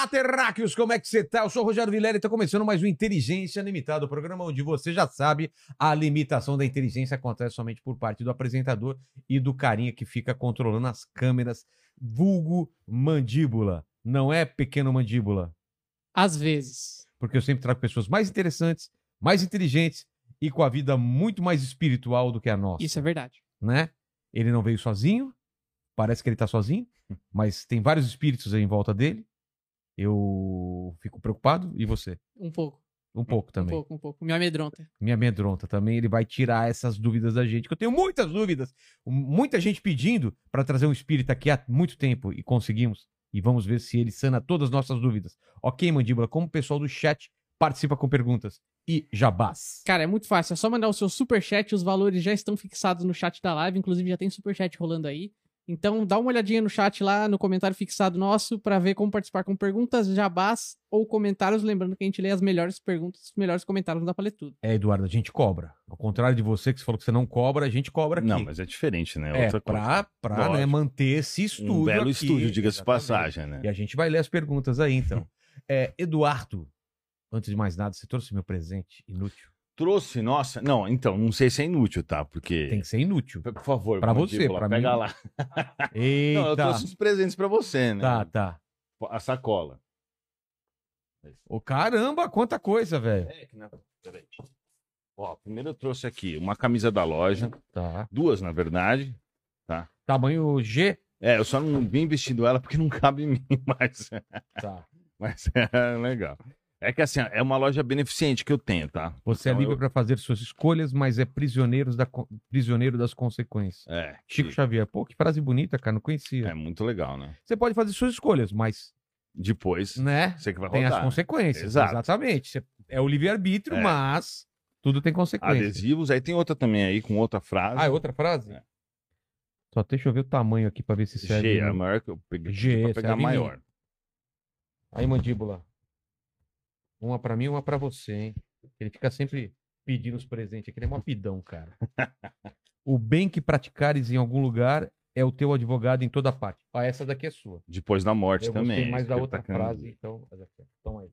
Olá, terráqueos, como é que você tá? Eu sou o Rogério Vilela e está começando mais um Inteligência Limitada, o programa onde você já sabe a limitação da inteligência acontece somente por parte do apresentador e do carinha que fica controlando as câmeras, vulgo mandíbula. Não é pequeno mandíbula, Às vezes. porque eu sempre trago pessoas mais interessantes, mais inteligentes e com a vida muito mais espiritual do que a nossa Isso é verdade. né? Ele não veio sozinho, parece que ele tá sozinho, mas tem vários espíritos aí em volta dele. Eu fico preocupado. E você? Um pouco. Um pouco também. Um pouco, um pouco. Me amedronta. Me amedronta também. Ele vai tirar essas dúvidas da gente, que eu tenho muitas dúvidas. Muita gente pedindo para trazer um espírito aqui há muito tempo e conseguimos. E vamos ver se ele sana todas as nossas dúvidas. Ok, Mandíbula, como o pessoal do chat participa com perguntas e jabás. Cara, é muito fácil. É só mandar o seu superchat. Os valores já estão fixados no chat da live. Inclusive, já tem superchat rolando aí. Então, dá uma olhadinha no chat lá, no comentário fixado nosso, para ver como participar com perguntas, jabás ou comentários. Lembrando que a gente lê as melhores perguntas, os melhores comentários da Paletudo. É, Eduardo, a gente cobra. Ao contrário de você, que você falou que você não cobra, a gente cobra aqui. Não, mas é diferente, né? É, Outra coisa. pra, pra né, manter esse estúdio. Um belo aqui. estúdio, diga-se passagem, né? E a gente vai ler as perguntas aí, então. É, Eduardo, antes de mais nada, você trouxe meu presente inútil. Trouxe, nossa. Não, então, não sei se é inútil, tá? Porque. Tem que ser inútil. Por favor, Pra você, mandíbula, pra pega mim- lá. Eita. Não, eu trouxe os presentes pra você, né? Tá, tá. A sacola. Ô, caramba, quanta coisa, velho. É, que na... Peraí. Ó, primeiro eu trouxe aqui uma camisa da loja. Tá. Duas, na verdade. Tamanho G. É, eu só não vim vestindo ela porque não cabe em mim, mas, Tá. mas é legal. É que assim, é uma loja beneficente que eu tenho, tá? Você é Então livre eu- pra fazer suas escolhas, mas é prisioneiro, da, prisioneiro das consequências. É, Chico que- Xavier. Pô, que frase bonita, cara. Não conhecia. é muito legal, né? Você pode fazer suas escolhas, mas, Depois, né? você que vai Tem as rodar. consequências. Exato. Exatamente. É o livre-arbítrio, É. mas tudo tem consequências. Adesivos, aí tem outra também aí, com outra frase. Ah, é outra frase? É. Só deixa eu ver o tamanho aqui pra ver se serve. G, é maior que eu peguei G, pra pegar maior. Aí, mandíbula. Uma pra mim e uma pra você, hein? Ele fica sempre pedindo os presentes aqui. Ele é um apidão, cara. o bem que praticares em algum lugar é o teu advogado em toda parte. Ah, essa daqui é sua. Depois da morte eu também. mais da outra tá querendo frase, então. Toma aí.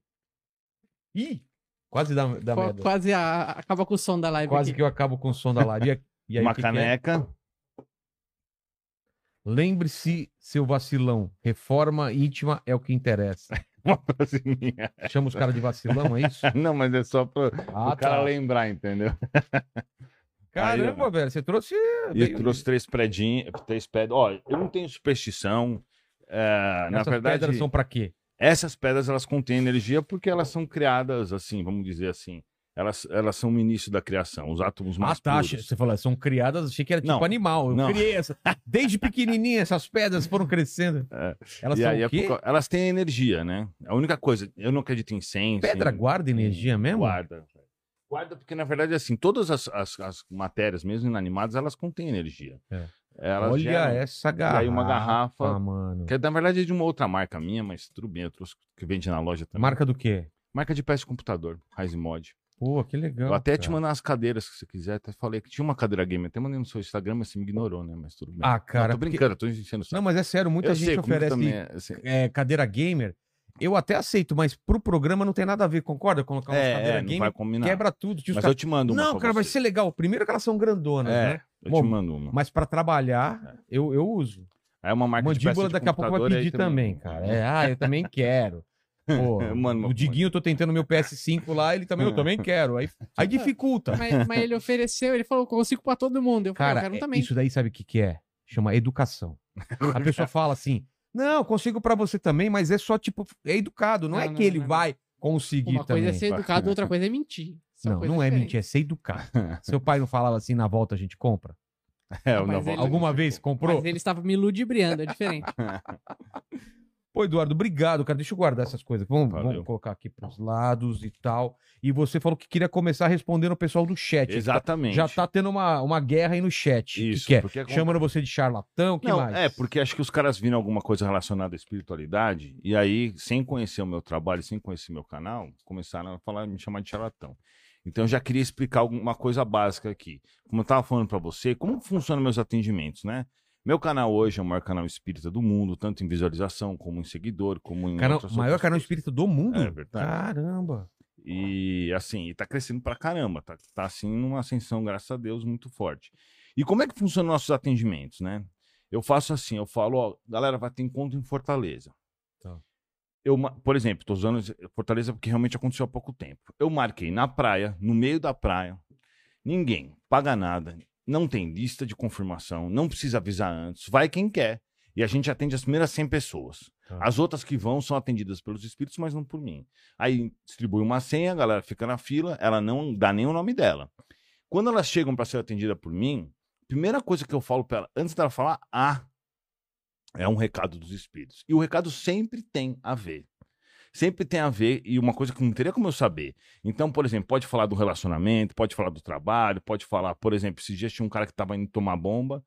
Ih! Quase dá, dá Qu- merda. Quase a- acaba com o som da live Quase aqui. que eu acabo com o som da live. E E aí, Uma que é? caneca. Lembre-se, seu vacilão. Reforma íntima é o que interessa. Uma. Chama os caras de vacilão, é isso? Não, mas é só pra Ah, o cara tá. lembrar, entendeu? Caramba, Aí, velho, você trouxe. E eu trouxe três predinhos, três pedras. Ó, eu não tenho superstição. é, na Essas verdade, pedras são pra quê? essas pedras elas contêm energia porque elas são criadas assim, vamos dizer assim. Elas, elas são o início da criação, os átomos mais Ah, tá. puros. Você falou, são criadas, achei que era tipo Não, animal. Eu não. criei essa. Desde pequenininha, essas pedras foram crescendo. É. Elas E são aí, o é quê? cau- elas têm energia, né? A única coisa, eu não acredito em ciência. Pedra em- guarda energia mesmo? Guarda. Guarda, porque na verdade, assim, todas as, as, as matérias, mesmo inanimadas, elas contêm energia. É. Elas Olha geram- essa garrafa. aí uma garrafa- mano. Que na verdade é de uma outra marca minha, mas tudo bem, eu trouxe que vende na loja também. Marca do quê? Marca de peça de computador, Mod. Pô, que legal. eu até cara. te mandar as cadeiras se você quiser. Até falei que tinha uma cadeira game. Até mandei no seu Instagram, mas você me ignorou, né? Mas tudo bem. Ah, cara. Não, tô porque- brincando, tô enchendo. Não, mas é sério, muita eu gente sei, oferece também é, assim, é, cadeira gamer. Eu até aceito, mas pro programa não tem nada a ver, concorda? Colocar uma é, cadeira é, não gamer vai combinar. quebra tudo. Mas caras- eu te mando uma Não, cara, vai você. ser legal. Primeiro que elas são grandonas, É, né? eu Bom, te mando uma. Mas pra trabalhar, eu, eu uso. É uma marca Mandíbula de daqui a pouco vai pedir também, cara. É, ah, eu também quero. Pô, Mano, o Diguinho, eu tô tentando meu PS5 lá, ele também, eu também quero. Aí, aí dificulta. Mas, mas ele ofereceu, ele falou, consigo pra todo mundo. Eu falei, Cara, eu quero é- também. isso daí sabe o que, que é? Chama educação. A pessoa fala assim: não, consigo pra você também, mas é só tipo, é educado. Não, Não, é não, que ele não, não. vai conseguir Uma também. coisa é ser educado, outra coisa é mentir. São Não, coisas não é diferentes. mentir, é ser educado. Seu pai não falava assim, na volta a gente compra? É, o mas Naval- ele- Alguma vez comprou? Mas ele estava me ludibriando, é diferente. Pô, Eduardo, obrigado, cara. Deixa eu guardar essas coisas. Vamos, vamos colocar aqui pros lados e tal. E você falou que queria começar respondendo o pessoal do chat. Exatamente. Já tá tendo uma, uma guerra aí no chat. Isso, que, é? porque é Chamando você de charlatão, que Não, mais? é, porque acho que os caras viram alguma coisa relacionada à espiritualidade, e aí, sem conhecer o meu trabalho, sem conhecer meu canal, começaram a falar, me chamar de charlatão. Então eu já queria explicar alguma coisa básica aqui. Como eu estava falando para você, como funcionam meus atendimentos, né? Meu canal hoje é o maior canal espírita do mundo, tanto em visualização, como em seguidor, como em Canal- maior canal coisas. espírita do mundo? É verdade. Caramba. E assim, e tá crescendo pra caramba, tá, tá assim numa ascensão, graças a Deus, muito forte. E como é que funcionam nossos atendimentos, né? Eu faço assim, eu falo, ó, galera, vai ter encontro em Fortaleza. Tá. Eu, por exemplo, tô usando Fortaleza porque realmente aconteceu há pouco tempo. Eu marquei na praia, no meio da praia, ninguém paga nada, não tem lista de confirmação, não precisa avisar antes, vai quem quer. E a gente atende as primeiras 100 pessoas. Tá. As outras que vão são atendidas pelos espíritos, mas não por mim. Aí distribui uma senha, a galera fica na fila, ela não dá nem o nome dela. Quando elas chegam para ser atendida por mim, primeira coisa que eu falo para ela, antes dela falar ah, é um recado dos espíritos. E o recado sempre tem a ver. Sempre tem a ver, e uma coisa que não teria como eu saber. Então, por exemplo, pode falar do relacionamento, pode falar do trabalho, pode falar, por exemplo, esses dias tinha um cara que estava indo tomar bomba,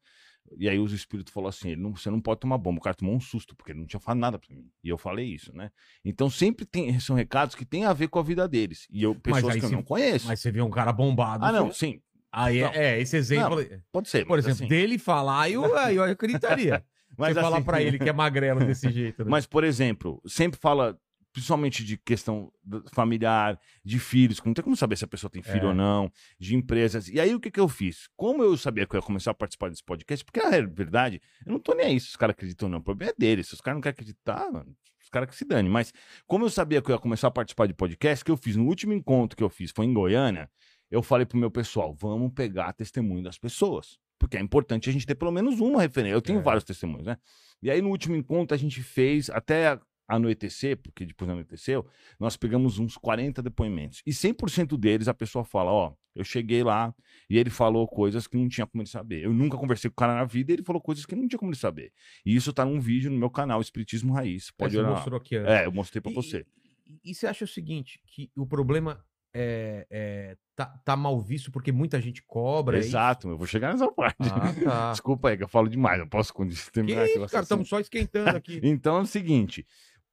e aí os espíritos falou assim: ele não, você não pode tomar bomba. O cara tomou um susto, porque ele não tinha falado nada pra mim. E eu falei isso, né? Então sempre tem, são recados que têm a ver com a vida deles. E eu, pessoas que eu se- não conheço. Mas você vê um cara bombado. ah, não, sim. Aí é, Não. é, esse exemplo. Pode ser. Por exemplo, assim- dele falar, eu, eu acreditaria. mas você falar assim- pra ele que é magrelo desse jeito. Né? Mas, por exemplo, sempre fala, principalmente de questão familiar, de filhos, não tem como saber se a pessoa tem filho É. ou não, de empresas. E aí o que, que eu fiz? Como eu sabia que eu ia começar a participar desse podcast, porque na verdade, eu não tô nem aí se os caras acreditam ou não. O problema é deles. Se os caras não querem acreditar, mano, os caras que se dane. Mas como eu sabia que eu ia começar a participar de podcast, o que eu fiz no último encontro que eu fiz foi em Goiânia, eu falei pro meu pessoal, vamos pegar testemunho das pessoas. Porque é importante a gente ter pelo menos uma referência. Eu tenho É. vários testemunhos, né? E aí, no último encontro, a gente fez até anoitecer, porque depois anoiteceu, nós pegamos uns 40 depoimentos. E 100% deles a pessoa fala: Ó, eu cheguei lá e ele falou coisas que não tinha como ele saber. Eu nunca conversei com o cara na vida e ele falou coisas que não tinha como ele saber. E isso tá num vídeo no meu canal, Espiritismo Raiz. Pode Você olhar lá. mostrou aqui antes. É, eu mostrei pra E- você. E, e você acha o seguinte, que o problema é, é- tá, tá mal visto porque muita gente cobra. é? Exato, eu vou chegar nessa parte. Ah, tá. Desculpa aí que eu falo demais, eu posso Que terminar aqui cara, estamos só esquentando aqui. Então é o seguinte.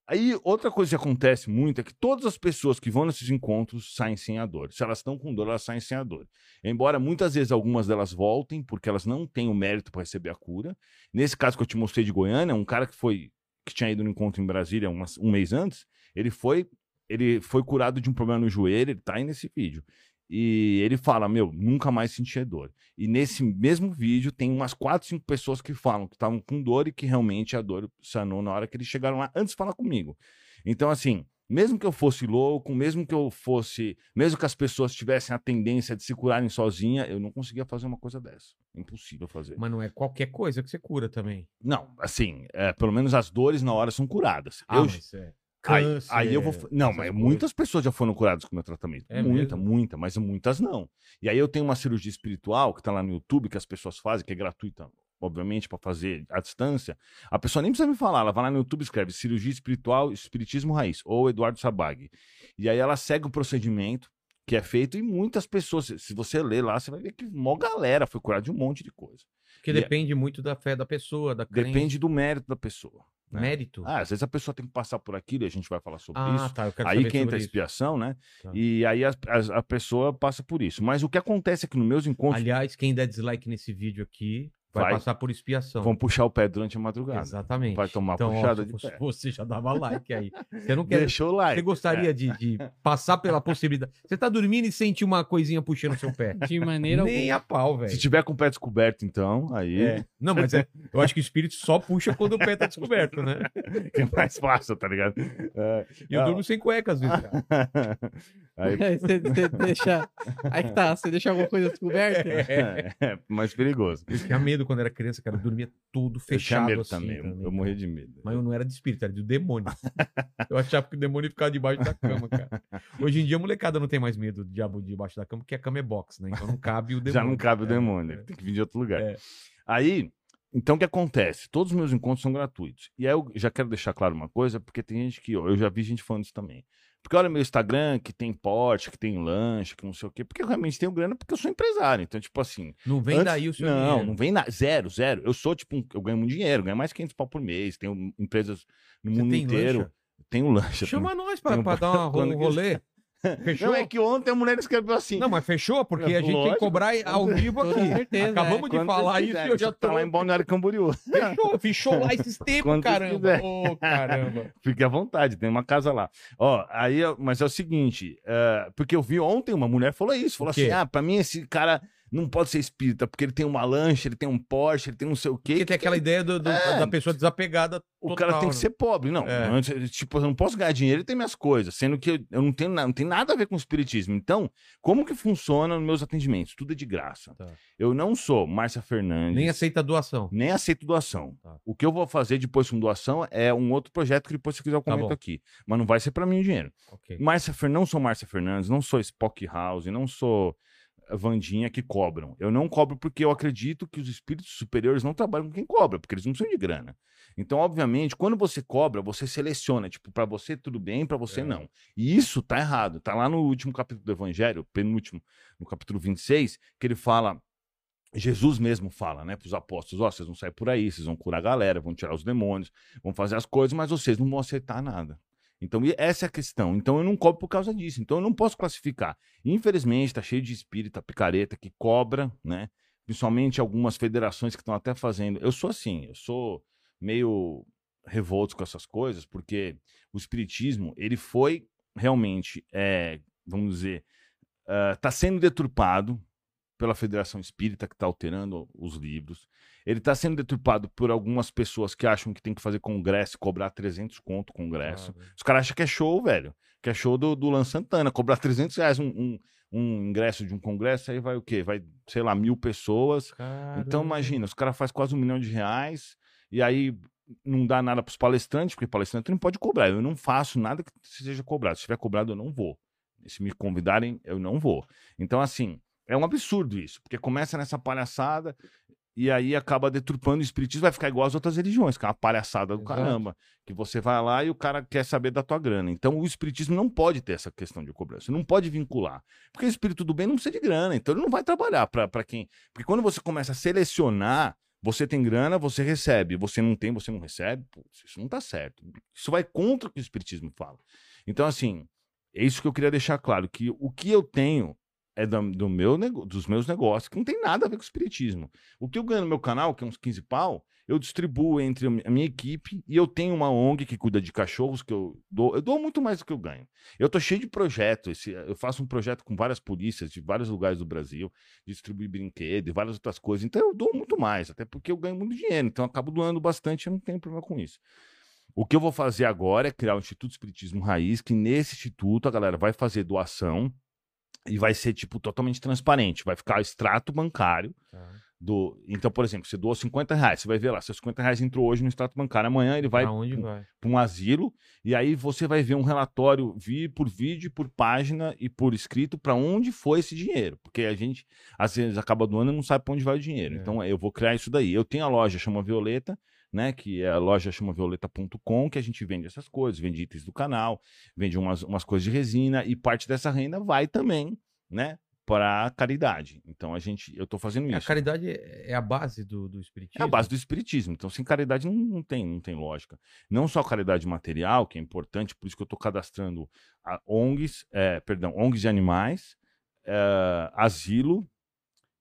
Aí, outra coisa que acontece muito é que todas as pessoas que vão nesses encontros saem sem a dor. Se elas estão com dor, elas saem sem a dor. Embora muitas vezes algumas delas voltem, porque elas não têm o mérito para receber a cura. Nesse caso que eu te mostrei de Goiânia, um cara que foi que tinha ido no encontro em Brasília umas- um mês antes, ele foi ele foi curado de um problema no joelho, ele tá aí nesse vídeo. E ele fala, meu, nunca mais senti dor. E nesse mesmo vídeo tem umas 4, 5 pessoas que falam que estavam com dor e que realmente a dor sanou na hora que eles chegaram lá, antes de falar comigo. Então, assim, mesmo que eu fosse louco, mesmo que eu fosse. Mesmo que as pessoas tivessem a tendência de se curarem sozinha, eu não conseguia fazer uma coisa dessa. Impossível fazer. Mas não é qualquer coisa que você cura também. Não, assim, é, pelo menos as dores na hora são curadas. Ah, eu, mas é. Aí, Câncer, aí eu vou. Não, mas coisas. muitas pessoas já foram curadas com o meu tratamento. É muita, mesmo? muita, mas muitas não. E aí eu tenho uma cirurgia espiritual que tá lá no YouTube, que as pessoas fazem, que é gratuita, obviamente, para fazer à distância. A pessoa nem precisa me falar, ela vai lá no YouTube e escreve Cirurgia Espiritual, Espiritismo Raiz, ou Eduardo Sabag. E aí ela segue o procedimento que é feito e muitas pessoas, se- você ler lá, você vai ver que uma galera foi curada de um monte de coisa. Porque E- depende muito da fé da pessoa, da. Depende do mérito da pessoa. Né? Mérito? Ah, às vezes a pessoa tem que passar por aquilo e a gente vai falar sobre Ah, isso. tá. Aí que entra a isso. expiação, né? Tá. E aí a, a- a pessoa passa por isso. Mas o que acontece é que nos meus encontros Aliás, quem der dislike nesse vídeo aqui vai, Vai. passar por expiação. vão puxar o pé durante a madrugada. Exatamente. Vai tomar então, ó, puxada se de fosse pé. você já dava like aí. Você não quer. Deixa o like. Você gostaria de, de passar pela possibilidade. Você tá dormindo e sente uma coisinha puxando o seu pé. De maneira Nem alguma. a pau, Se velho. tiver com o pé descoberto, então, aí É. Não, mas é, eu acho que o espírito só puxa quando o pé tá descoberto, né? é mais fácil, tá ligado? É, E eu Ah. durmo sem cueca às vezes, cara. aí você, você deixa. Aí que tá, você deixa alguma coisa descoberta. é, é mais perigoso. Eu tinha medo quando era criança, cara. Eu dormia tudo Eu tinha fechado medo assim. também. também, eu morria de medo. Mas eu não era de espírito, era de demônio. Eu achava que o demônio ficava debaixo da cama, cara. Hoje em dia a molecada não tem mais medo do diabo debaixo da cama, porque a cama é box, né? Então não cabe o demônio. Já não cabe o É, demônio, é. tem que vir de outro lugar. É. Aí, Então, o que acontece? Todos os meus encontros são gratuitos. E aí eu já quero deixar claro uma coisa, porque tem gente que, ó, eu já vi gente falando isso também. Porque olha meu Instagram, que tem porte, que tem lanche, que não sei o quê. Porque eu realmente tenho grana, porque eu sou empresário. Então, tipo assim. Não vem antes- daí o seu Não, dinheiro. não vem nada. Zero, zero. Eu sou, tipo, um- eu ganho muito dinheiro, ganho mais 500 pau por mês. Tenho empresas no Você mundo inteiro. lancha? Tenho lanche. Chama nós pra, tem um- pra dar um rolê. Fechou? Não, é que ontem a mulher escreveu assim. Não, mas fechou, porque a gente tem que Lógico. cobrar ao vivo Com aqui. certeza, Acabamos de Quando falar isso e eu já tá tô. lá em Balneário Camboriú. Fechou, fechou lá esses tempos, caramba. Ô, caramba. Fique à vontade, tem uma casa lá. Ó, aí, mas é o seguinte, é, porque eu vi ontem uma mulher falou isso, falou assim, ah, pra mim esse cara não pode ser espírita, porque ele tem uma lancha, ele tem um Porsche, ele tem não sei o quê. Porque tem aquela ideia do- do- É. da pessoa desapegada. O total, cara tem que né? ser pobre. Não, É. tipo, eu não posso ganhar dinheiro e ter minhas coisas, sendo que eu, eu não tenho nada, não tem nada a ver com espiritismo. Então, como que funciona nos meus atendimentos? Tudo é de graça. Tá. Eu não sou Márcia Fernandes. Nem aceita doação. Nem aceito doação. Tá. O que eu vou fazer depois com doação é um outro projeto que depois, se quiser, eu Tá comento bom. aqui. Mas não vai ser pra mim o dinheiro. Ok. Márcia Fer... Não sou Márcia Fernandes, não sou Spock House, não sou Vandinha que cobram. Eu não cobro porque eu acredito que os espíritos superiores não trabalham com quem cobra, porque eles não precisam de grana. Então, obviamente, quando você cobra, você seleciona, tipo, pra você tudo bem, pra você É. não. E isso tá errado. Tá lá no último capítulo do Evangelho, penúltimo, no capítulo 26, que ele fala Jesus mesmo fala, né, pros apóstolos, ó, vocês vão sair por aí, vocês vão curar a galera, vão tirar os demônios, vão fazer as coisas, mas vocês não vão aceitar nada. Então, essa é a questão. Então, eu não cobro por causa disso. Então, eu não posso classificar. Infelizmente, tá cheio de espírita, picareta, que cobra, né? Principalmente algumas federações que estão até fazendo. Eu sou assim, eu sou meio revolto com essas coisas, porque o espiritismo, ele foi realmente, é, vamos dizer, está sendo deturpado pela Federação Espírita, que está alterando os livros. Ele está sendo deturpado por algumas pessoas que acham que tem que fazer congresso e cobrar 300 conto o congresso. Claro. Os caras acham que é show, velho. Que é show do, do Lan Santana. Cobrar 300 reais um, um, um ingresso de um congresso, aí vai o quê? Vai, sei lá, mil pessoas. Então, Caramba. imagina, os caras fazem quase um milhão de reais e aí não dá nada para os palestrantes, porque palestrante não pode cobrar. Eu não faço nada que seja cobrado. Se tiver cobrado, eu não vou. Se me convidarem, eu não vou. Então, assim, é um absurdo isso, porque começa nessa palhaçada e aí acaba deturpando o espiritismo, vai ficar igual às outras religiões, que é uma palhaçada do Exato. caramba. Que você vai lá e o cara quer saber da tua grana. Então, o espiritismo não pode ter essa questão de cobrança, não pode vincular. Porque o espírito do bem não precisa de grana, então ele não vai trabalhar para quem. Porque quando você começa a selecionar, você tem grana, você recebe, você não tem, você não recebe, putz, isso não tá certo. Isso vai contra o que o espiritismo fala. Então, assim, é isso que eu queria deixar claro, que o que eu tenho é da- do meu, dos meus negócios, que não tem nada a ver com o espiritismo. O que eu ganho no meu canal, que é uns 15 pau, eu distribuo entre a mi- a minha equipe e eu tenho uma ONG que cuida de cachorros, que eu dou, eu dou muito mais do que eu ganho. Eu tô cheio de projetos, eu faço um projeto com várias polícias de vários lugares do Brasil, distribuir brinquedo e várias outras coisas, então eu dou muito mais, até porque eu ganho muito dinheiro, então eu acabo doando bastante, eu não tenho problema com isso. O que eu vou fazer agora é criar o Instituto Espiritismo Raiz, que nesse instituto a galera vai fazer doação e vai ser, tipo, totalmente transparente. Vai ficar o extrato bancário Tá. do. Então, por exemplo, você doou 50 reais, você vai ver lá, seus 50 reais entrou hoje no extrato bancário. Amanhã ele vai para um asilo, e aí você vai ver um relatório vi por vídeo, por página e por escrito para onde foi esse dinheiro. Porque a gente, às vezes, acaba doando e não sabe para onde vai o dinheiro. É. Então, eu vou criar isso daí. Eu tenho a loja Chama Violeta, né? Que é a loja chamavioleta.com, que a gente vende essas coisas, vende itens do canal, vende umas, umas coisas de resina, e parte dessa renda vai também, né? Para caridade. Então a gente, eu tô fazendo É, a isso. caridade é é a base do, do espiritismo. É a base do espiritismo. Então, sem caridade não, não tem, não tem lógica. Não só caridade material, que é importante, por isso que eu estou cadastrando a ONGs, é, perdão, ONGs de animais, é, asilo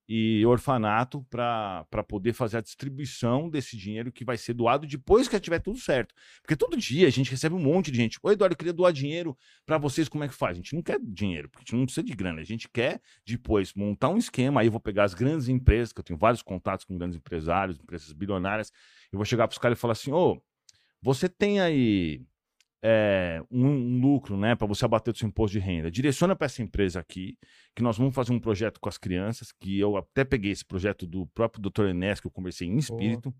e orfanato para poder fazer a distribuição desse dinheiro que vai ser doado depois que tiver tudo certo. Porque todo dia a gente recebe um monte de gente. Oi, Eduardo, eu queria doar dinheiro para vocês, como é que faz? A gente não quer dinheiro, porque a gente não precisa de grana. A gente quer depois montar um esquema. Aí eu vou pegar as grandes empresas, que eu tenho vários contatos com grandes empresários, empresas bilionárias. Eu vou chegar para os caras e falar assim: ô, você tem aí é, um, um lucro, né, para você abater do seu imposto de renda. Direciona para essa empresa aqui, que nós vamos fazer um projeto com as crianças, que eu até peguei esse projeto do próprio Dr. Enéas, que eu conversei em espírito.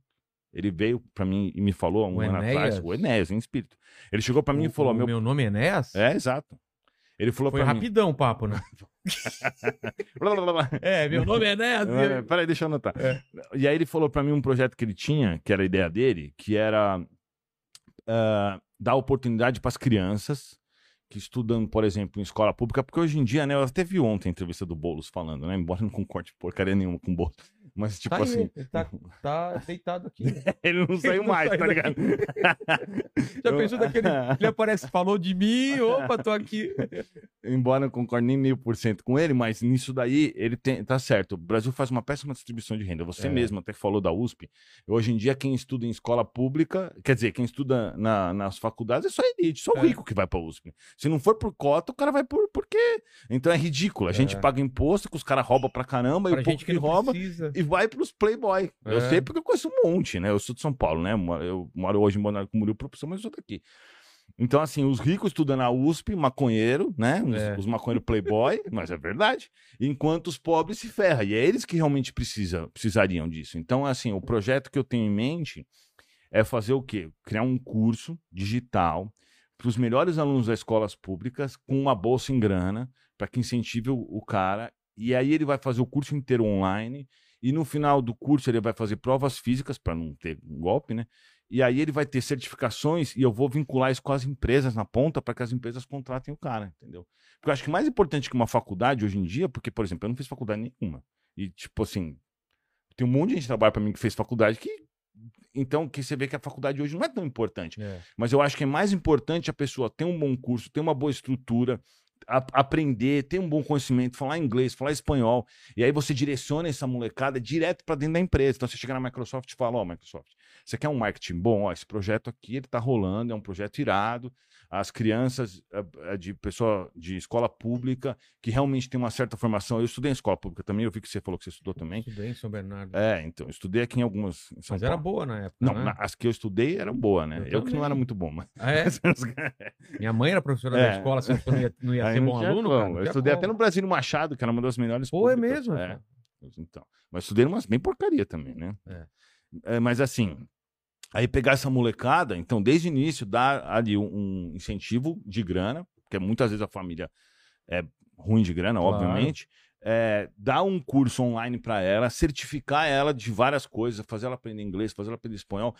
Ele veio para mim e me falou há um O ano Enéas? atrás, o Enéas, em espírito. Ele chegou para mim O- e falou: meu meu nome é Enéas? é, exato. Ele falou Foi rapidão o papo, né? É, meu nome é Neto. É, Peraí, deixa eu anotar. E aí ele falou pra mim um projeto que ele tinha, que era a ideia dele, que era ah, dar oportunidade para as crianças que estudam, por exemplo, em escola pública, porque hoje em dia, né, eu até vi ontem a entrevista do Boulos falando, né, embora não concorde porcaria nenhuma com o Boulos, mas tipo Tá aí, assim, ele tá, tá deitado aqui. ele não saiu não mais, saiu tá ligado? Já pensou daquele. Ele aparece, falou de mim, opa, tô aqui. embora eu não concorde nem mil por cento com ele, mas nisso daí ele tem, tá certo. O Brasil faz uma péssima distribuição de renda. Você É. mesmo até falou da USP. Hoje em dia, quem estuda em escola pública, quer dizer, quem estuda na- nas faculdades é só elite, só o É. rico que vai pra USP. Se não for por cota, o cara vai por porque. Então é ridículo. A gente É. paga imposto que os caras roubam pra caramba Pra e o gente que, que rouba. precisa. E vai pros Playboy. Eu É. sei porque eu conheço um monte, né? Eu sou de São Paulo, né? Eu moro- Eu hoje em Camboriú por opção, mas eu sou daqui. Então, assim, os ricos estudam na USP, maconheiro, né? Os, É. os maconheiros playboy, mas é verdade. Enquanto os pobres se ferram. E é eles que realmente precisa, precisariam disso. Então, assim, o projeto que eu tenho em mente é fazer o quê? Criar um curso digital para os melhores alunos das escolas públicas com uma bolsa em grana para que incentive o, o cara. E aí ele vai fazer o curso inteiro online. E no final do curso ele vai fazer provas físicas para não ter um golpe, né? E aí ele vai ter certificações e eu vou vincular isso com as empresas na ponta para que as empresas contratem o cara, entendeu? Porque eu acho que mais importante que uma faculdade hoje em dia, porque, por exemplo, eu não fiz faculdade nenhuma. E, tipo assim, tem um monte de gente que trabalha para mim que fez faculdade que. Então, que você vê que a faculdade hoje não é tão importante. É. Mas eu acho que é mais importante a pessoa ter um bom curso, ter uma boa estrutura, aprender, ter um bom conhecimento, falar inglês, falar espanhol. E aí você direciona essa molecada direto para dentro da empresa. Então você chega na Microsoft e fala: Ó, Microsoft, você quer um marketing bom? Ó, esse projeto aqui ele tá rolando, é um projeto irado. As crianças eh, eh, de pessoa de escola pública que realmente tem uma certa formação. Eu estudei em escola pública também, eu vi que você falou que você estudou também. Estudei em São Bernardo. É, então, estudei aqui em algumas. em Mas era Paulo. boa na época. Não, né? as que eu estudei eram boas, né? Eu Eu, que não era muito bom, mas. Ah, é? Minha mãe era professora É. da escola, você não ia, não ia ser não bom aluno? cara? Não Eu estudei como. até no Brasílio Machado, que era uma das melhores Pô, é públicas. mesmo? É. Então, mas estudei umas bem porcaria também, né? É. É, mas assim, aí pegar essa molecada, então desde o início dar ali um, um incentivo de grana, porque muitas vezes a família é ruim de grana, Claro. obviamente. É, dar um curso online para ela, certificar ela de várias coisas, fazer ela aprender inglês, fazer ela aprender espanhol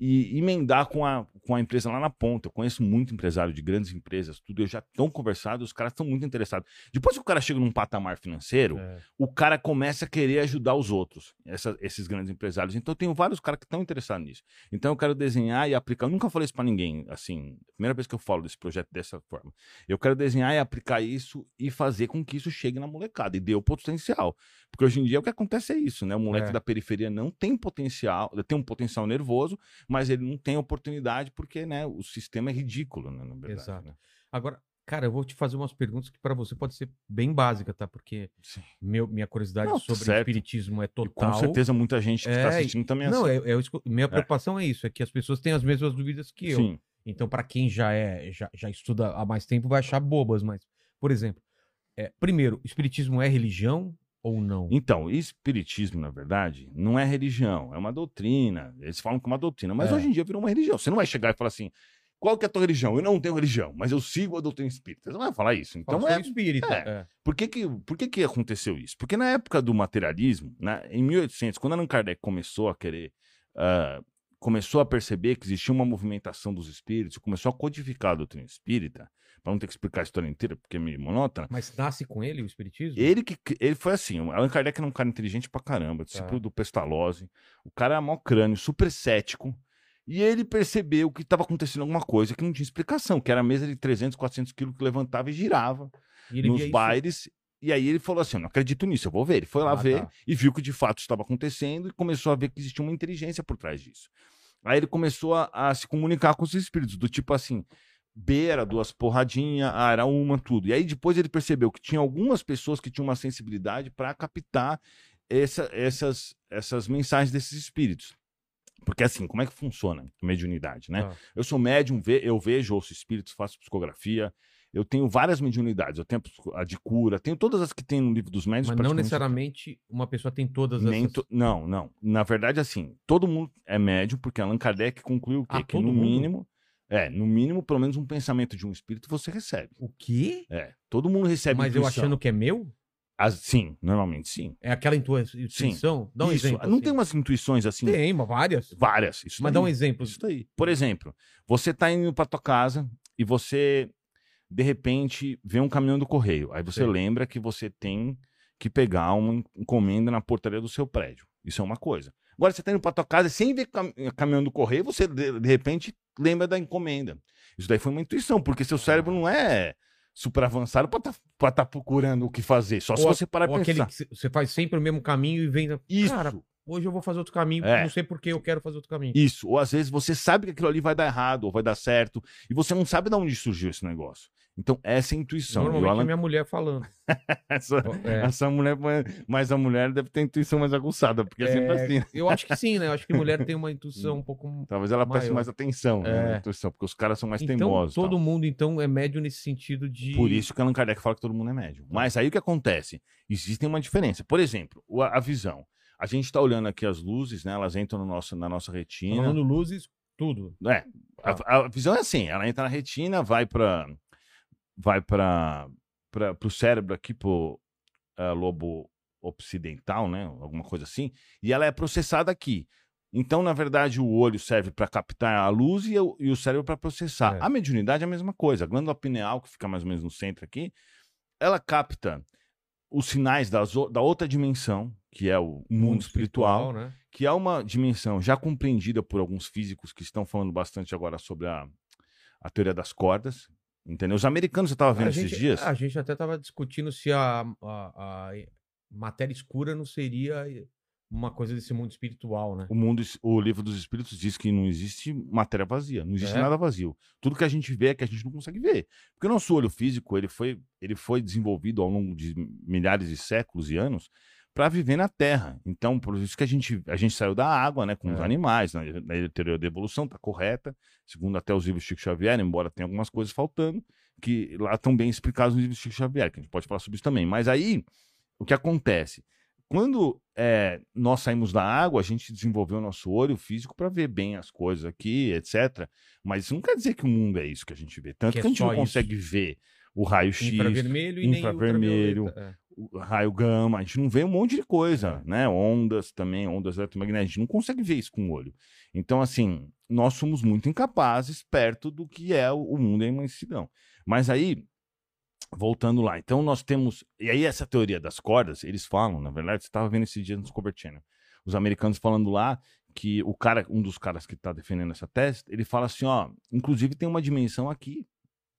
e emendar com a, com a empresa lá na ponta. Eu conheço muito empresário de grandes empresas, tudo, eu já estão conversado, os caras estão muito interessados. Depois que o cara chega num patamar financeiro, É. o cara começa a querer ajudar os outros, essa- esses grandes empresários. Então, eu tenho vários caras que estão interessados nisso. Então, eu quero desenhar e aplicar. Eu nunca falei isso para ninguém, assim, primeira vez que eu falo desse projeto dessa forma. Eu quero desenhar e aplicar isso e fazer com que isso chegue na molecada e dê o potencial. Porque hoje em dia o que acontece é isso, né? O moleque É. da periferia não tem potencial, tem um potencial nervoso, mas ele não tem oportunidade porque, né, o sistema é ridículo, né, na verdade. Exato. né? Agora, cara, eu vou te fazer umas perguntas que para você pode ser bem básica, tá? Porque meu, minha curiosidade Não, sobre certo. espiritismo é E total. com certeza muita gente que está É, assistindo também é Não, assim. é, é minha preocupação é isso, é que as pessoas têm as mesmas dúvidas que eu. Sim. Então, para quem já é, já, já estuda há mais tempo, vai achar bobas, mas, por exemplo, é, primeiro, espiritismo é religião ou não? Então, espiritismo, na verdade, não é religião, é uma doutrina. Eles falam que é uma doutrina, mas É. hoje em dia virou uma religião. Você não vai chegar e falar assim: qual que é a tua religião? Eu não tenho religião, mas eu sigo a doutrina espírita. Você não vai falar isso. Então, é, sou espírita. é. é. por, que, que, por que, que aconteceu isso? Porque na época do materialismo, né, em 1800, quando Allan Kardec começou a querer. ah, começou a perceber que existia uma movimentação dos espíritos, começou a codificar a doutrina espírita, para não ter que explicar a história inteira, porque é meio monótona. Mas nasce com ele o espiritismo? Ele que ele foi assim, o Allan Kardec era um cara inteligente pra caramba, discípulo Tá. do Pestalozzi. O cara era mó crânio, super cético. E ele percebeu que estava acontecendo alguma coisa que não tinha explicação, que era a mesa de 300, 400 quilos que levantava e girava E nos via isso- bailes. E aí ele falou assim: eu não acredito nisso, eu vou ver. Ele foi lá Ah, ver tá. e viu que de fato estava acontecendo e começou a ver que existia uma inteligência por trás disso. Aí ele começou a, a se comunicar com os espíritos, do tipo assim. B era duas porradinhas, A era uma, tudo. E aí depois ele percebeu que tinha algumas pessoas que tinham uma sensibilidade para captar essa- essas, essas mensagens desses espíritos. Porque assim, como é que funciona a mediunidade, né? Tá. Eu sou médium, eu vejo, ouço espíritos, faço psicografia. Eu tenho várias mediunidades. Eu tenho a de cura, tenho todas as que tem no livro dos médios. Mas não necessariamente uma pessoa tem todas Nem essas... to- Não, não. Na verdade, assim, todo mundo é médium, porque Allan Kardec concluiu o quê? Ah, que no mundo? mínimo. É, no mínimo, pelo menos um pensamento de um espírito você recebe. O quê? É, todo mundo recebe Mas eu intuição. achando que é meu? As- sim, normalmente sim. É aquela intuição? Dá um Isso, exemplo. Não assim. tem umas intuições assim? Tem, várias. Várias. Isso Mas daí. dá um exemplo. Isso daí. Por exemplo, você tá indo pra tua casa e você, de repente, vê um caminhão do correio. Aí você Sim. lembra que você tem que pegar uma encomenda na portaria do seu prédio. Isso é uma coisa. Agora você tá indo pra tua casa e sem ver cam- caminhão do correio, você de, de repente lembra da encomenda. Isso daí foi uma intuição, porque seu cérebro não é super avançado pra tá, pra tá procurando o que fazer. Só se Ou- você parar Ou aquele pensar. que você faz sempre o mesmo caminho e vem. Isso. Cara, hoje eu vou fazer outro caminho. É. Não sei por que eu quero fazer outro caminho. Isso, ou às vezes você sabe que aquilo ali vai dar errado ou vai dar certo e você não sabe de onde surgiu esse negócio. Então, essa é a intuição. Normalmente é Alan- minha mulher falando. essa, É. essa mulher, mas a mulher deve ter intuição mais aguçada, porque é, sempre É, assim. né? Eu acho que sim, né? Eu acho que mulher tem uma intuição um pouco. Talvez ela preste mais atenção né, É. intuição, porque os caras são mais Então, teimosos. todo tal. mundo, então, é médio nesse sentido de. Por isso que Allan Kardec fala que todo mundo é médium. Mas aí o que acontece? Existe uma diferença. Por exemplo, a, visão. A gente está olhando aqui as luzes, né? Elas entram no nosso, na nossa retina. Falando luzes, tudo. É, a, a visão é assim, ela entra na retina, vai para vai para o cérebro aqui pro eh, lobo occidental, né, alguma coisa assim, e ela é processada aqui. Então, na verdade, o olho serve para captar a luz e o, e o cérebro para processar. É. A mediunidade é a mesma coisa. A glândula pineal, que fica mais ou menos no centro aqui, ela capta os sinais das da outra dimensão, que é o mundo, espiritual, né? que é uma dimensão já compreendida por alguns físicos que estão falando bastante agora sobre a, a teoria das cordas. Entendeu? Os americanos, eu estava vendo A esses gente, dias. a gente até estava discutindo se a, a, a matéria escura não seria uma coisa desse mundo espiritual, né? O mundo, o livro dos espíritos diz que não existe matéria vazia, não existe É? nada vazio. Tudo que a gente vê é que a gente não consegue ver. Porque o nosso olho físico, ele foi, ele foi desenvolvido ao longo de milhares de séculos e anos para viver na Terra. Então, por isso que a gente, a gente saiu da água, né, com os É. animais, na, na teoria da evolução tá correta, segundo até os livros de Chico Xavier, embora tenha algumas coisas faltando, que lá estão bem explicados nos livros de Chico Xavier, que a gente pode falar sobre isso também. Mas aí, o que acontece? Quando é, nós saímos da água, a gente desenvolveu o nosso olho físico para ver bem as coisas aqui, etc. Mas isso não quer dizer que o mundo é isso que a gente vê. Tanto Que que, é a gente só não isso. consegue ver o raio-x, Infravermelho e infravermelho. É. raio gama, a gente não vê um monte de coisa, né? Ondas também, ondas eletromagnéticas, a gente não consegue ver isso com o olho. Então, assim, nós somos muito incapazes perto do que é o mundo e a imensidão. Mas aí, voltando lá, então nós temos. E aí, essa teoria das cordas, eles falam, na verdade, você estava vendo esse dia no Discovery Channel, os americanos falando lá que o cara, um dos caras que está defendendo essa tese, ele fala assim: ó, inclusive tem uma dimensão aqui,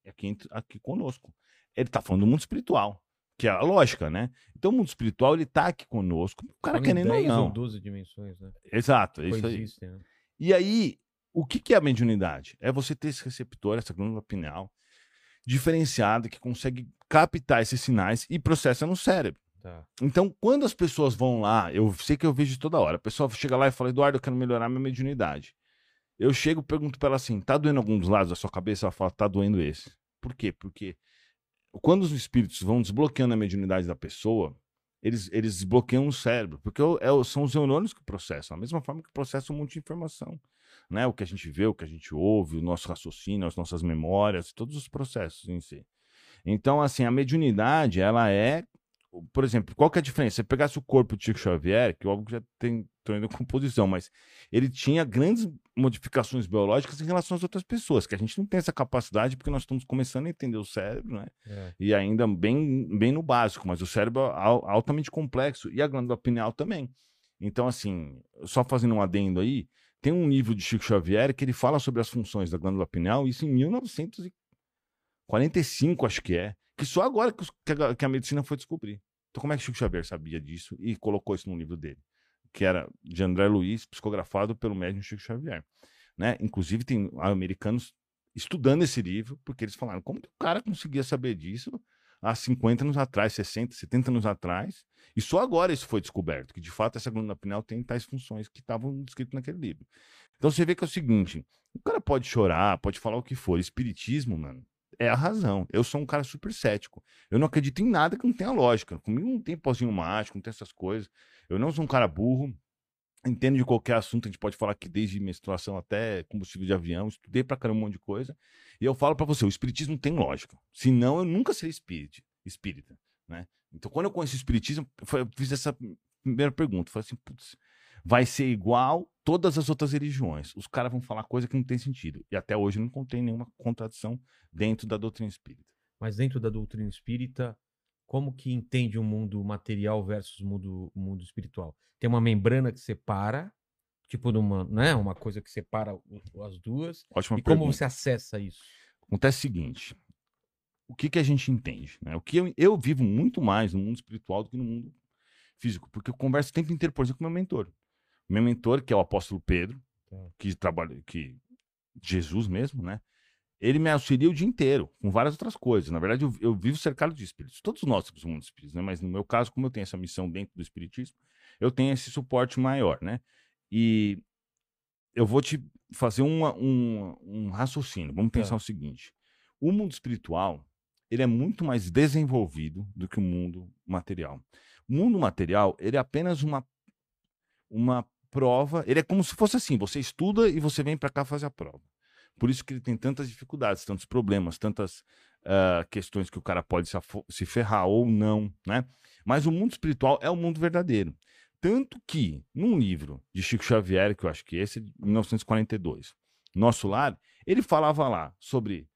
aqui, aqui conosco. Ele está falando do mundo espiritual que é a lógica, né? Então o mundo espiritual ele tá aqui conosco, o cara querendo ou 10 ou não. 12 dimensões, né? Exato, é isso aí. Né? E aí, o que que é a mediunidade? É você ter esse receptor, essa glândula pineal diferenciada que consegue captar esses sinais e processa no cérebro. Tá. Então, quando as pessoas vão lá, eu sei que eu vejo toda hora. A pessoa chega lá e fala: "Eduardo, eu quero melhorar minha mediunidade". Eu chego, pergunto para ela assim: "Tá doendo algum dos lados da sua cabeça?" Ela fala: "Tá doendo esse". Por quê? Porque quando os espíritos vão desbloqueando a mediunidade da pessoa, eles, eles desbloqueiam o cérebro, porque é o- são os neurônios que processam, da mesma forma que processam um monte de informação. Né? O que a gente vê, o que a gente ouve, o nosso raciocínio, as nossas memórias, todos os processos em si. Então, assim, a mediunidade, ela é. Por exemplo, qual que é a diferença? Se você pegasse o corpo de Chico Xavier, que óbvio que já tem tô indo composição, mas ele tinha grandes modificações biológicas em relação às outras pessoas, que a gente não tem essa capacidade porque nós estamos começando a entender o cérebro, né? É. e ainda bem, bem no básico, mas o cérebro é al- altamente complexo e a glândula pineal também. Então, assim, só fazendo um adendo aí, tem um livro de Chico Xavier que ele fala sobre as funções da glândula pineal, isso em 1945, acho que é, que só agora que, a, que a medicina foi descobrir. Então, como é que Chico Xavier sabia disso e colocou isso no livro dele? Que era de André Luiz, psicografado pelo médium Chico Xavier. Né? Inclusive, tem americanos estudando esse livro, porque eles falaram, como que o cara conseguia saber disso há 50 anos atrás, 60, 70 anos atrás, e só agora isso foi descoberto, que de fato essa glândula pineal tem tais funções que estavam descritas naquele livro. Então você vê que é o seguinte, o cara pode chorar, pode falar o que for, espiritismo, mano, é a razão. Eu sou um cara super cético. Eu não acredito em nada que não tenha lógica. Comigo não tem pozinho mágico, não tem essas coisas. Eu não sou um cara burro. entendo de qualquer assunto, a gente pode falar que desde menstruação até combustível de avião, estudei pra caramba um monte de coisa. E eu falo pra você, o espiritismo tem lógica. Senão eu nunca seria espírita, espírita, né? Então quando eu conheci o espiritismo, eu fiz essa primeira pergunta, falei assim, putz, vai ser igual todas as outras religiões. Os caras vão falar coisa que não tem sentido. E até hoje não contém nenhuma contradição dentro da doutrina espírita. Mas dentro da doutrina espírita, como que entende o mundo material versus o mundo, mundo espiritual? Tem uma membrana que separa, tipo numa, né? Uma coisa que separa as duas. Ótima e como pergunta. você acessa isso? Acontece o seguinte: o que, que a gente entende? Né? O que eu, eu vivo muito mais no mundo espiritual do que no mundo físico, porque eu converso o tempo inteiro, por exemplo, com meu mentor. Meu mentor, que é o apóstolo Pedro, que trabalha, que Jesus mesmo, né? Ele me auxilia o dia inteiro, com várias outras coisas. Na verdade, eu, eu vivo cercado de espíritos. Todos nós temos um mundo espírita, né? Mas no meu caso, como eu tenho essa missão dentro do espiritismo, eu tenho esse suporte maior, né? E eu vou te fazer uma- um, um raciocínio. Vamos pensar Tá. o seguinte: o mundo espiritual ele é muito mais desenvolvido do que o mundo material. O mundo material ele é apenas uma uma prova. Ele é como se fosse assim: você estuda e você vem para cá fazer a prova. Por isso que ele tem tantas dificuldades, tantos problemas, tantas ah, questões que o cara pode se, se ferrar ou não, né? Mas o mundo espiritual é o mundo verdadeiro. Tanto que, num livro de Chico Xavier, que eu acho que esse é de 1942, Nosso Lar, ele falava lá sobre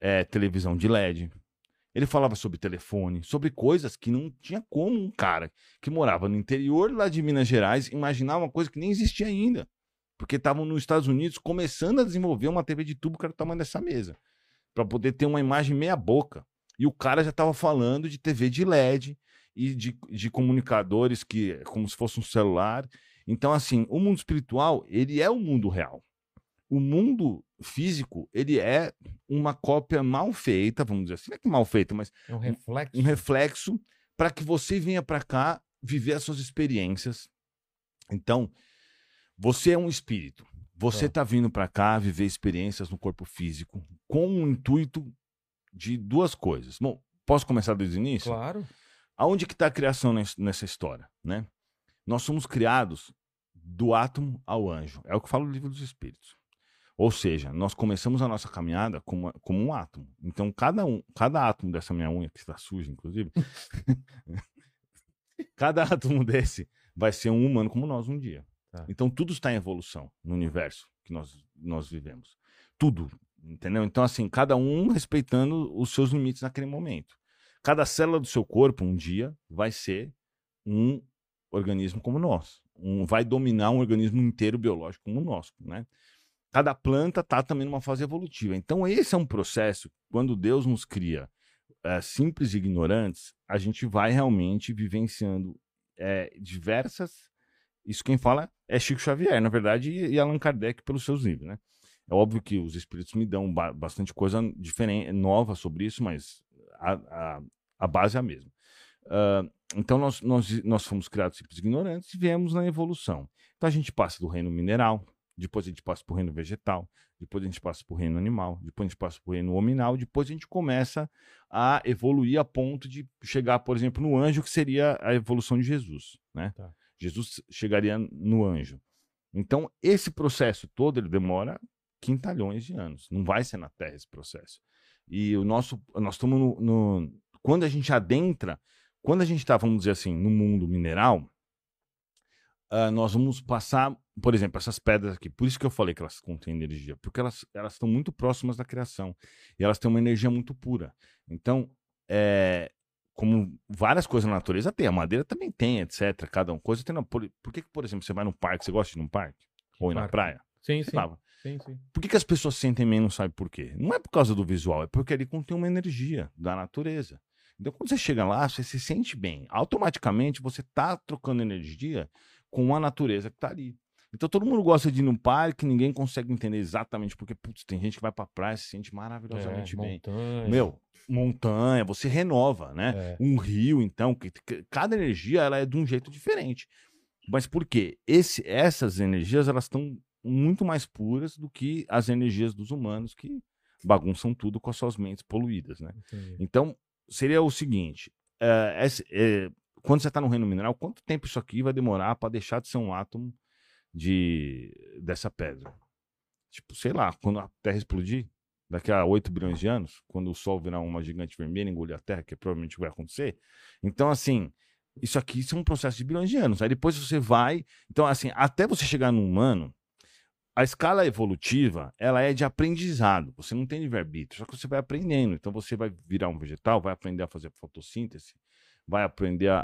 eh, televisão de LED, ele falava sobre telefone, sobre coisas que não tinha como um cara que morava no interior lá de Minas Gerais imaginar uma coisa que nem existia ainda. Porque estavam nos Estados Unidos começando a desenvolver uma TV de tubo que era o tamanho dessa mesa. Para poder ter uma imagem meia boca. E o cara já estava falando de TV de LED e de, de comunicadores que como se fosse um celular. Então, assim, o mundo espiritual, ele é o mundo real. O mundo físico, ele é uma cópia mal feita, vamos dizer assim, não é que mal feita, mas É um reflexo. um reflexo para que você venha para cá viver as suas experiências. Então, você é um espírito. Você Tá. está vindo para cá viver experiências no corpo físico com o intuito de duas coisas. Bom, posso começar desde o início? Claro. Aonde que está a criação nes- nessa história, né? Nós somos criados do átomo ao anjo. É o que fala o livro dos espíritos. Ou seja, nós começamos a nossa caminhada como, como um átomo. Então, cada, um, cada átomo dessa minha unha, que está suja, inclusive, cada átomo desse vai ser um humano como nós um dia. Tá. Então, tudo está em evolução no universo que nós, nós vivemos. Tudo, entendeu? Então, assim, cada um respeitando os seus limites naquele momento. Cada célula do seu corpo, um dia, vai ser um organismo como nós. Um, vai dominar um organismo inteiro biológico como o nosso, né? Cada planta está também numa fase evolutiva. Então, esse é um processo, quando Deus nos cria eh, simples e ignorantes, a gente vai realmente vivenciando eh, diversas. Isso quem fala é Chico Xavier, na verdade, e, Allan Kardec pelos seus livros, né? É óbvio que os espíritos me dão ba- bastante coisa diferente, nova sobre isso, mas a, a, a base é a mesma. Ah, então, nós, nós, nós fomos criados simples ignorantes e viemos na evolução. Então, a gente passa do reino mineral, depois a gente passa para o reino vegetal, depois a gente passa para o reino animal, depois a gente passa para o reino hominal, depois a gente começa a evoluir a ponto de chegar, por exemplo, no anjo, que seria a evolução de Jesus, né? Tá. Jesus chegaria no anjo. Então, esse processo todo, ele demora quintalhões de anos. Não vai ser na Terra esse processo. E o nosso, nós estamos no, no- quando a gente adentra, quando a gente está, vamos dizer assim, no mundo mineral, ah, nós vamos passar, por exemplo, essas pedras aqui. Por isso que eu falei que elas contêm energia, porque elas elas estão muito próximas da criação e elas têm uma energia muito pura. Então, é, como várias coisas na natureza tem, a madeira também tem, etc. Cada uma coisa tem. Não, por, por que, por exemplo, você vai num parque, você gosta de ir num parque? Ou ir na praia? Sim, sim. sim, sim. Por que, que as pessoas sentem menos, sabe por quê? Não é por causa do visual, é porque ali contém uma energia da natureza. Então, quando você chega lá, você se sente bem. Automaticamente, você está trocando energia com a natureza que está ali. Então, todo mundo gosta de ir num parque, ninguém consegue entender exatamente porque, putz, tem gente que vai pra praia e se sente maravilhosamente É, bem. montanha. Meu, montanha, você renova, né? É. Um rio, então, que, que- cada energia ela é de um jeito diferente. Mas por quê? Esse, essas energias elas estão muito mais puras do que as energias dos humanos que bagunçam tudo com as suas mentes poluídas, né? Entendi. Então, seria o seguinte: eh, esse- eh, quando você está no reino mineral, quanto tempo isso aqui vai demorar para deixar de ser um átomo de dessa pedra. Tipo, sei lá, quando a Terra explodir, daqui a 8 bilhões de anos, quando o Sol virar uma gigante vermelha e engolir a Terra, que provavelmente vai acontecer. Então, assim, isso aqui isso é um processo de bilhões de anos. Aí depois você vai. Então, assim, até você chegar no humano, a escala evolutiva, ela é de aprendizado. Você não tem livre-arbítrio, só que você vai aprendendo. Então, você vai virar um vegetal, vai aprender a fazer fotossíntese, vai aprender a,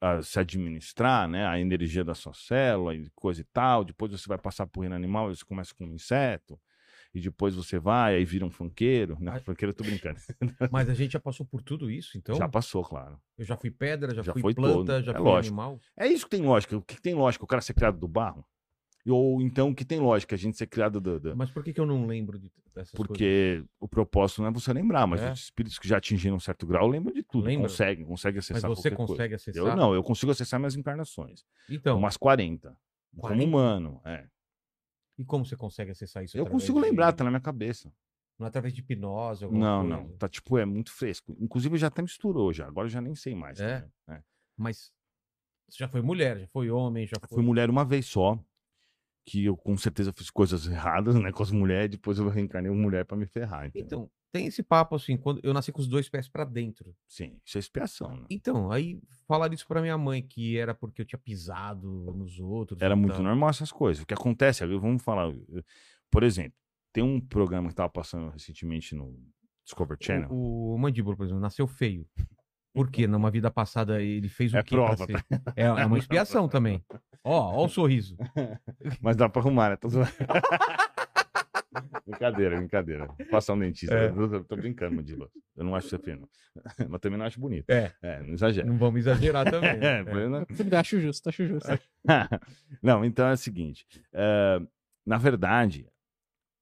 a, a se administrar, né? A energia da sua célula e coisa e tal. Depois você vai passar por reino animal, você começa com um inseto. E depois você vai, aí vira um funkeiro. Não, Ah. funkeiro eu tô brincando. Mas a gente já passou por tudo isso, então? Já passou, claro. Eu já fui pedra, já, Já fui foi planta, todo. já É fui lógico. animal. É isso que tem lógica. O que tem lógica? O cara ser criado do barro? Ou então que tem lógica? A gente ser criado do. do- Mas por que, que eu não lembro de, dessas coisas? Porque o propósito não é você lembrar, mas É? os espíritos que já atingiram um certo grau lembram de tudo. Lembra? Conseguem, conseguem Mas acessar você consegue coisa. acessar? Eu não, eu consigo acessar minhas encarnações. Então, umas 40. 40? Como humano, é. e como você consegue acessar isso? Eu consigo de- lembrar, tá na minha cabeça. Não é através de hipnose, alguma Não, coisa? não. Tá tipo, é muito fresco. Inclusive já até misturou já. Agora eu já nem sei mais. É? É. Mas você já foi mulher, já foi homem, já foi... Fui mulher uma vez só. Que eu com certeza fiz coisas erradas, né? Com as mulheres, depois eu reencarnei uma mulher pra me ferrar. entendeu? Então, tem esse papo assim, quando eu nasci com os dois pés pra dentro. Sim, isso é expiação, né? Então, aí falaram isso pra minha mãe, que era porque eu tinha pisado nos outros. Era muito tal. normal essas coisas. O que acontece, vamos falar. Por exemplo, tem um programa que tava passando recentemente no Discovery Channel. O, o Mandíbula, por exemplo, nasceu feio. Por quê? Numa vida passada ele fez o É quê pra prova, ser? É, é uma expiação também. Ó, ó o sorriso. Mas dá pra arrumar, né? Tô brincadeira, brincadeira. Passar um dentista. É. Eu tô, brincando, Mandíbula. Eu não acho você fino. Mas também não acho bonito. É. É, não exagera. Não vamos exagerar também. né? É? Tudo bem, acho justo, acho justo. não, então é o seguinte. é, na verdade,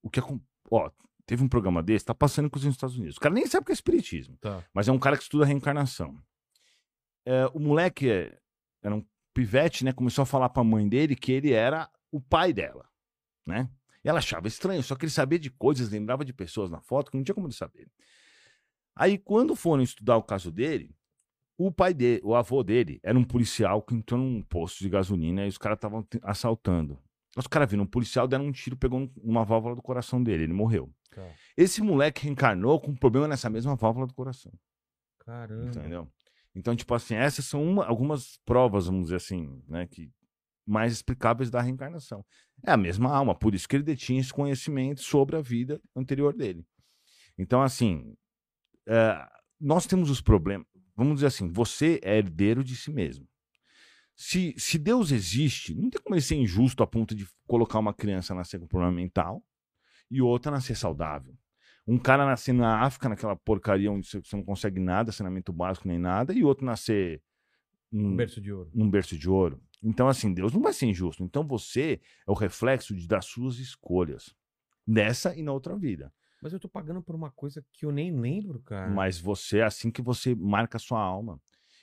o que acon- ó, teve um programa desse, tá passando com os Estados Unidos. O cara nem sabe o que é espiritismo, Tá. mas é um cara que estuda reencarnação. É, o moleque é- era um pivete, né? Começou a falar pra mãe dele que ele era o pai dela, né? E ela achava estranho, só que ele sabia de coisas, lembrava de pessoas na foto que não tinha como ele saber. Aí, quando foram estudar o caso dele, o pai dele, o avô dele, era um policial que entrou num posto de gasolina e os caras estavam assaltando. Os caras viram um policial, deram um tiro, pegou um- uma válvula do coração dele, ele morreu. Tá. Esse moleque reencarnou com um problema nessa mesma válvula do coração, Caramba. entendeu? Então, tipo assim, essas são uma- algumas provas, vamos dizer assim, né, que mais explicáveis da reencarnação. É a mesma alma, por isso que ele detinha esse conhecimento sobre a vida anterior dele. Então, assim, é, nós temos os problemas. Vamos dizer assim, você é herdeiro de si mesmo. Se, se Deus existe, não tem como ele ser injusto a ponto de colocar uma criança nascer com problema mental e outra nascer saudável. Um cara nascer na África, naquela porcaria onde você não consegue nada, saneamento básico nem nada, e outro nascer Um num, berço de ouro. num berço de ouro. Então, assim, Deus não vai ser injusto. Então, você é o reflexo de- das suas escolhas. Nessa e na outra vida. Mas eu tô pagando por uma coisa que eu nem lembro, cara. Mas você é assim que você marca a sua alma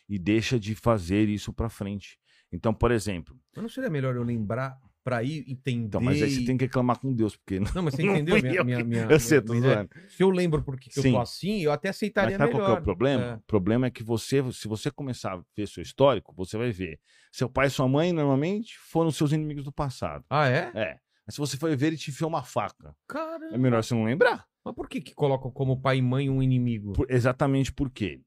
e deixa de fazer isso pra frente. Então, por exemplo, Mas não seria melhor eu lembrar pra ir entender. então, mas aí você tem que reclamar com Deus, porque não, Não, mas você entendeu minha, eu minha, minha, eu sei, tô minha. Se eu lembro porque que eu tô assim, eu até Mas aceitaria sabe melhor. qual é o problema? É. O problema é que você, se você começar a ver seu histórico, você vai ver. Seu pai e sua mãe, normalmente, foram seus inimigos do passado. Ah, é? É. Mas se você for ver, ele te enfiou uma faca. Caramba. É melhor você não lembrar. Mas por que que colocam como pai e mãe um inimigo? Por- exatamente por quê?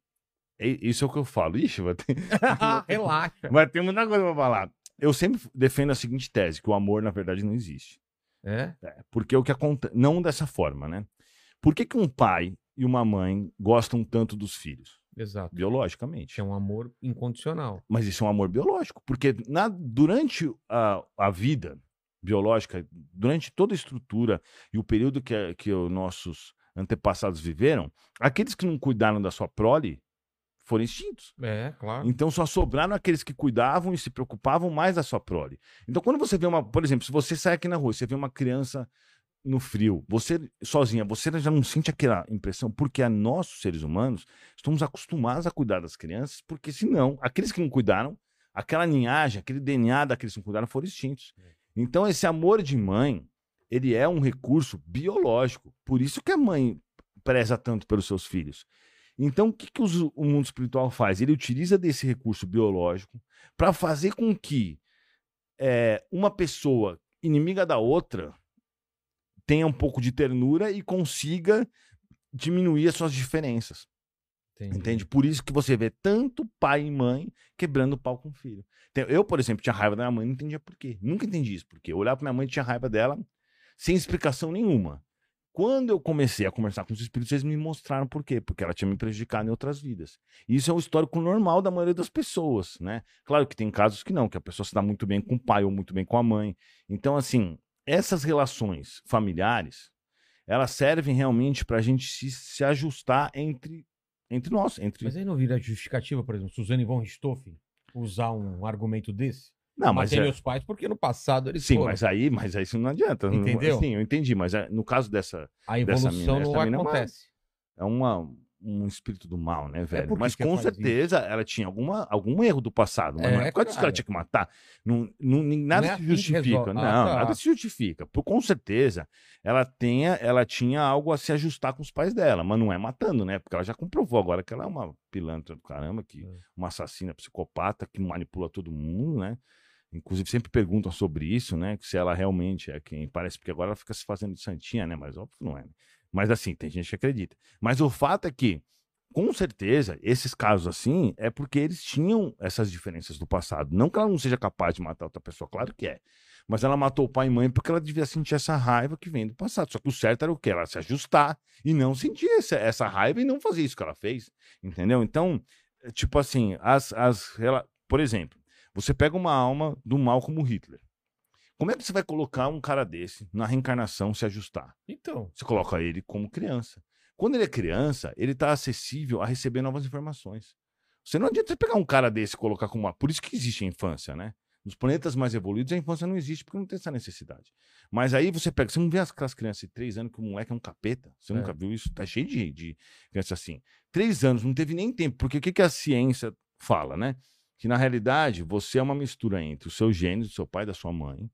É- Isso é o que eu falo. Ixi, vai ter, Relaxa. vai ter muita coisa pra falar. Eu sempre defendo a seguinte tese, que o amor, na verdade, não existe. É? É, porque o que acontece... Não dessa forma, né? Por que, que um pai e uma mãe gostam tanto dos filhos? Exato. Biologicamente. É um amor incondicional. Mas isso é um amor biológico. Porque na, durante a, a vida biológica, durante toda a estrutura e o período que, que os nossos antepassados viveram, aqueles que não cuidaram da sua prole foram extintos. É, claro. Então só sobraram aqueles que cuidavam e se preocupavam mais da sua prole. Então quando você vê uma, por exemplo, se você sai aqui na rua, e você vê uma criança no frio, você sozinha, você já não sente aquela impressão, porque a nós, seres humanos, estamos acostumados a cuidar das crianças, porque senão, aqueles que não cuidaram, aquela linhagem, aquele DNA daqueles que não cuidaram foram extintos. Então esse amor de mãe, ele é um recurso biológico. Por isso que a mãe preza tanto pelos seus filhos. Então, o que, que os- o mundo espiritual faz? Ele utiliza desse recurso biológico para fazer com que é, uma pessoa inimiga da outra tenha um pouco de ternura e consiga diminuir as suas diferenças. Entende? Por isso que você vê tanto pai e mãe quebrando o pau com o filho. Então, eu, por exemplo, tinha raiva da minha mãe, não entendia por quê. Nunca entendi isso, porque eu olhava pra minha mãe e tinha raiva dela sem explicação nenhuma. Quando eu comecei a conversar com os espíritos, eles me mostraram por quê. Porque ela tinha me prejudicado em outras vidas. E isso é um histórico normal da maioria das pessoas, né? Claro que tem casos que não, que a pessoa se dá muito bem com o pai ou muito bem com a mãe. Então, assim, essas relações familiares, elas servem realmente para a gente se, se ajustar entre entre nós. Entre... Mas aí não vira justificativa, por exemplo, Suzane von Richthofen usar um argumento desse? Não, mas Matei é... meus pais porque no passado eles Sim, foram. mas aí, mas aí isso não adianta. Entendeu? Sim, eu entendi, mas é, no caso dessa. A dessa evolução mina, não mina é acontece. É uma, um espírito do mal, né, velho? por que mas com certeza ela tinha alguma, algum erro do passado. Mas É, não é por causa disso que ela tinha que matar. Não, não, nada Não é se assim justifica. resolve. Não, Ah, tá. nada se justifica. Por, com certeza, ela, tenha, ela tinha algo a se ajustar com os pais dela, mas não é matando, né? Porque ela já comprovou agora que ela é uma pilantra do caramba, que, É. uma assassina psicopata que manipula todo mundo, né? Inclusive, sempre perguntam sobre isso, né? Se ela realmente é quem parece, porque agora ela fica se fazendo de santinha, né? Mas óbvio que não é. né? Mas assim, tem gente que acredita. Mas o fato é que, com certeza, esses casos assim é porque eles tinham essas diferenças do passado. Não que ela não seja capaz de matar outra pessoa, claro que é. Mas ela matou o pai e mãe porque ela devia sentir essa raiva que vem do passado. Só que o certo era o quê? Ela se ajustar e não sentir essa, essa raiva e não fazer isso que ela fez. Entendeu? Então, tipo assim, as, as por exemplo, você pega uma alma do mal como Hitler. Como é que você vai colocar um cara desse na reencarnação se ajustar? Então. Você coloca ele como criança. Quando ele é criança, ele está acessível a receber novas informações. Você não adianta você pegar um cara desse e colocar como uma. Por isso que existe a infância, né? Nos planetas mais evoluídos, a infância não existe porque não tem essa necessidade. Mas aí você pega, você não vê aquelas crianças de três anos que o moleque é um capeta. Você É. nunca viu isso? Tá cheio de, de criança assim. Três anos, não teve nem tempo. Porque o que, que a ciência fala, né? Que na realidade você é uma mistura entre o seu gênio, do seu pai da sua mãe,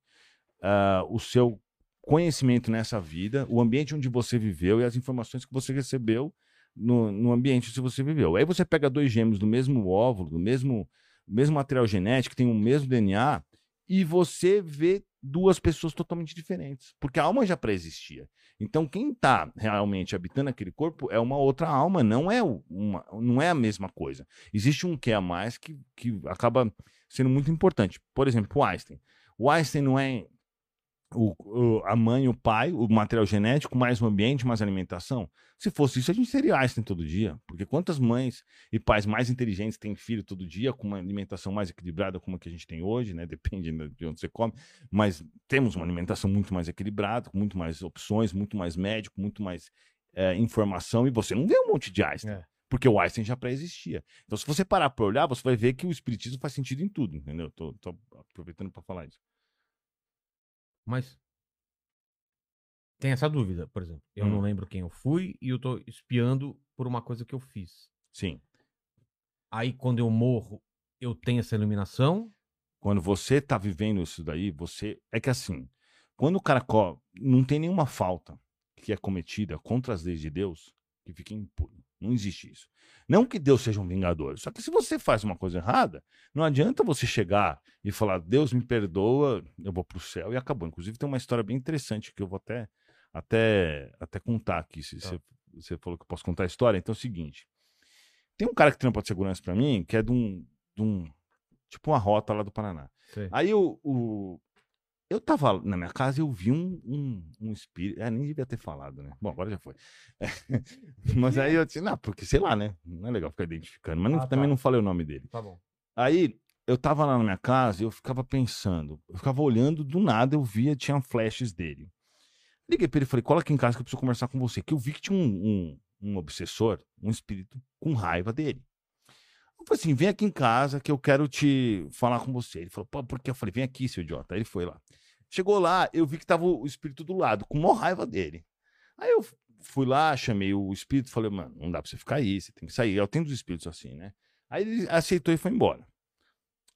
ah, o seu conhecimento nessa vida, o ambiente onde você viveu e as informações que você recebeu no, no ambiente onde você viveu. Aí você pega dois gêmeos do mesmo óvulo, do mesmo, mesmo material genético, tem o mesmo DNA, e você vê duas pessoas totalmente diferentes, porque a alma já pré-existia. Então, quem está realmente habitando aquele corpo é uma outra alma, não é, uma, não é a mesma coisa. Existe um que a mais que, que acaba sendo muito importante. Por exemplo, o Einstein. O Einstein não é o, o- a mãe, o pai, o material genético, mais o ambiente, mais a alimentação. Se fosse isso, a gente seria Einstein todo dia. Porque quantas mães e pais mais inteligentes têm filho todo dia, com uma alimentação mais equilibrada como a que a gente tem hoje, né? Depende de onde você come. Mas temos uma alimentação muito mais equilibrada, com muito mais opções, muito mais médico, muito mais eh, informação. E você não vê um monte de Einstein. É. Porque o Einstein já pré-existia. Então, se você parar para olhar, você vai ver que o espiritismo faz sentido em tudo, entendeu? Tô, tô aproveitando para falar isso. Mas tem essa dúvida, por exemplo. Eu Hum. não lembro quem eu fui e eu tô espiando por uma coisa que eu fiz. Sim. Aí quando eu morro, eu tenho essa iluminação. Quando você tá vivendo isso daí, você. É que assim, quando o cara co... não tem nenhuma falta que é cometida contra as leis de Deus, que fica impune. Não existe isso. Não que Deus seja um vingador. Só que se você faz uma coisa errada, não adianta você chegar e falar, Deus me perdoa, eu vou pro céu e acabou. Inclusive, tem uma história bem interessante que eu vou até, até, até contar aqui. Se Tá. você, você falou que eu posso contar a história, então é o seguinte. Tem um cara que trampa de segurança pra mim, que é de um, de um. Tipo uma rota lá do Paraná. Sei. Aí o, o- eu tava na minha casa e eu vi um, um, um espírito. É, nem devia ter falado, né? Bom, agora já foi. Mas aí eu disse, não, porque sei lá, né? Não é legal ficar identificando. Mas não- Ah, também tá. não falei o nome dele. Tá bom. Aí eu tava lá na minha casa e eu ficava pensando, eu ficava olhando, do nada eu via, tinha flashes dele. Liguei pra ele e falei, cola aqui em casa que eu preciso conversar com você. Que eu vi que tinha um, um, um obsessor, um espírito, com raiva dele. Eu falei assim, vem aqui em casa que eu quero te falar com você. Ele falou, pô, por quê? Eu falei, vem aqui, seu idiota. Aí ele foi lá. Chegou lá, eu vi que tava o espírito do lado, com maior raiva dele. Aí eu fui lá, chamei o espírito, falei, mano, não dá pra você ficar aí, você tem que sair. Eu tenho dos espíritos assim, né? Aí ele aceitou e foi embora.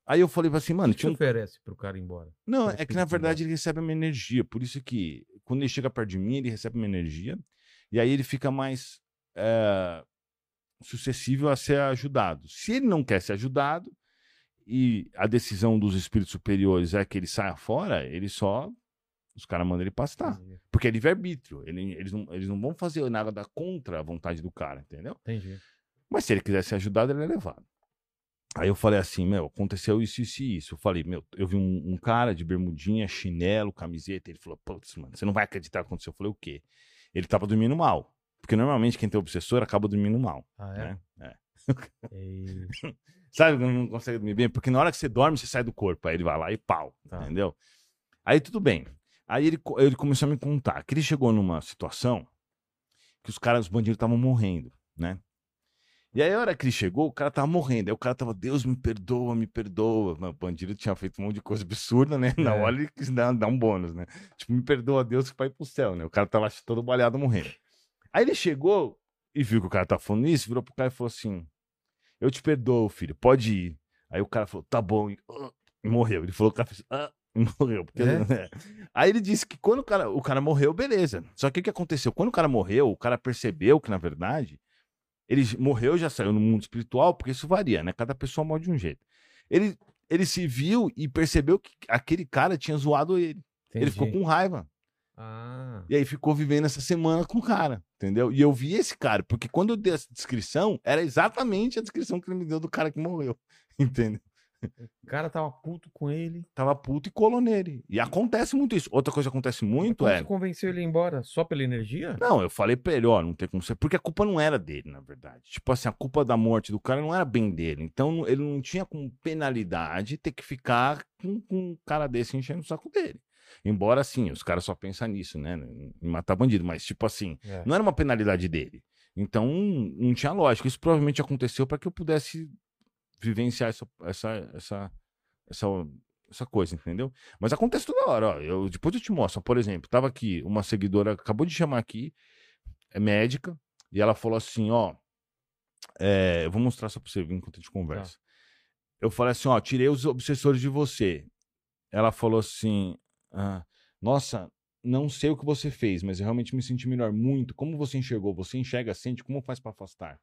Aí eu falei assim, mano, O que tinha um oferece pro cara ir embora? não, é que na verdade ele recebe uma energia. Por isso que quando ele chega perto de mim, ele recebe uma energia. E aí ele fica mais eh, suscetível a ser ajudado. Se ele não quer ser ajudado, e a decisão dos espíritos superiores é que ele saia fora, ele só. Os caras mandam ele pastar. Porque é livre-arbítrio. Ele, eles, não, eles não vão fazer nada contra a vontade do cara, entendeu? Entendi. Mas se ele quiser ser ajudado, ele é levado. Aí eu falei assim, meu, aconteceu isso, isso e isso. Eu falei, meu, eu vi um, um cara de bermudinha, chinelo, camiseta. Ele falou, putz, mano, você não vai acreditar o que aconteceu. Eu falei, o quê? Ele tava dormindo mal. Porque normalmente quem tem obsessor acaba dormindo mal. Ah, Né? É. Ei, Sabe não consegue dormir bem? Porque na hora que você dorme, você sai do corpo. Aí ele vai lá e pau. Tá. Entendeu? Aí tudo bem. Aí ele, ele começou a me contar que ele chegou numa situação que os caras, os bandidos estavam morrendo, né? E aí a hora que ele chegou, o cara tava morrendo. Aí o cara tava, Deus me perdoa, me perdoa. Mas o bandido tinha feito um monte de coisa absurda, né? Na É. hora ele quis dar, dar um bônus, né? Tipo, me perdoa, Deus, que vai pro céu, né? O cara tava todo balhado morrendo. Aí ele chegou e viu que o cara tava falando isso, virou pro cara e falou assim: Eu te perdoo, filho, pode ir. Aí o cara falou, tá bom, e, e morreu. Ele falou, o cara fez, ah, morreu. Porque, É? é. Aí ele disse que quando o cara, o cara morreu, beleza. Só que o que aconteceu? Quando o cara morreu, o cara percebeu que, na verdade, ele morreu e já saiu no mundo espiritual, porque isso varia, né? Cada pessoa morre de um jeito. Ele, ele se viu e percebeu que aquele cara tinha zoado ele. Ele ficou entendi. com raiva. Ah, E aí ficou vivendo essa semana com o cara, entendeu? E eu vi esse cara, porque quando eu dei essa descrição, era exatamente a descrição que ele me deu do cara que morreu. Entendeu? o cara tava puto com ele. Tava puto e colou nele. E acontece muito isso. Outra coisa que acontece muito Como é. você convenceu ele a ir embora? Só pela energia? Não, eu falei pra ele, ó, não tem como ser. Porque a culpa não era dele, na verdade. Tipo assim, a culpa da morte do cara não era bem dele. Então ele não tinha como penalidade ter que ficar com, com um cara desse enchendo o saco dele. Embora, assim, os caras só pensam nisso, né? Em matar bandido. Mas, tipo assim, É. não era uma penalidade dele. Então, não tinha lógica. Isso provavelmente aconteceu para que eu pudesse vivenciar essa, essa, essa, essa, essa coisa, entendeu? Mas acontece toda hora. Ó. Eu, depois eu te mostro. Por exemplo, tava aqui, uma seguidora acabou de chamar aqui, é médica, e ela falou assim: ó, é, eu vou mostrar só pra você ver enquanto a gente conversa. Eu falei assim: ó, tirei os obsessores de você. Ela falou assim: ah, nossa, não sei o que você fez, mas eu realmente me senti melhor muito. Como você enxergou? Você enxerga, sente, como faz pra afastar?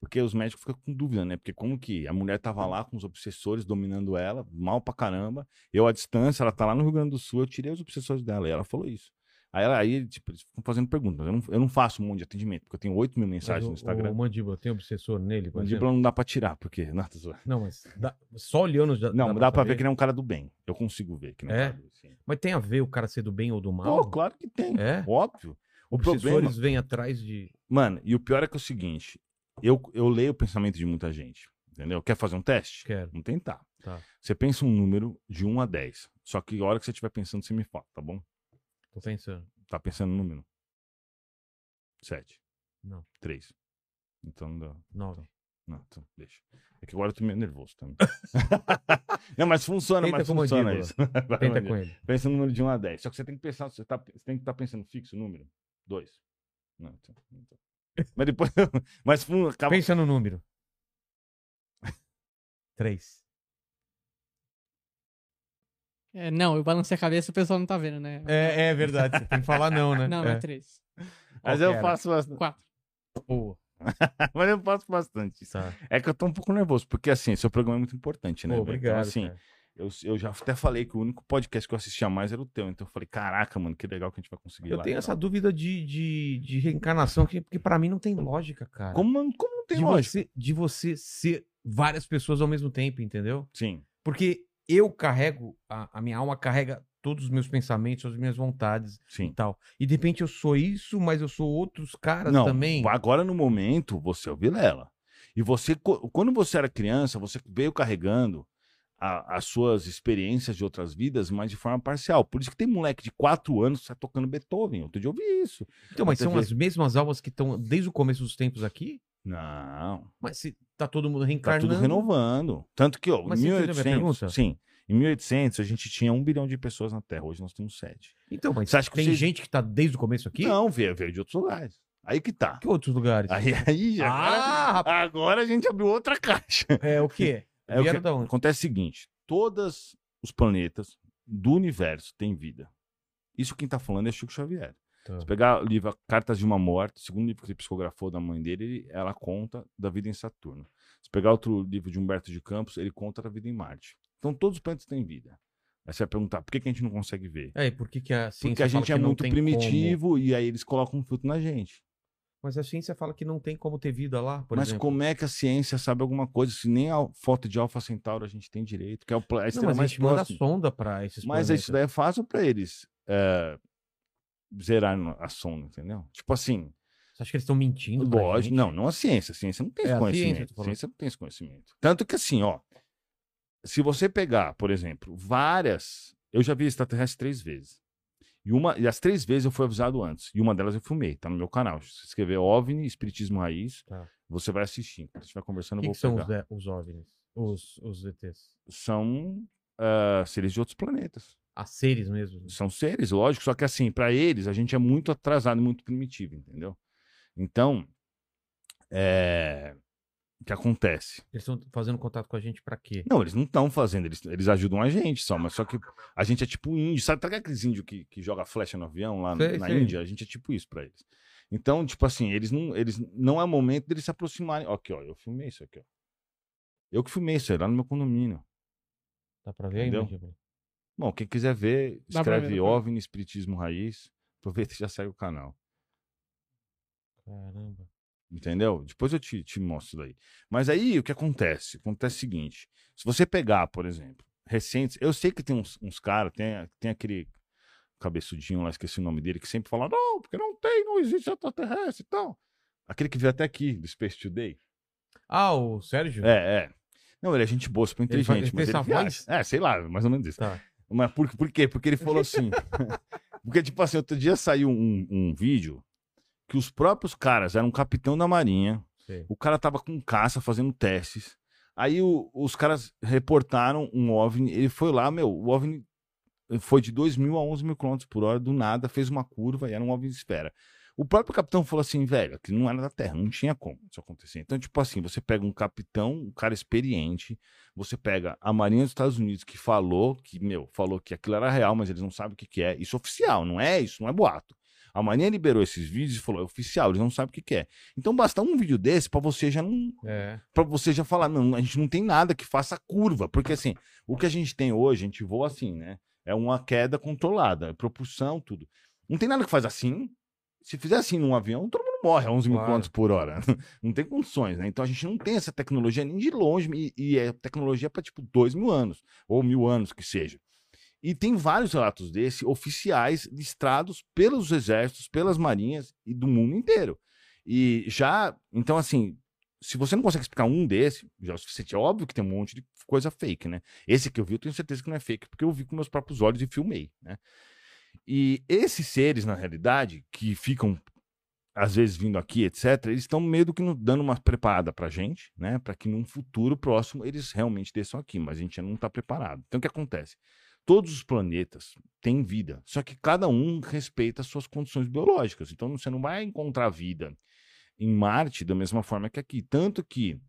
Porque os médicos ficam com dúvida, né? Porque como que a mulher tava lá com os obsessores dominando ela, mal pra caramba. Eu à distância, ela tá lá no Rio Grande do Sul, eu tirei os obsessores dela. E ela falou isso. Aí, aí tipo, eles ficam fazendo perguntas. Eu não, eu não faço um monte de atendimento, porque eu tenho 8 mil mensagens no Mas o- Instagram. O mandíbula tem obsessor nele? Mandíbula não dá pra tirar, porque. Não. Não, mas dá- só olhando já não dá, pra ver saber? que ele é um cara do bem. Eu consigo ver que não é, um cara do. Mas tem a ver o cara ser do bem ou do mal? Pô, claro que tem. É? Óbvio. O Obsessores problema. vêm atrás de. Mano, e o pior é que é o seguinte: eu, eu leio o pensamento de muita gente. Entendeu? Quer fazer um teste? Quero. Vamos tentar. Tá. Você pensa um número de 1 a 10. Só que a hora que você estiver pensando, você me fala, tá bom? Tô pensando. Tá pensando no número? 7. Não. 3. Então não dá. Nove. Não, então deixa. É que agora eu tô meio nervoso também. não, mas funciona, Tenta mas funciona isso. Vai, Tenta com ele. Pensa no número de 1 a 10. Só que você tem que pensar, você, tá, você tem que estar pensando fixo o número. 2. Não, então, então. Mas depois. mas acaba. Pensa no número. Três. É, não, eu balancei a cabeça e o pessoal não tá vendo, né? É, é verdade. Você tem que falar não, né? Não, é três. Mas Qual eu era? faço bastante. Quatro. Pô, mas eu faço bastante. tá. É que eu tô um pouco nervoso, porque assim, seu programa é muito importante, né? Pô, velho? obrigado. Então, assim, cara. eu, eu já até falei que o único podcast que eu assistia mais era o teu. Então eu falei, caraca, mano, que legal que a gente vai conseguir Eu lá. tenho essa tal. dúvida de, de, de reencarnação, que, porque pra mim não tem lógica, cara. Como, como não tem de lógica? você, de você ser várias pessoas ao mesmo tempo, entendeu? Sim. Porque eu carrego, a, a minha alma carrega todos os meus pensamentos, as minhas vontades e Sim. tal. E de repente eu sou isso, mas eu sou outros caras Não, também. agora no momento, você é o Vilela. E você, quando você era criança, você veio carregando a- as suas experiências de outras vidas, mas de forma parcial. Por isso que tem moleque de 4 anos que tá tocando Beethoven. Outro dia eu vi isso. Então, mas são as mesmas almas que estão desde o começo dos tempos aqui? Não. Mas se tá todo mundo Tá reencarnando. tudo renovando. Tanto que, ó, Mas em você entendeu a minha 1800. pergunta? Sim. Em 1800, a gente tinha um bilhão de pessoas na Terra. Hoje nós temos 7. Então, mas Você acha que tem vocês- gente que tá desde o começo aqui? Não, veio, veio de outros lugares. Aí que tá. Que outros lugares? Aí, aí já. Ah, rapaz. agora a gente abriu outra caixa. É o quê? É o Vieram que- da onde? Acontece o seguinte: todos os planetas do universo têm vida. Isso quem tá falando é Chico Xavier. Tá. Se pegar o livro Cartas de uma Morte, o segundo livro que ele psicografou da mãe dele, ele- ela conta da vida em Saturno. Se pegar outro livro de Humberto de Campos, ele conta a vida em Marte. Então todos os planetas têm vida. Aí você vai perguntar, por que, que a gente não consegue ver? É, por que, que a ciência Porque a gente é muito primitivo e aí eles colocam um filtro na gente. como- Mas a ciência fala que não tem como ter vida lá, por mas exemplo. como é que a ciência sabe alguma coisa se nem a foto de Alpha Centauro a gente tem direito, que é o pla- a Não, estrela mas a mais gente manda sonda pra esses Mas planetas. isso daí é fácil pra eles é, zerar a sonda, entendeu? Tipo assim, Você acha que eles estão mentindo lógico, não, não a ciência. A ciência não tem É, esse conhecimento. A ciência não tem esse conhecimento. Tanto que assim, ó, se você pegar, por exemplo, várias. Eu já vi extraterrestre três vezes. E, uma, e as três vezes eu fui avisado antes. E uma delas eu filmei, tá no meu canal. Se você escrever OVNI, Espiritismo Raiz, Tá. você vai assistir. Gente vai conversando, O eu que, vou que são os, é, os OVNIs? Os, os ETs? São ah, seres de outros planetas. Ah, seres mesmo. São seres, lógico, só que assim, para eles, a gente é muito atrasado e muito primitivo, entendeu? Então, é... o que acontece? Eles estão fazendo contato com a gente pra quê? Não, eles não estão fazendo, eles, eles ajudam a gente só, mas só que a gente é tipo índio, sabe? Tá aqueles índios que, que joga flecha no avião lá Sei, na sei. Índia? A gente é tipo isso para eles. Então, tipo assim, eles não, eles não é momento deles se aproximarem. Ó, Aqui, ó, eu filmei isso aqui, ó. Eu que filmei isso aí lá no meu condomínio. Dá pra ver aí, Entendeu? Mandíbula? Bom, quem quiser ver, escreve ver. OVNI Espiritismo Raiz. Aproveita e já segue o canal. Caramba. Entendeu? Depois eu te, te mostro daí. Mas aí o que acontece? Acontece o seguinte: se você pegar, por exemplo, recentes, eu sei que tem uns, uns caras, tem, tem aquele cabeçudinho lá, esqueci o nome dele, que sempre fala: não, porque não tem, não existe extraterrestre e tal. Aquele que veio até aqui, do Space Today. Ah, o Sérgio? É, é. Não, ele é gente boa, super inteligente. ele mas ele viaja. voz? É, sei lá, mais ou menos isso. Tá. Mas por, por quê? Porque ele falou assim. porque, tipo assim, outro dia saiu um, um vídeo que os próprios caras eram capitão da marinha. Sei. O cara tava com caça fazendo testes. Aí o- os caras reportaram um OVNI. Ele foi lá, meu, o OVNI foi de 2 mil a 11 mil quilômetros por hora, do nada, fez uma curva e era um OVNI de esfera. O próprio capitão falou assim, velho, aquilo não era da Terra, não tinha como isso acontecer. Então, tipo assim, você pega um capitão, um cara experiente, você pega a Marinha dos Estados Unidos que falou que, meu, falou que aquilo era real, mas eles não sabem o que, que é. Isso é oficial, não é isso, não é boato. A Marinha liberou esses vídeos e falou, é oficial, eles não sabem o que, que é. Então basta um vídeo desse pra você já não. É. Pra você já falar, não, a gente não tem nada que faça curva. Porque assim, o que a gente tem hoje, a gente voa assim, né? É uma queda controlada, é propulsão, tudo. Não tem nada que faz assim. Se fizer assim num avião, todo mundo morre a 11 mil km por hora. Não tem condições, né? Então a gente não tem essa tecnologia nem de longe, e, e é tecnologia para tipo dois mil anos, ou mil anos que seja. E tem vários relatos desse, oficiais, listrados pelos exércitos, pelas marinhas e do mundo inteiro. E já, então assim, se você não consegue explicar um desse, já é o suficiente. É óbvio que tem um monte de coisa fake, né? Esse que eu vi, eu tenho certeza que não é fake, porque eu vi com meus próprios olhos e filmei, né? E esses seres, na realidade, que ficam às vezes vindo aqui, etc., eles estão meio que dando uma preparada pra gente, né? Para que num futuro próximo eles realmente desçam aqui, mas a gente ainda não está preparado. Então o que acontece? Todos os planetas têm vida, só que cada um respeita as suas condições biológicas. Então você não vai encontrar vida em Marte da mesma forma que aqui. Tanto que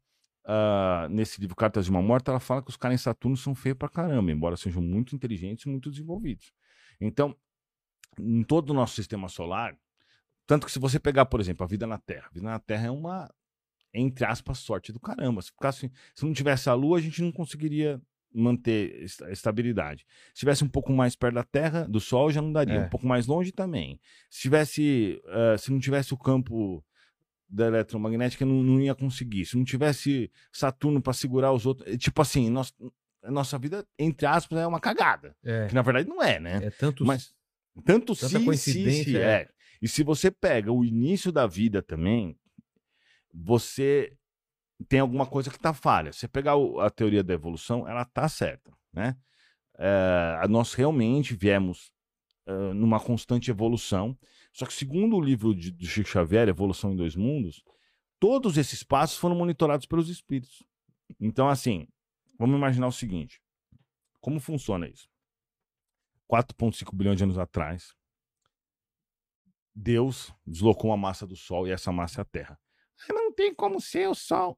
ah, nesse livro Cartas de uma Morta, ela fala que os caras em Saturno são feios pra caramba, embora sejam muito inteligentes e muito desenvolvidos. Então, em todo o nosso sistema solar, tanto que se você pegar, por exemplo, a vida na Terra, a vida na Terra é uma, entre aspas, sorte do caramba. Se, ficasse, se não tivesse a Lua, a gente não conseguiria manter esta- estabilidade. Se estivesse um pouco mais perto da Terra, do Sol, já não daria. É. Um pouco mais longe também. Se tivesse, ah, se não tivesse o campo da eletromagnética, não, não ia conseguir. Se não tivesse Saturno para segurar os outros, eh, tipo assim, nós, a nossa vida, entre aspas, é uma cagada. É. Que na verdade não é, né? É tanto. Mas tanto Tanta se, se, coincidência, se é. é. E se você pega o início da vida também, você tem alguma coisa que tá falha. Você pegar a teoria da evolução, ela tá certa, né? É, nós realmente viemos numa constante evolução. Só que segundo o livro de, do Chico Xavier, Evolução em Dois Mundos, todos esses passos foram monitorados pelos espíritos. Então, assim, vamos imaginar o seguinte: como funciona isso? 4,5 bilhões de anos atrás, Deus deslocou uma massa do Sol e essa massa é a Terra. Não tem como ser o Sol.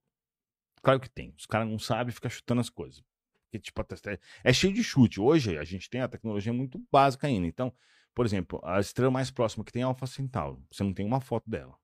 Claro que tem. Os caras não sabem ficam chutando as coisas. Porque, tipo, te- é cheio de chute. Hoje a gente tem a tecnologia muito básica ainda. Então, por exemplo, a estrela mais próxima que tem é a Alpha Centauro. Você não tem uma foto dela.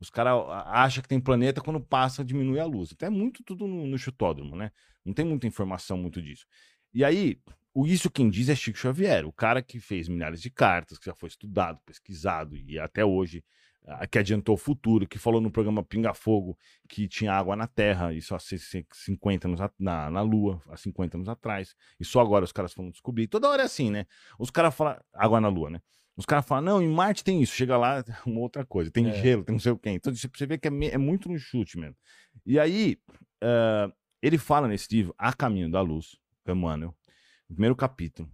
Os caras acham que tem planeta quando passa, diminui a luz. Até muito tudo no, no chutódromo, né? Não tem muita informação muito disso. E aí, isso quem diz é Chico Xavier, o cara que fez milhares de cartas, que já foi estudado, pesquisado e até hoje ah, que adiantou o futuro, que falou no programa Pinga Fogo que tinha água na Terra, isso há 50 anos na, na Lua, há 50 anos atrás, e só agora os caras foram descobrir. Toda hora é assim, né? Os caras falam. Água na Lua, né? Os caras falam, não, em Marte tem isso, chega lá, uma outra coisa, tem é. gelo, tem não sei o quê. Então você vê que é, é muito no chute mesmo. E aí, uh, ele fala nesse livro, A Caminho da Luz, Emmanuel, no primeiro capítulo,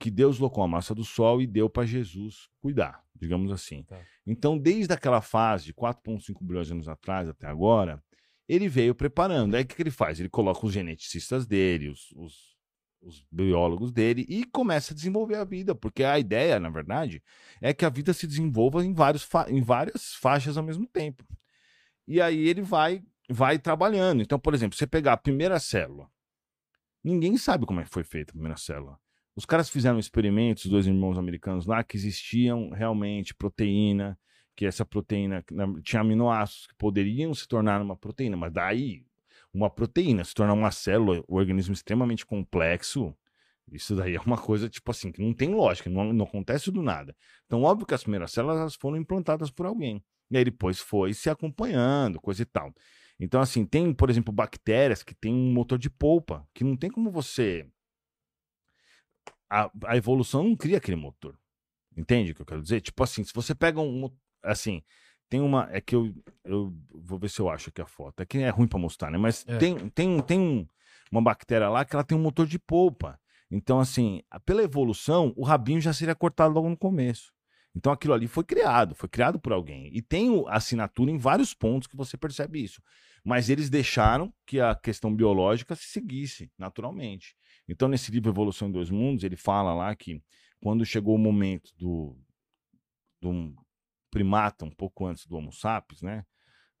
que Deus locou a massa do Sol e deu para Jesus cuidar, digamos assim. Tá. Então, desde aquela fase de 4,5 bilhões de anos atrás até agora, ele veio preparando. Aí o que, que ele faz? Ele coloca os geneticistas dele, os, os, os, biólogos dele e começa a desenvolver a vida, porque a ideia, na verdade, é que a vida se desenvolva em, vários em várias faixas ao mesmo tempo. E aí ele vai, vai trabalhando. Então, por exemplo, você pegar a primeira célula, ninguém sabe como é que foi feita a primeira célula. Os caras fizeram experimentos, dois irmãos americanos lá, que existiam realmente proteína, que essa proteína tinha aminoácidos que poderiam se tornar uma proteína, mas daí uma proteína se tornar uma célula, um organismo extremamente complexo, isso daí é uma coisa, tipo assim, que não tem lógica, não, não acontece do nada. Então, óbvio que as primeiras células foram implantadas por alguém. E aí depois foi se acompanhando, coisa e tal. Então, assim, tem, por exemplo, bactérias que têm um motor de polpa, que não tem como você a, a evolução não cria aquele motor. Entende o que eu quero dizer? Tipo assim, se você pega um. Assim, tem uma. É que eu, eu vou ver se eu acho aqui a foto. É que é ruim para mostrar, né? Mas é. tem, tem, tem uma bactéria lá que ela tem um motor de polpa. Então, assim, pela evolução, o rabinho já seria cortado logo no começo. Então aquilo ali foi criado, foi criado por alguém. E tem assinatura em vários pontos que você percebe isso. Mas eles deixaram que a questão biológica se seguisse naturalmente. Então, nesse livro Evolução em Dois Mundos, ele fala lá que quando chegou o momento do, do primata, um pouco antes do Homo sapiens, né?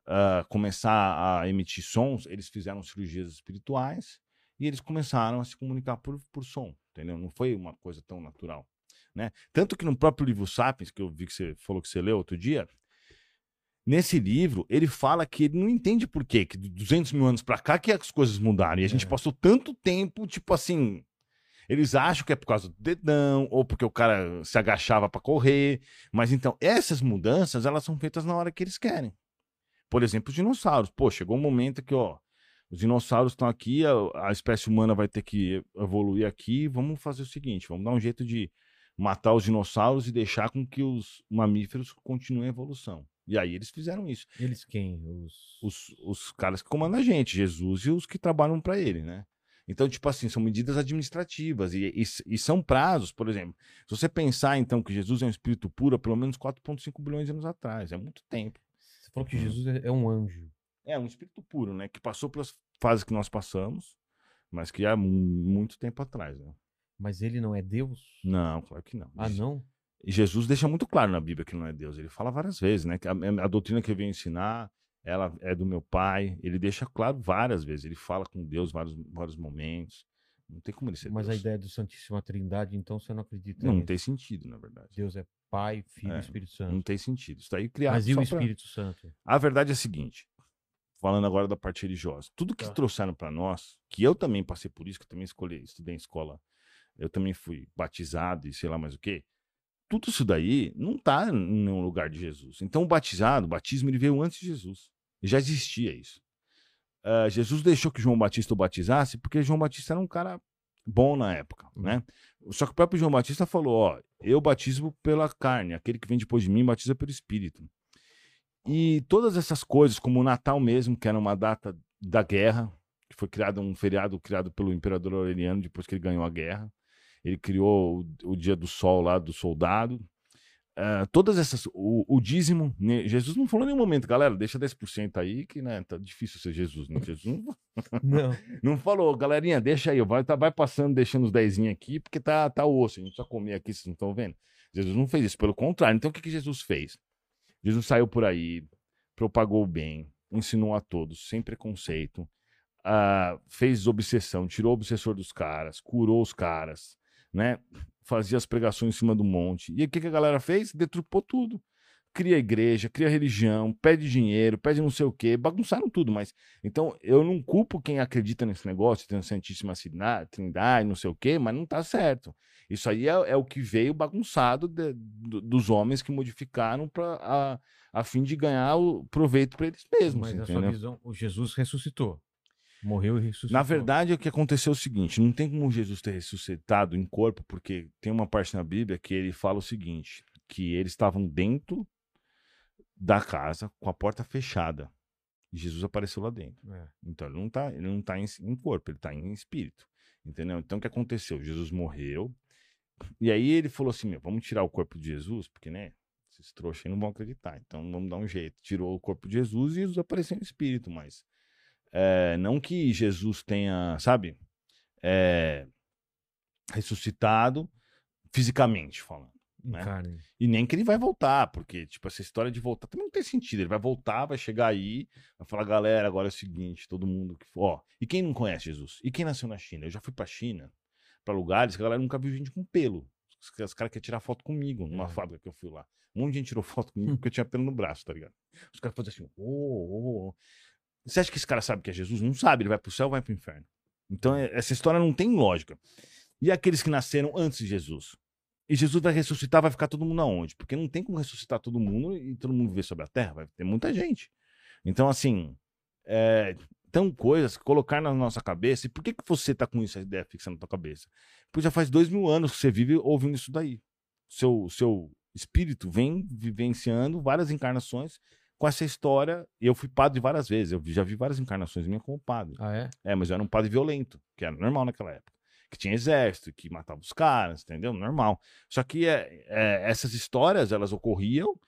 Uh, começar a emitir sons, eles fizeram cirurgias espirituais e eles começaram a se comunicar por, por som, entendeu? Não foi uma coisa tão natural. Né? Tanto que no próprio livro Sapiens, que eu vi que você falou que você leu outro dia, nesse livro ele fala que ele não entende por quê, que de 200 mil anos para cá que as coisas mudaram. E a gente é. passou tanto tempo, tipo assim. Eles acham que é por causa do dedão, ou porque o cara se agachava para correr. Mas então, essas mudanças, elas são feitas na hora que eles querem. Por exemplo, os dinossauros. Pô, chegou um momento que, ó, os dinossauros estão aqui, a, a espécie humana vai ter que evoluir aqui. Vamos fazer o seguinte: vamos dar um jeito de matar os dinossauros e deixar com que os mamíferos continuem a evolução. E aí eles fizeram isso. Eles quem? Os, os, os caras que comandam a gente, Jesus e os que trabalham para ele, né? Então, tipo assim, são medidas administrativas e, e, e, são prazos, por exemplo. Se você pensar, então, que Jesus é um espírito puro pelo menos 4,5 bilhões de anos atrás, é muito tempo. Você falou que Jesus é, é um anjo. É, um espírito puro, né? Que passou pelas fases que nós passamos, mas que há muito tempo atrás, né? Mas ele não é Deus? Não, claro que não. Ah, não? Jesus deixa muito claro na Bíblia que não é Deus. Ele fala várias vezes, né? Que a, a doutrina que eu venho ensinar, ela é do meu pai. Ele deixa claro várias vezes. Ele fala com Deus vários, vários momentos. Não tem como ele ser Mas Deus. a ideia do Santíssima Trindade, então, você não acredita Não, não tem sentido, na verdade. Deus é Pai, Filho e É, Espírito Santo. Não tem sentido. Isso daí criado Mas e o só pra- Espírito Santo? A verdade é a seguinte, falando agora da parte religiosa, tudo que Tá. trouxeram para nós, que eu também passei por isso, que eu também escolhi, estudei em escola, eu também fui batizado e sei lá mais o quê, tudo isso daí não tá em nenhum lugar de Jesus. Então o batizado, o batismo, ele veio antes de Jesus. Já existia isso. Ah, Jesus deixou que João Batista o batizasse porque João Batista era um cara bom na época, Uhum. né? Só que o próprio João Batista falou, ó, eu batismo pela carne, aquele que vem depois de mim batiza pelo Espírito. E todas essas coisas, como o Natal mesmo, que era uma data da guerra, que foi criado um feriado criado pelo imperador Aureliano depois que ele ganhou a guerra. Ele criou o, o dia do sol lá do soldado. Ah, todas essas. O, o dízimo. né, Jesus não falou em nenhum momento, galera, deixa 10% aí, que né, tá difícil ser Jesus. Né? Jesus não, Não. não falou, galerinha, deixa aí, vai, tá, vai passando, deixando os 10 aqui, porque tá, tá osso, a gente precisa comer aqui, vocês não estão vendo? Jesus não fez isso, pelo contrário. Então o que, que Jesus fez? Jesus saiu por aí, propagou o bem, ensinou a todos, sem preconceito, ah, fez obsessão, tirou o obsessor dos caras, curou os caras, né? Fazia as pregações em cima do monte. E o que, que a galera fez? Detrupou tudo. cria igreja, cria religião, pede dinheiro, pede não sei o quê, bagunçaram tudo, mas. Então, eu não culpo quem acredita nesse negócio, tem a Santíssima Trindade, não sei o quê, mas não tá certo. Isso aí é, é o que veio bagunçado de- do- dos homens que modificaram pra, a, a fim de ganhar o proveito para eles mesmos. Mas na sua visão, o Jesus ressuscitou. Morreu e ressuscitou. Na verdade, o que aconteceu é o seguinte: não tem como Jesus ter ressuscitado em corpo, porque tem uma parte na Bíblia que ele fala o seguinte: que eles estavam dentro da casa com a porta fechada. E Jesus apareceu lá dentro. É. Então ele não tá, ele não tá em, em corpo, ele tá em espírito. Entendeu? Então o que aconteceu? Jesus morreu. E aí ele falou assim: meu, vamos tirar o corpo de Jesus, porque, né? Esses trouxas aí não vão acreditar. Então vamos dar um jeito. Tirou o corpo de Jesus e Jesus apareceu em espírito, mas. É, não que Jesus tenha, sabe? é, ressuscitado fisicamente falando. Né? E nem que ele vai voltar, porque, tipo, essa história de voltar também não tem sentido. Ele vai voltar, vai chegar aí, vai falar, galera, agora é o seguinte, todo mundo que. Ó, e quem não conhece Jesus? E quem nasceu na China? Eu já fui pra China, pra lugares que a galera nunca viu gente com pelo. Os, os caras querem tirar foto comigo numa É. fábrica que eu fui lá. Um monte de gente tirou foto comigo porque eu tinha pelo no braço, tá ligado? Os caras faziam assim, ô, ô, ô. Você acha que esse cara sabe que é Jesus? Não sabe, ele vai pro céu vai pro inferno. Então, é- essa história não tem lógica. E aqueles que nasceram antes de Jesus? E Jesus vai ressuscitar, vai ficar todo mundo aonde? Porque não tem como ressuscitar todo mundo e todo mundo viver sobre a terra, vai ter muita gente. Então, assim, é, tão coisas que colocar na nossa cabeça. E por que, que você tá com isso, a ideia fixa na tua cabeça? Porque já faz dois mil anos que você vive ouvindo isso daí. Seu, seu espírito vem vivenciando várias encarnações com essa história. E eu fui padre várias vezes, eu já vi várias encarnações minhas como padre. Ah, é? É, mas eu era um padre violento, que era normal naquela época. Que tinha exército, que matava os caras, entendeu? Normal. Só que é, é, essas histórias, elas ocorriam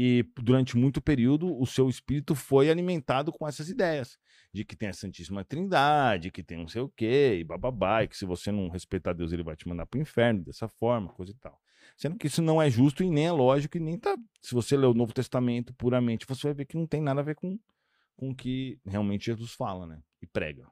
e durante muito período o seu espírito foi alimentado com essas ideias. De que tem a Santíssima Trindade, que tem não sei o quê, e bababá, e que se você não respeitar Deus, ele vai te mandar pro inferno dessa forma, coisa e tal. Sendo que isso não é justo e nem é lógico, e nem tá. Se você ler o Novo Testamento puramente, você vai ver que não tem nada a ver com, com o que realmente Jesus fala, né? E prega.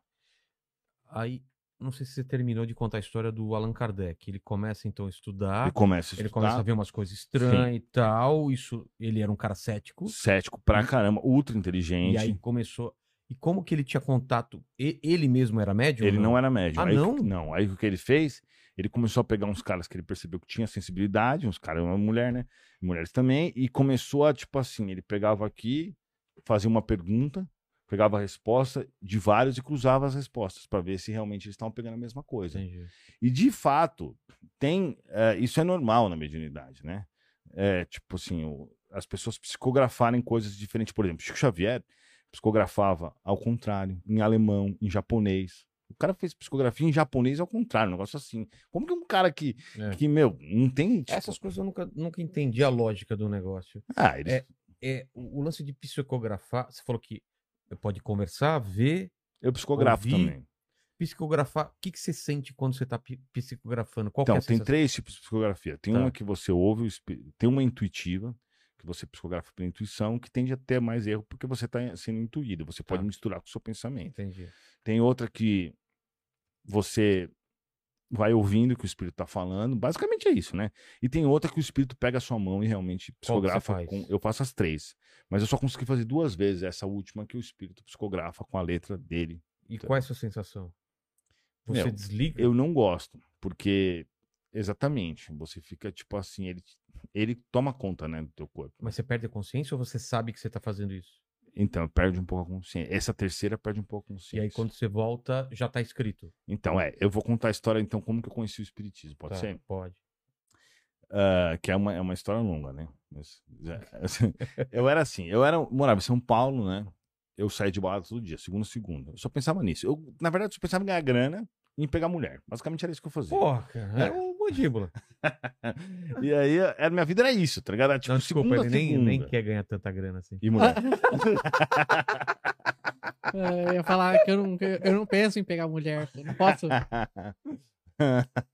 Aí, não sei se você terminou de contar a história do Allan Kardec. Ele começa então a estudar, Ele começa a ele estudar, começa a ver umas coisas estranhas e tal. Isso, ele era um cara cético. cético pra caramba, ultra inteligente. E aí começou. E como que ele tinha contato? Ele mesmo era médium? Ele ou não era médium. Ah, aí, não? Não. Aí o que ele fez? Ele começou a pegar uns caras que ele percebeu que tinha sensibilidade, uns caras, uma mulher, né? Mulheres também, e começou a, tipo assim, ele pegava aqui, fazia uma pergunta, pegava a resposta de vários e cruzava as respostas para ver se realmente eles estavam pegando a mesma coisa. Entendi. E de fato, tem. é, isso é normal na mediunidade, né? É, tipo assim, o- as pessoas psicografarem coisas diferentes. Por exemplo, Chico Xavier psicografava ao contrário, em alemão, em japonês. O cara fez psicografia em japonês ao contrário, um negócio assim. Como que um cara que, É. que meu, não tem. tipo, Essas coisas eu nunca, nunca entendi a lógica do negócio. Ah, eles, É. É, o, lance de psicografar, você falou que pode conversar, ver, eu psicografo ouvi- também. psicografar. O que, que você sente quando você está psicografando? Qual que é Então, a tem três tipos de psicografia. Tem Tá. uma que você ouve, tem uma intuitiva, que você psicografa pela intuição, que tende a ter mais erro porque você está sendo intuído. Você pode Tá. misturar com o seu pensamento. Entendi. Tem outra que você vai ouvindo o que o espírito está falando. Basicamente é isso, né? E tem outra que o espírito pega a sua mão e realmente psicografa. Com... Eu faço as três. Mas eu só consegui fazer duas vezes essa última que o espírito psicografa com a letra dele. E Tá. qual é a sua sensação? Você Meu, desliga? Eu não gosto, porque exatamente, você fica tipo assim, ele, ele toma conta, né, do teu corpo. Mas você perde a consciência ou você sabe que você está fazendo isso? Então, perde um pouco a consciência. Essa terceira perde um pouco a consciência. E aí, quando você volta, já está escrito. Então, é, eu vou contar a história, então, como que eu conheci o espiritismo, pode Tá, ser? Pode. Ah, que é uma, é uma história longa, né? Mas, já- assim, eu era assim, eu era, morava em São Paulo, né? Eu saía de balada todo dia, segunda a segunda. Eu só pensava nisso. Eu, na verdade, só pensava em ganhar grana e em pegar mulher. Basicamente era isso que eu fazia. Porra, cara. É. É mandíbula. E aí, a minha vida era isso, tá ligado? Era, tipo, Não, desculpa, segunda ele nem, segunda. nem quer ganhar tanta grana assim. E mulher. É, eu ia falar que eu não, eu não penso em pegar mulher. Não posso.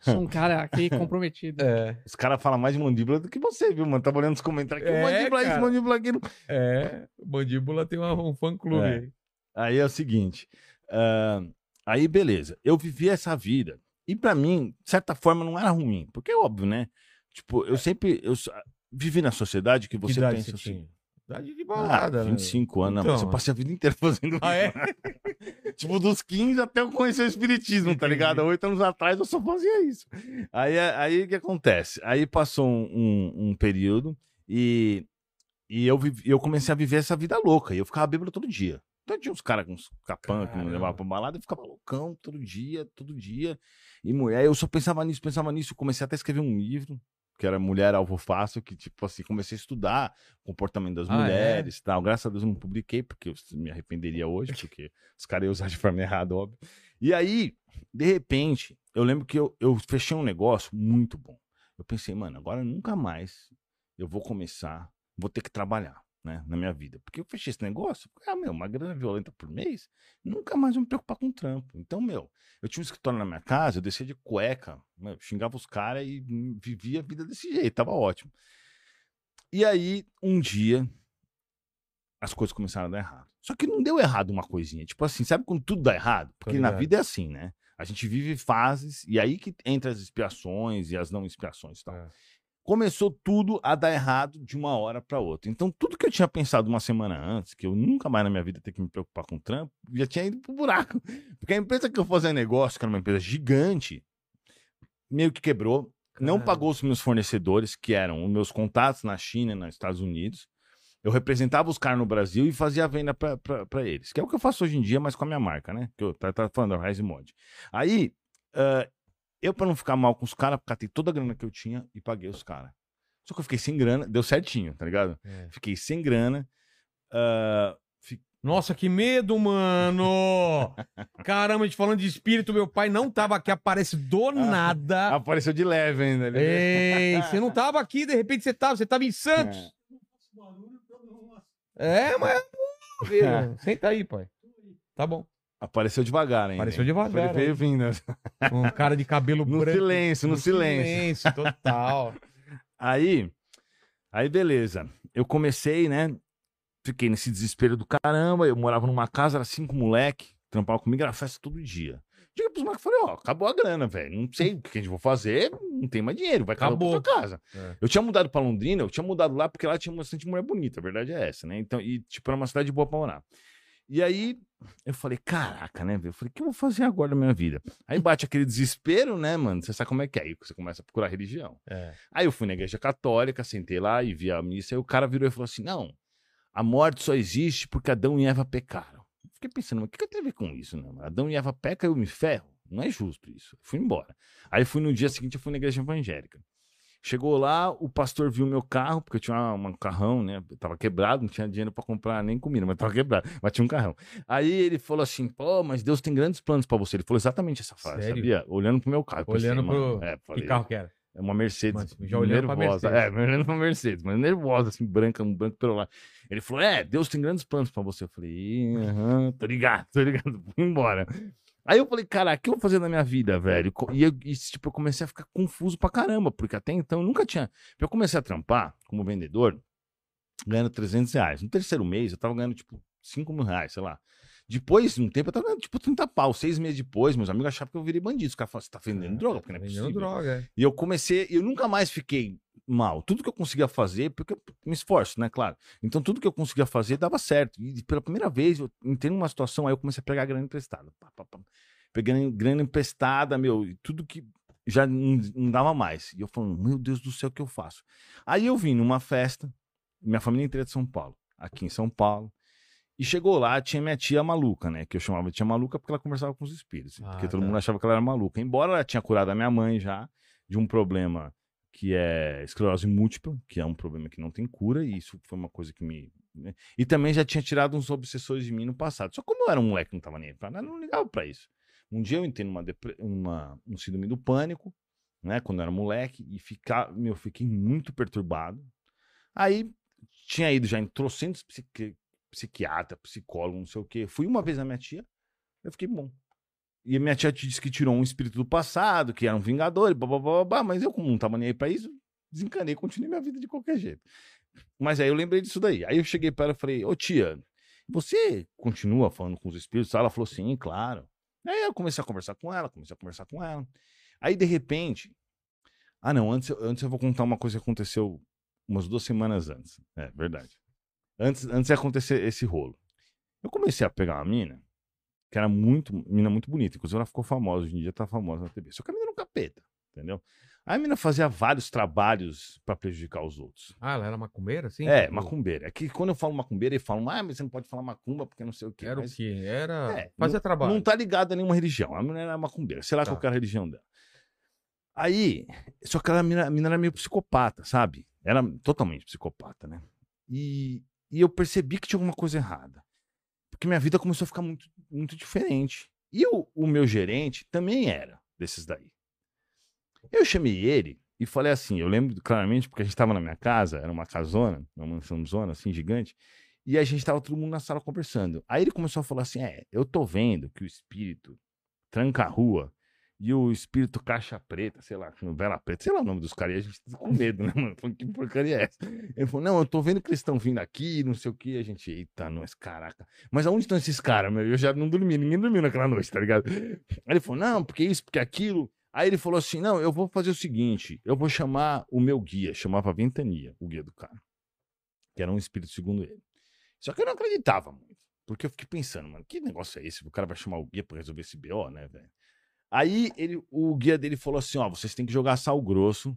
Sou um cara aqui comprometido. É, Os caras falam mais de mandíbula do que você, viu, mano? Tava olhando os comentários aqui. É, mandíbula isso, cara. mandíbula aquilo. é. Mandíbula tem uma- um fã-clube É. aí. Aí é o seguinte. ah, aí, beleza. Eu vivi essa vida. E pra mim, de certa forma, não era ruim. Porque é óbvio, né? Tipo, eu sempre. Eu, viver na sociedade que Que você idade pensa você assim. tinha? Idade de Ah, balada, né? 25 anos, Então. mas eu passei a vida inteira fazendo Ah, é? isso. tipo, dos 15 até eu conhecer o espiritismo, tá ligado? Há Oito anos atrás eu só fazia isso. Aí aí o que acontece? Aí passou um, um- um período e, e eu, vivi- eu comecei a viver essa vida louca. E eu ficava bêbado todo dia. Então tinha uns caras com uns capã que me levavam pra balada, eu ficava loucão todo dia, todo dia. E mulher, eu só pensava nisso, pensava nisso. Comecei até a escrever um livro, que era Mulher Alvo Fácil, que, tipo assim, comecei a estudar o comportamento das Ah, é? mulheres e tal. Graças a Deus eu não publiquei, porque eu me arrependeria hoje, porque os caras iam usar de forma errada, óbvio. E aí, de repente, eu lembro que eu, eu fechei um negócio muito bom. Eu pensei, mano, agora nunca mais eu vou começar, vou ter que trabalhar, né, na minha vida. Porque eu fechei esse negócio, ah, meu, uma grana violenta por mês, nunca mais vou me preocupar com trampo. Então, meu, eu tinha um escritório na minha casa, eu descia de cueca, meu, xingava os caras e vivia a vida desse jeito, tava ótimo. E aí, um dia, as coisas começaram a dar errado. Só que não deu errado uma coisinha. Tipo assim, sabe quando tudo dá errado? Porque na vida é assim, né? A gente vive fases, e aí que entra as expiações e as não expiações e tal. É. Começou tudo a dar errado de uma hora para outra. Então, tudo que eu tinha pensado uma semana antes, que eu nunca mais na minha vida ter que me preocupar com trampo, já tinha ido pro buraco. Porque a empresa que eu fazia negócio, que era uma empresa gigante, meio que quebrou. Não Caramba. pagou os meus fornecedores, que eram os meus contatos na China e nos Estados Unidos. Eu representava os caras no Brasil e fazia a venda pra eles. Que é o que eu faço hoje em dia, mas com a minha marca, né? Que eu tá, tá falando, a Rise Mod. Aí, ah, eu, pra não ficar mal com os caras, catei toda a grana que eu tinha e paguei os caras. Só que eu fiquei sem grana, deu certinho, tá ligado? É. Fiquei sem grana. ah, fi- Nossa, que medo, mano! Caramba, a gente falando de espírito, meu pai não tava aqui, aparece do nada. Apareceu de leve ainda. né? Ei, você não tava aqui, de repente você tava, você tava em Santos. É, mas. Viu? Senta aí, pai. Tá bom. Apareceu devagar ainda. Apareceu hein? devagar, Foi- Veio vindo. Um cara de cabelo No branco. silêncio, no silêncio. silêncio, total. Aí, aí beleza. Eu comecei, né? Fiquei nesse desespero do caramba. Eu morava numa casa, era cinco moleque, trampava comigo, era festa todo dia. Diga pros moleques, falei, ó, acabou a grana, velho. Não sei o que a gente vai fazer, não tem mais dinheiro, vai acabar tua casa. É. Eu tinha mudado pra Londrina, eu tinha mudado lá porque lá tinha bastante mulher bonita, a verdade é essa, né? Então, e tipo, era uma cidade boa pra morar. E aí, eu falei, caraca, né? Eu falei, o que eu vou fazer agora na minha vida? Aí bate aquele desespero, né, mano? Você sabe como é que é? Aí você começa a procurar religião. É. Aí eu fui na igreja católica, sentei lá e vi a missa, e o cara virou e falou assim: não, a morte só existe porque Adão e Eva pecaram. Eu Fiquei pensando, mas o que, que eu tenho a ver com isso, né? Adão e Eva pecam eu me ferro? Não é justo isso. Fui embora. Aí fui no dia seguinte, eu fui na igreja evangélica. Chegou lá, o pastor viu meu carro, porque eu tinha uma- um carrão, né? Eu tava quebrado, não tinha dinheiro pra comprar nem comida, mas tava quebrado, mas tinha um carrão. Aí ele falou assim: pô, mas Deus tem grandes planos pra você. Ele falou exatamente essa frase, Sério? sabia? Olhando pro meu carro. Eu pensei, Olhando pro- mano, é, Que falei, carro que era? é uma Mercedes. Mas já olhando pra nervosa. Mercedes. É, olhando pra Mercedes, mas nervosa, assim, branca, um branco pelo lado. Ele falou: É, Deus tem grandes planos pra você. Eu falei: "Ih, aham, tô ligado, tô ligado, fui embora. Aí eu falei, cara, o que eu vou fazer na minha vida, velho? E, eu, e, tipo, eu comecei a ficar confuso pra caramba, porque até então eu nunca tinha. Eu comecei a trampar como vendedor, ganhando 300 reais. No terceiro mês eu tava ganhando, tipo, 5 mil reais, sei lá. Depois de um tempo eu tava ganhando, tipo, 30 pau. Seis meses depois, meus amigos achavam que eu virei bandido. Os caras falaram, você tá vendendo droga? Porque não é Vendendo possível. droga, é. E eu comecei, eu nunca mais fiquei mal. Tudo que eu conseguia fazer, porque eu me esforço, né, claro. Então tudo que eu conseguia fazer dava certo. E pela primeira vez eu entrei numa situação, aí eu comecei a pegar grana emprestada. Pá, pá, pá. Pegando grana emprestada, meu, e tudo que já não, não dava mais. E eu falando, meu Deus do céu, o que eu faço? Aí eu vim numa festa, minha família inteira é de São Paulo, aqui em São Paulo. E chegou lá, tinha minha tia maluca, né? Que eu chamava de tia maluca porque ela conversava com os espíritos. Ah, porque todo tá. mundo achava que ela era maluca. Embora ela tinha curado a minha mãe já de um problema que é esclerose múltipla, que é um problema que não tem cura, e isso foi uma coisa que me. né? E também já tinha tirado uns obsessores de mim no passado. Só como eu era um moleque que não tava nem pra nada, não ligava pra isso. Um dia eu entrei numa, depre... uma um síndrome do pânico, né, quando eu era moleque, e ficar, meu, fiquei muito perturbado. Aí tinha ido já em trocentos psiqui... psiquiatra, psicólogo, não sei o quê. Fui uma vez na minha tia, eu fiquei bom. E minha tia disse que tirou um espírito do passado, que era um vingador, e blá, blá, blá, blá, mas eu, como não tava nem aí pra isso, desencanei, continuei minha vida de qualquer jeito. Mas aí eu lembrei disso daí. Aí eu cheguei para ela e falei, ô tia, você continua falando com os espíritos? Ela falou, sim, claro. Aí eu comecei a conversar com ela, comecei a conversar com ela. Aí, de repente. Ah, não, antes, eu- antes eu vou contar uma coisa que aconteceu umas duas semanas antes. É, verdade. Antes, antes de acontecer esse rolo. Eu comecei a pegar uma mina, que era muito, mina muito bonita. Inclusive, ela ficou famosa, hoje em dia tá famosa na TV. Só que a mina era um capeta, entendeu? Aí a mina fazia vários trabalhos pra prejudicar os outros. Ah, ela era macumbeira, sim? É, Tipo, macumbeira. É que quando eu falo macumbeira, eles falam, ah, mas você não pode falar macumba porque não sei o quê. Era Mas o quê? Era. É, Fazia trabalho. Não tá ligado a nenhuma religião. A menina era macumbeira. Sei lá Tá. qual que era a religião dela. Aí, só que ela, a mina, a mina era meio psicopata, sabe? Era totalmente psicopata, né? E, e eu percebi que tinha alguma coisa errada. Porque minha vida começou a ficar muito, muito diferente. E o, o meu gerente também era desses daí. Eu chamei ele e falei assim, eu lembro claramente, porque a gente tava na minha casa, era uma casona, uma mansãozona assim, gigante, e a gente tava todo mundo na sala conversando. Aí ele começou a falar assim, é, eu tô vendo que o espírito tranca a rua e o espírito caixa preta, sei lá, vela preta, sei lá o nome dos caras, e a gente tá com medo, né, mano? Que porcaria é essa? Ele falou, não, eu tô vendo que eles estão vindo aqui, não sei o que, a gente, eita, nós, caraca. Mas aonde estão esses caras, meu? Eu já não dormi, ninguém dormiu naquela noite, tá ligado? Aí ele falou, não, porque isso, porque aquilo. Aí ele falou assim, não, eu vou fazer o seguinte, eu vou chamar o meu guia, chamava Ventania, o guia do cara, que era um espírito segundo ele. Só que eu não acreditava muito, porque eu fiquei pensando, mano, que negócio é esse? O cara vai chamar o guia pra resolver esse BO, né, velho? Aí ele, o guia dele falou assim, ó, vocês têm que jogar sal grosso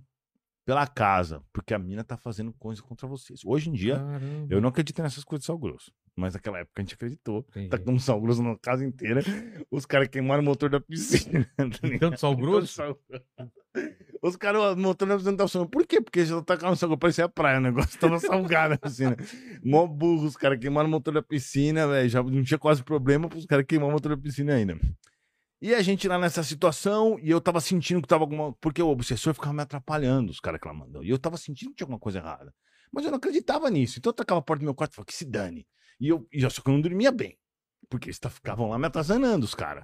pela casa, porque a mina tá fazendo coisa contra vocês. Hoje em dia, Caramba. eu não acredito nessas coisas de sal grosso. Mas naquela época a gente acreditou. Entendi. Tá com sal grosso na casa inteira. Os caras queimaram o motor da piscina. tá? Tanto sal grosso? Sal- Os caras, o motor da piscina tava funcionando. Por quê? Porque já tacaram sal grosso. Parecia a praia, o negócio tava salgado a piscina. Mó burro, os caras queimaram o motor da piscina, velho. Já não tinha quase problema pros caras queimar o motor da piscina ainda. E a gente lá nessa situação, e eu tava sentindo que tava alguma. Porque o obsessor ficava me atrapalhando, os caras clamando. E eu tava sentindo que tinha alguma coisa errada. Mas eu não acreditava nisso. Então eu tacava a porta do meu quarto e falava, que se dane. E eu, e eu só que eu não dormia bem. Porque eles tá- ficavam lá me atazanando, os caras.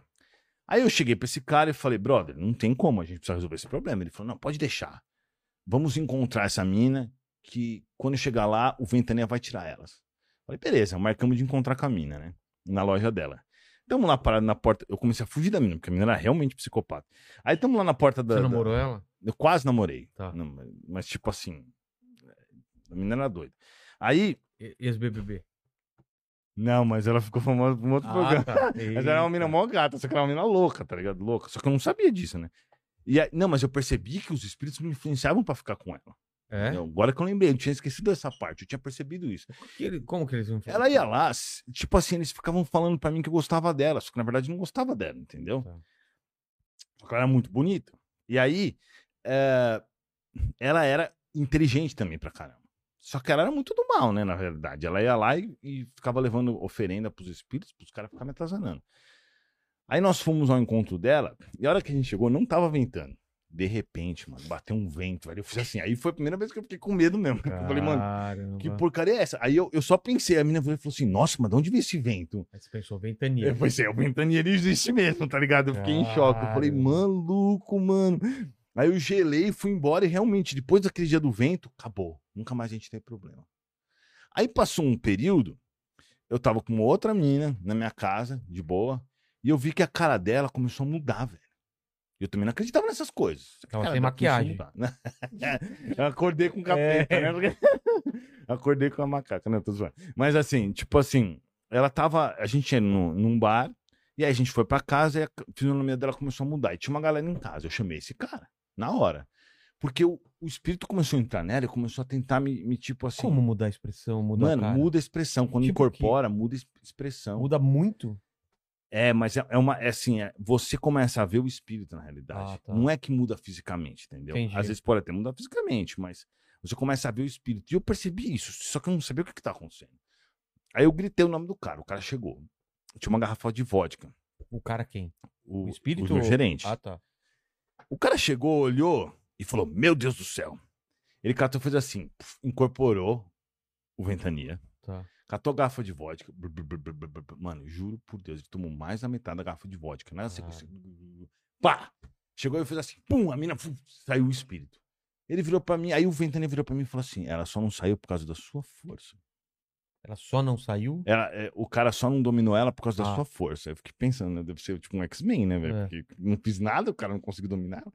Aí eu cheguei pra esse cara e falei, brother, não tem como, a gente precisa resolver esse problema. Ele falou, não, pode deixar. Vamos encontrar essa mina, que quando chegar lá, o Ventania vai tirar elas. Falei, beleza, marcamos de encontrar com a mina, né? Na loja dela. Tamo lá parado na porta. Eu comecei a fugir da mina, porque a mina era realmente psicopata. Aí tamo lá na porta da. Você da- namorou ela? eu quase namorei. Tá. Não, mas, tipo assim. A menina era doida. Aí. E- Ex-BBB. Não, mas ela ficou famosa por um outro programa. tá. Mas era uma mina mó gata, só que era uma mina louca, tá ligado? Louca. Só que eu não sabia disso, né? E aí- não, mas eu percebi que os espíritos me influenciavam pra ficar com ela. É? Agora que eu lembrei, eu tinha esquecido essa parte, eu tinha percebido isso. Que ele- Como que eles iam fazer? Ela ia lá, tipo assim, eles ficavam falando pra mim que eu gostava dela, só que na verdade não gostava dela, entendeu? Tá. Só que ela era muito bonita. E aí, é, ela era inteligente também pra caramba. Só que ela era muito do mal, né, na verdade. Ela ia lá e, e ficava levando oferenda pros espíritos, pros caras ficarem me atazanando. Aí nós fomos ao encontro dela, e a hora que a gente chegou, não tava ventando. De repente, mano, bateu um vento, velho. Eu fiz assim. Aí foi a primeira vez que eu fiquei com medo mesmo. Eu falei, mano, Caramba. que porcaria é essa? Aí eu, eu só pensei, a menina falou assim, nossa, mas de onde veio esse vento? Aí você pensou, ventania. Eu pensei, o ventania ele existe mesmo, tá ligado? Eu fiquei em choque. Eu falei, Caramba. maluco, mano. Aí eu gelei, fui embora e realmente, depois daquele dia do vento, acabou. Nunca mais a gente teve problema. Aí passou um período, eu tava com outra menina na minha casa, de boa, e eu vi que a cara dela começou a mudar, velho. Eu também não acreditava nessas coisas. Só que a Tava cara sem dela começou a maquiagem. né? eu acordei com capeta, É. né? acordei com a macaca, né? Tô zoando. Mas assim, tipo assim, ela tava. A gente ia num, num bar, e aí a gente foi pra casa e a fisionomia dela começou a mudar. E tinha uma galera em casa. Eu chamei esse cara, na hora. Porque o, o espírito começou a entrar nela e começou a tentar me, me tipo assim. Como mudar a expressão? Muda Mano, a cara? muda a expressão. Quando Tipo incorpora, muda a es- expressão. Muda muito? É, mas é, é uma. É assim, é, você começa a ver o espírito na realidade. Ah, tá. Não é que muda fisicamente, entendeu? Entendi. Às vezes pode até mudar fisicamente, mas você começa a ver o espírito. E eu percebi isso, só que eu não sabia o que, que tá acontecendo. Aí eu gritei o nome do cara, o cara chegou. Tinha uma garrafa de vodka. O cara quem? O, O espírito? O meu gerente. Ah, tá. O cara chegou, olhou e falou: Meu Deus do céu. Ele catou e fez assim, puf, incorporou o Ventania, Tá. Catou a garrafa de vodka. Mano, juro por Deus, ele tomou mais da metade da garrafa de vodka. Né? sequência. Pá! Chegou e fez assim, pum, a mina pum, saiu o espírito. Ele virou pra mim, aí o Ventania virou pra mim e falou assim: Ela só não saiu por causa da sua força. Ela só não saiu? Ela, é, o cara só não dominou ela por causa da Ah. sua força. Eu fiquei pensando, né? Deve ser tipo um X-Men, né, velho? É. Porque não fiz nada, o cara não conseguiu dominar ela.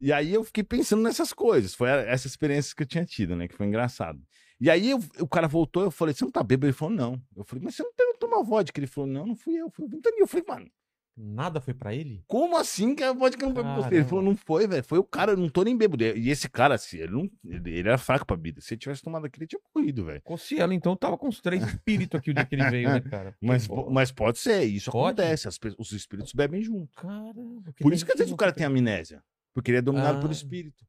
E aí eu fiquei pensando nessas coisas. Foi essa experiência que eu tinha tido, né? Que foi engraçado. E aí eu- o cara voltou, eu falei, você não tá bêbado? Ele falou, não. Eu falei, mas você não teve tomar vodka? Ele falou, não, não fui eu. O Ventania. Eu falei, mano, Nada foi pra ele? como assim que a vodka não foi pra você? Ele falou, não foi, velho. Foi o cara, eu não tô nem bêbado. E esse cara, assim, ele, não, ele, ele era fraco pra vida. Se ele tivesse tomado aquele, ele tinha morrido, velho. Cossielo, então, tava com os três espíritos aqui o dia que ele veio, né, cara? Mas, Pô, mas pode ser, isso Pode? acontece. as os espíritos bebem junto. Caramba. Por isso que às vezes o cara tem amnésia. Porque ele é dominado Ah. pelo espírito.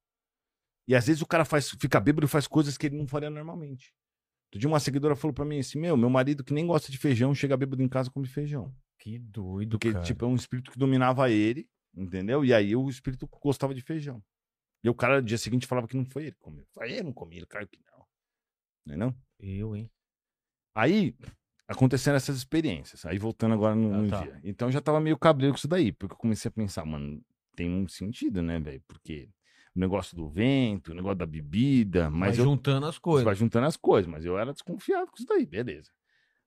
E às vezes o cara faz, fica bêbado e faz coisas que ele não faria normalmente. Outro dia uma seguidora falou pra mim assim: Meu, meu marido que nem gosta de feijão, chega bêbado em casa e come feijão. Que doido, Porque, cara. tipo, é um espírito que dominava ele, entendeu? E aí o espírito gostava de feijão. E o cara, no dia seguinte, falava que não foi ele que comeu. Foi ele, não comi, ele claro que não. Não é não? Eu, hein? Aí aconteceram essas experiências. Aí voltando agora no, Ah, no tá. dia. Então eu já tava meio cabreiro com isso daí, porque eu comecei a pensar, mano, tem um sentido, né, velho? Porque o negócio do vento, o negócio da bebida, mas Vai eu juntando as coisas. vai juntando as coisas, mas eu era desconfiado com isso daí, beleza.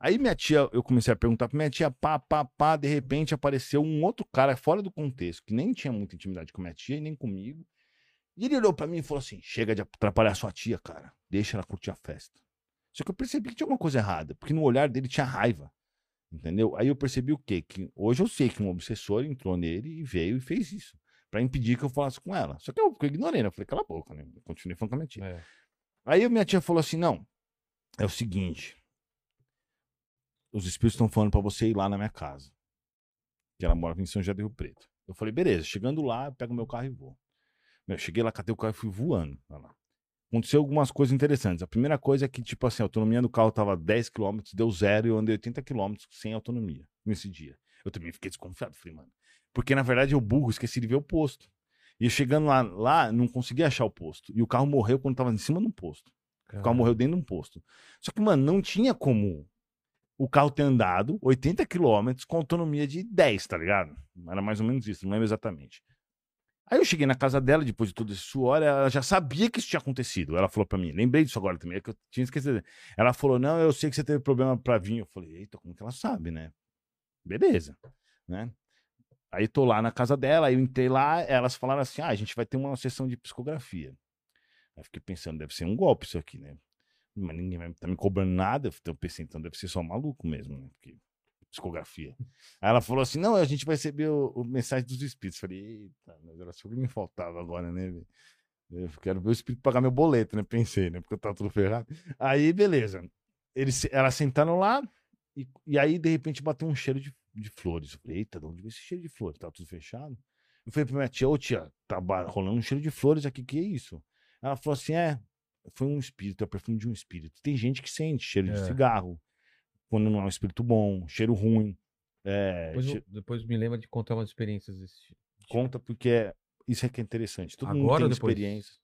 Aí minha tia, eu comecei a perguntar pra minha tia, pá, pá, pá, de repente apareceu um outro cara fora do contexto, que nem tinha muita intimidade com minha tia e nem comigo. E ele olhou pra mim e falou assim: chega de atrapalhar sua tia, cara. Deixa ela curtir a festa. Só que eu percebi que tinha alguma coisa errada, porque no olhar dele tinha raiva. Entendeu? Aí eu percebi o quê? Que hoje eu sei que um obsessor entrou nele e veio e fez isso. Pra impedir que eu falasse com ela. Só que eu, eu ignorei, né? Eu falei, cala a boca, né? Eu continuei falando com a minha tia. É. Aí minha tia falou assim: não, é o seguinte. Os espíritos estão falando pra você ir lá na minha casa. Que ela mora em São José do Rio Preto. Eu falei, beleza, chegando lá, eu pego meu carro e vou. Meu, eu cheguei lá, catei o carro e fui voando. lá. Aconteceu algumas coisas interessantes. A primeira coisa é que, tipo assim, a autonomia do carro tava 10 km, deu zero e eu andei 80 km sem autonomia nesse dia. Eu também fiquei desconfiado, falei, mano. Porque na verdade eu burro, esqueci de ver o posto. E chegando lá, lá, não consegui achar o posto. E o carro morreu quando tava em cima de um posto. O carro morreu dentro de um posto. Só que, mano, não tinha como o carro ter andado 80 quilômetros com autonomia de 10, tá ligado? Era mais ou menos isso, não lembro exatamente. Aí eu cheguei na casa dela, depois de todo esse suor, ela já sabia que isso tinha acontecido. Ela falou pra mim, lembrei disso agora também, é que eu tinha esquecido. Ela falou, não, eu sei que você teve problema pra vir. Eu falei, eita, como que ela sabe, né? Beleza, né? Aí tô lá na casa dela, aí eu entrei lá, elas falaram assim, ah, a gente vai ter uma sessão de psicografia. Aí fiquei pensando, deve ser um golpe isso aqui, né? Mas ninguém vai tá me cobrando nada. Então eu pensei, então deve ser só maluco mesmo, né? Porque psicografia. Aí ela falou assim: não, a gente vai receber o, o mensagem dos espíritos. Falei, eita, mas era só que me faltava agora, né? Eu quero ver o espírito pagar meu boleto, né? Pensei, né? Porque eu tava tudo ferrado. Aí, beleza. Eles, elas sentaram lá e, e aí, de repente, bateu um cheiro de, de flores. Eu falei, eita, de onde veio esse cheiro de flores? Tava tudo fechado. Eu falei pra minha tia, ô tia, tá rolando um cheiro de flores aqui, que é isso? Ela falou assim: é, foi um espírito, é o perfume de um espírito. Tem gente que sente cheiro de É. cigarro, quando não é um espírito bom, cheiro ruim. É, Depois, che- depois me lembra de contar umas experiências desse tipo. Conta porque é, isso é que é interessante. Todo mundo Agora tem ou depois? experiência.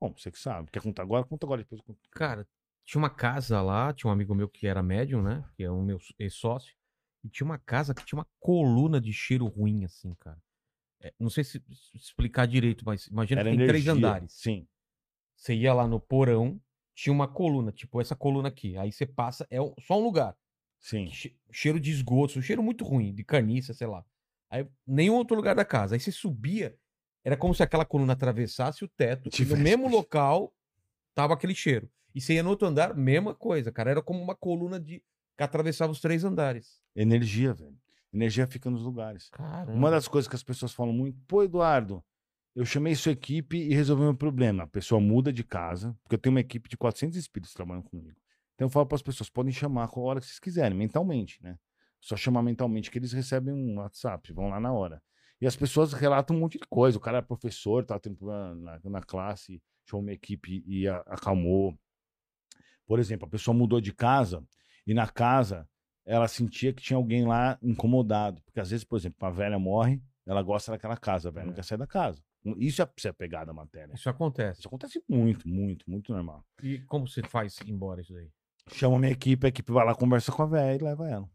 Bom, você que sabe. Quer contar agora? Conta agora, depois eu conto. Cara, tinha uma casa lá, tinha um amigo meu que era médium, né? Que é um meu ex-sócio. E tinha uma casa que tinha uma coluna de cheiro ruim, assim, cara. É, não sei se explicar direito, mas imagina Era que tem três energia. andares. Sim. Você ia lá no porão, tinha uma coluna, tipo essa coluna aqui. Aí você passa, é só um lugar. Sim. che- cheiro de esgoto, um cheiro muito ruim, de carniça, sei lá. Aí, nenhum outro lugar da casa. Aí você subia, era como se aquela coluna atravessasse o teto, e no mesmo local tava aquele cheiro. E você ia no outro andar, mesma coisa, cara. Era como uma coluna de que atravessava os três andares. Energia, velho. Energia fica nos lugares. Caramba. Uma das coisas que as pessoas falam muito, pô, Eduardo, eu chamei sua equipe e resolvi meu problema. A pessoa muda de casa, porque eu tenho uma equipe de 400 espíritos trabalhando comigo. Então eu falo para as pessoas, podem chamar a hora que vocês quiserem, mentalmente, né? Só chamar mentalmente que eles recebem um WhatsApp, vão lá na hora. E as pessoas relatam um monte de coisa. O cara é professor, tá tendo problema na, na classe, chamou uma equipe e a- acalmou. Por exemplo, a pessoa mudou de casa e na casa ela sentia que tinha alguém lá incomodado. Porque às vezes, por exemplo, uma velha morre, ela gosta daquela casa, a velha não É. quer sair da casa. Isso é ser pegada a matéria. Isso acontece. Isso acontece muito, muito, muito normal. E como você faz embora isso daí? Chama a minha equipe, a equipe vai lá, conversa com a velha e leva ela.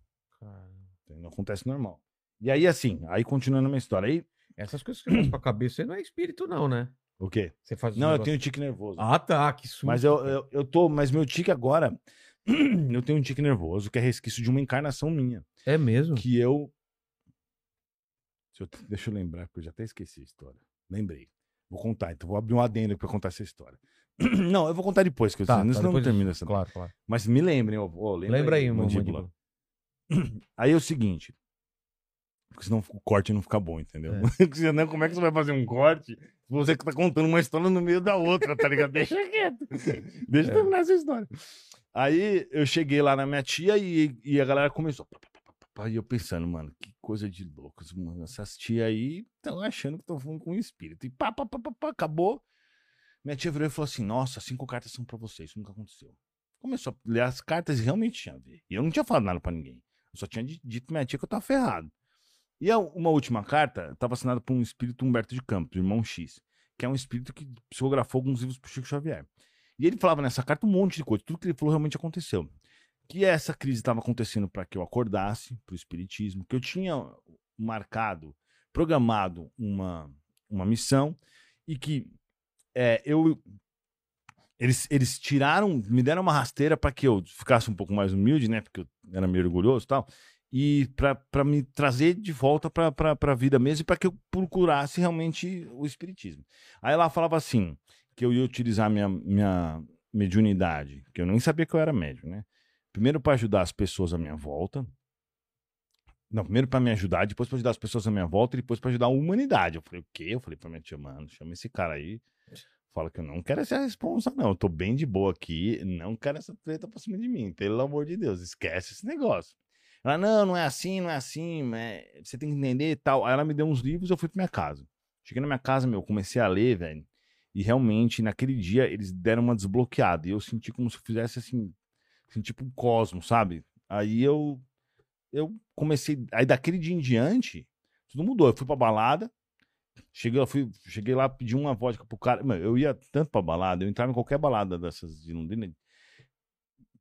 Entendeu? Acontece normal. E aí, assim, aí continuando a minha história. Aí, Essas coisas que você faz com a cabeça não é espírito, não, né? o quê? Você faz Não, eu tenho tique nervoso. Ah, tá. Que susto. mas eu, eu, eu tô. Mas meu tique agora. eu tenho um tique nervoso, que é resquício de uma encarnação minha. É mesmo? Que eu. Deixa eu, deixa eu lembrar, porque eu já até esqueci a história. Lembrei. Vou contar, então vou abrir um adendo pra contar essa história. Não, eu vou contar depois, que eu Tá, tá, não termina essa. Claro, claro. Mas me lembrem, ó, ó, Lembra aí, meu mandíbula. mandíbula. Aí é o seguinte. Porque senão o corte não fica bom, entendeu? É. Como é que você vai fazer um corte se você que tá contando uma história no meio da outra, tá ligado? Deixa quieto. Deixa eu É. terminar essa história. Aí eu cheguei lá na minha tia e, e a galera começou. E eu pensando, mano, que coisa de loucos, mano. Essas tias aí estão achando que estão falando com um espírito. E pá, pá, pá, pá, pá, acabou. Minha tia virou e falou assim: Nossa, cinco cartas são pra você. Isso nunca aconteceu. Começou a ler as cartas e realmente tinha a ver. E eu não tinha falado nada pra ninguém. Eu só tinha di- dito minha tia que eu tava ferrado. E a- uma última carta estava assinada por um espírito Humberto de Campos, irmão X, que é um espírito que psicografou alguns livros pro Chico Xavier. E ele falava nessa carta um monte de coisa, tudo que ele falou realmente aconteceu. Que essa crise estava acontecendo para que eu acordasse pro espiritismo, que eu tinha marcado, programado uma, uma missão e que é, eu eles, eles tiraram, me deram uma rasteira para que eu ficasse um pouco mais humilde, né? Porque eu era meio orgulhoso e tal e para me trazer de volta para a vida mesmo e para que eu procurasse realmente o espiritismo. Aí ela falava assim, que eu ia utilizar minha, minha mediunidade, que eu nem sabia que eu era médium, né? Primeiro para ajudar as pessoas à minha volta. Não, primeiro para me ajudar, depois para ajudar as pessoas à minha volta e depois para ajudar a humanidade. Eu falei, o quê? Eu falei para minha tia, mano, chama esse cara aí. Fala que eu não quero essa responsa, não. Eu tô bem de boa aqui, não quero essa treta pra cima de mim. Pelo amor de Deus, esquece esse negócio. Ela, não, não é assim, não é assim, é- você tem que entender e tal. Aí ela me deu uns livros, eu fui pra minha casa. Cheguei na minha casa, meu, comecei a ler, velho. E realmente, naquele dia, eles deram uma desbloqueada. E eu senti como se eu fizesse assim, assim tipo um cosmo, sabe? Aí eu, eu comecei. Aí daquele dia em diante, tudo mudou. Eu fui pra balada. Cheguei, fui, cheguei lá, pedi uma vodka pro cara. Mano, eu ia tanto pra balada, eu entrava em qualquer balada dessas de Londrina,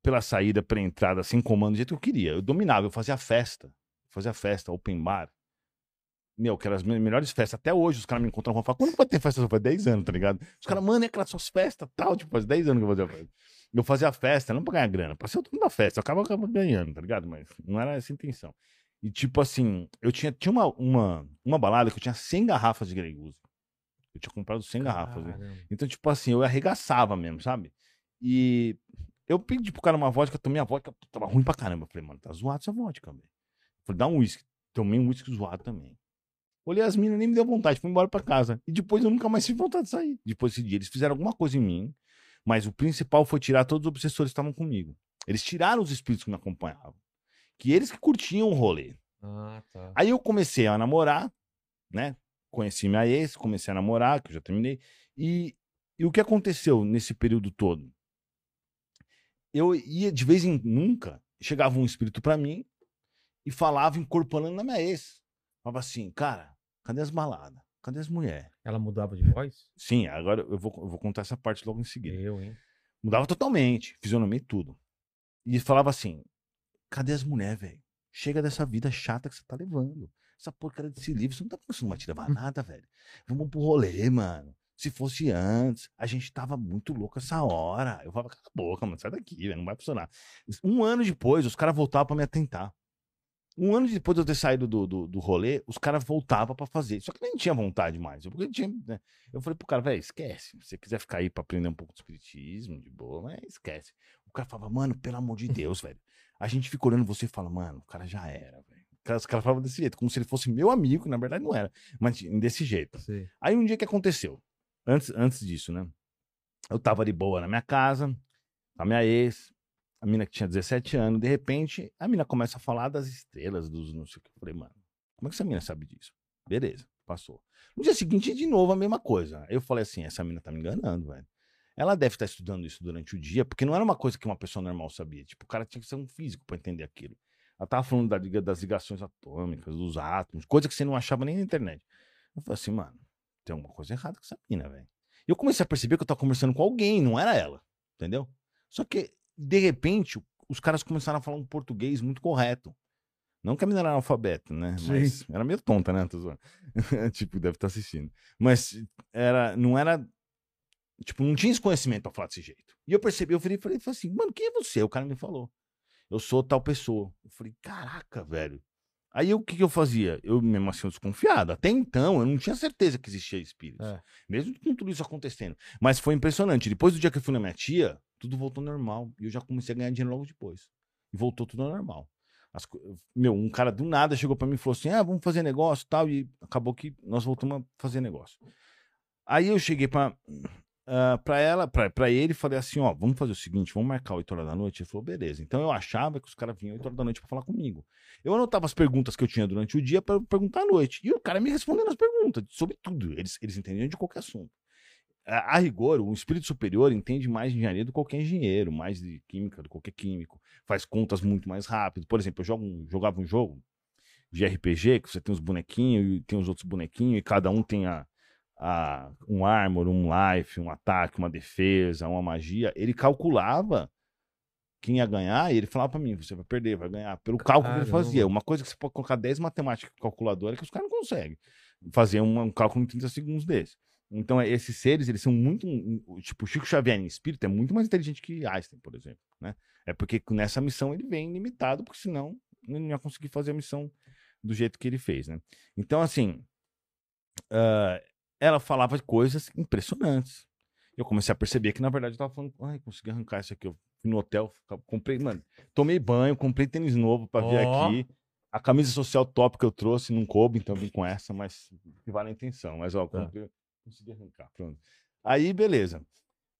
pela saída, pela entrada, sem comando, do jeito que eu queria. Eu dominava, eu fazia festa. Fazia festa, open bar. Meu, que eram as me- melhores festas. Até hoje os caras me encontram e falam, quando vai ter festa? Faz 10 anos, tá ligado? Os caras, mano, é aquelas suas festas, tal. Tipo, faz 10 anos que eu fazia festa. Eu fazia festa, não pra ganhar grana, pra ser o dono da festa. Eu acabava, acabava ganhando, tá ligado? Mas não era essa a intenção. E tipo assim, eu tinha, tinha uma, uma, uma balada que eu tinha 100 garrafas de Grey Goose. Eu tinha comprado 100 garrafas. né? Então, tipo assim, eu arregaçava mesmo, sabe? E eu pedi pro cara uma vodka, eu tomei a vodka, tava ruim pra caramba. Eu falei, mano, tá zoado essa vodka, velho. Falei, dá um uísque. Tomei um uísque zoado também. Olhei as minas, nem me deu vontade, fui embora pra casa. E depois eu nunca mais tive vontade de sair. Depois desse dia, eles fizeram alguma coisa em mim, mas o principal foi tirar todos os obsessores que estavam comigo. Eles tiraram os espíritos que me acompanhavam. Que eles que curtiam o rolê. Ah, tá. Aí eu comecei a namorar, né? Conheci minha ex, comecei a namorar, que eu já terminei. E, e o que aconteceu nesse período todo? Eu ia, de vez em nunca, chegava um espírito pra mim e falava incorporando na minha ex. Falava assim, cara, cadê as baladas? Cadê as mulheres? Ela mudava de voz? Sim, agora eu vou, eu vou contar essa parte logo em seguida. Eu, hein? Mudava totalmente, fisionomia e tudo. E falava assim: cadê as mulheres, velho? Chega dessa vida chata que você tá levando. Essa porcaria desse livro, você não tá vai te levar nada, velho. Vamos pro rolê, mano. Se fosse antes, a gente tava muito louco essa hora. Eu falava, cala a boca, mano, sai daqui, velho, não vai funcionar. Um ano depois, os caras voltavam pra me atentar. Um ano depois de eu ter saído do, do, do rolê, os caras voltavam pra fazer. Só que nem tinha vontade mais. Eu, porque tinha, né? eu falei pro cara, velho, esquece. Se você quiser ficar aí pra aprender um pouco de espiritismo, de boa, mas esquece. O cara falava, mano, pelo amor de Deus, velho. A gente fica olhando você e fala, mano, o cara já era, velho. Os caras falavam desse jeito, como se ele fosse meu amigo, que na verdade não era. Mas desse jeito. Sei. Aí um dia que aconteceu? Antes, antes disso, né? Eu tava de boa na minha casa, com a minha ex, a mina que tinha 17 anos, de repente, a mina começa a falar das estrelas, dos não sei o que. Eu falei, mano, como é que essa mina sabe disso? Beleza, passou. No dia seguinte, de novo, a mesma coisa. Eu falei assim, essa mina tá me enganando, velho. Ela deve estar estudando isso durante o dia, porque não era uma coisa que uma pessoa normal sabia. Tipo, o cara tinha que ser um físico pra entender aquilo. Ela tava falando da das ligações atômicas, dos átomos, coisa que você não achava nem na internet. Eu falei assim, mano, tem alguma coisa errada com essa mina, velho. E eu comecei a perceber que eu tava conversando com alguém, não era ela, entendeu? Só que, de repente, os caras começaram a falar um português muito correto. Não que a mina era analfabeta, né? Mas era meio tonta, né? Tipo, deve estar assistindo. Mas era, não era. Tipo, não tinha esse conhecimento pra falar desse jeito. E eu percebi, eu falei, falei, falei assim, mano, quem é você? O cara me falou. Eu sou tal pessoa. Eu falei, caraca, velho. Aí o que, que eu fazia? Eu mesmo assim, eu desconfiado. Até então, eu não tinha certeza que existia espíritos. É. Mesmo com tudo isso acontecendo. Mas foi impressionante. Depois do dia que eu fui na minha tia, tudo voltou normal. E eu já comecei a ganhar dinheiro logo depois. E voltou tudo ao normal. As meu, um cara do nada chegou pra mim e falou assim: ah, vamos fazer negócio tal. E acabou que nós voltamos a fazer negócio. Aí eu cheguei pra, ah, pra ela, pra, pra ele, falei assim: ó, vamos fazer o seguinte, vamos marcar 8 horas da noite. Ele falou: beleza. Então eu achava que os caras vinham 8 horas da noite pra falar comigo. Eu anotava as perguntas que eu tinha durante o dia pra perguntar à noite. E o cara me respondendo as perguntas sobre tudo. Eles, eles entendiam de qualquer assunto. A, rigor, o espírito superior entende mais de engenharia do que qualquer engenheiro, mais de química do que qualquer químico. Faz contas muito mais rápido. Por exemplo, eu jogo um- jogava um jogo de RPG, que você tem os bonequinhos e tem os outros bonequinhos, e cada um tem a, a- um armor, um life, um ataque, uma defesa, uma magia. Ele calculava quem ia ganhar e ele falava pra mim: você vai perder, vai ganhar. Pelo cálculo que ele Caramba. fazia. Uma coisa que você pode colocar 10 matemáticas em calculadora que os caras não conseguem fazer um, um cálculo em 30 segundos desse. Então, é, esses seres, eles são muito. Tipo, o Chico Xavier em espírito é muito mais inteligente que Einstein, por exemplo. Né? É porque nessa missão ele vem limitado, porque senão ele não ia conseguir fazer a missão do jeito que ele fez. Né? Então, assim. ah, ela falava coisas impressionantes. Eu comecei a perceber que, na verdade, eu tava falando, ai, consegui arrancar isso aqui. Eu fui no hotel, comprei, mano, tomei banho, comprei tênis novo pra vir Ó. aqui. A camisa social top que eu trouxe não coube, então vim com essa, mas que vale a intenção. Mas, ó, Tá. comprei, consegui arrancar, pronto. Aí, beleza.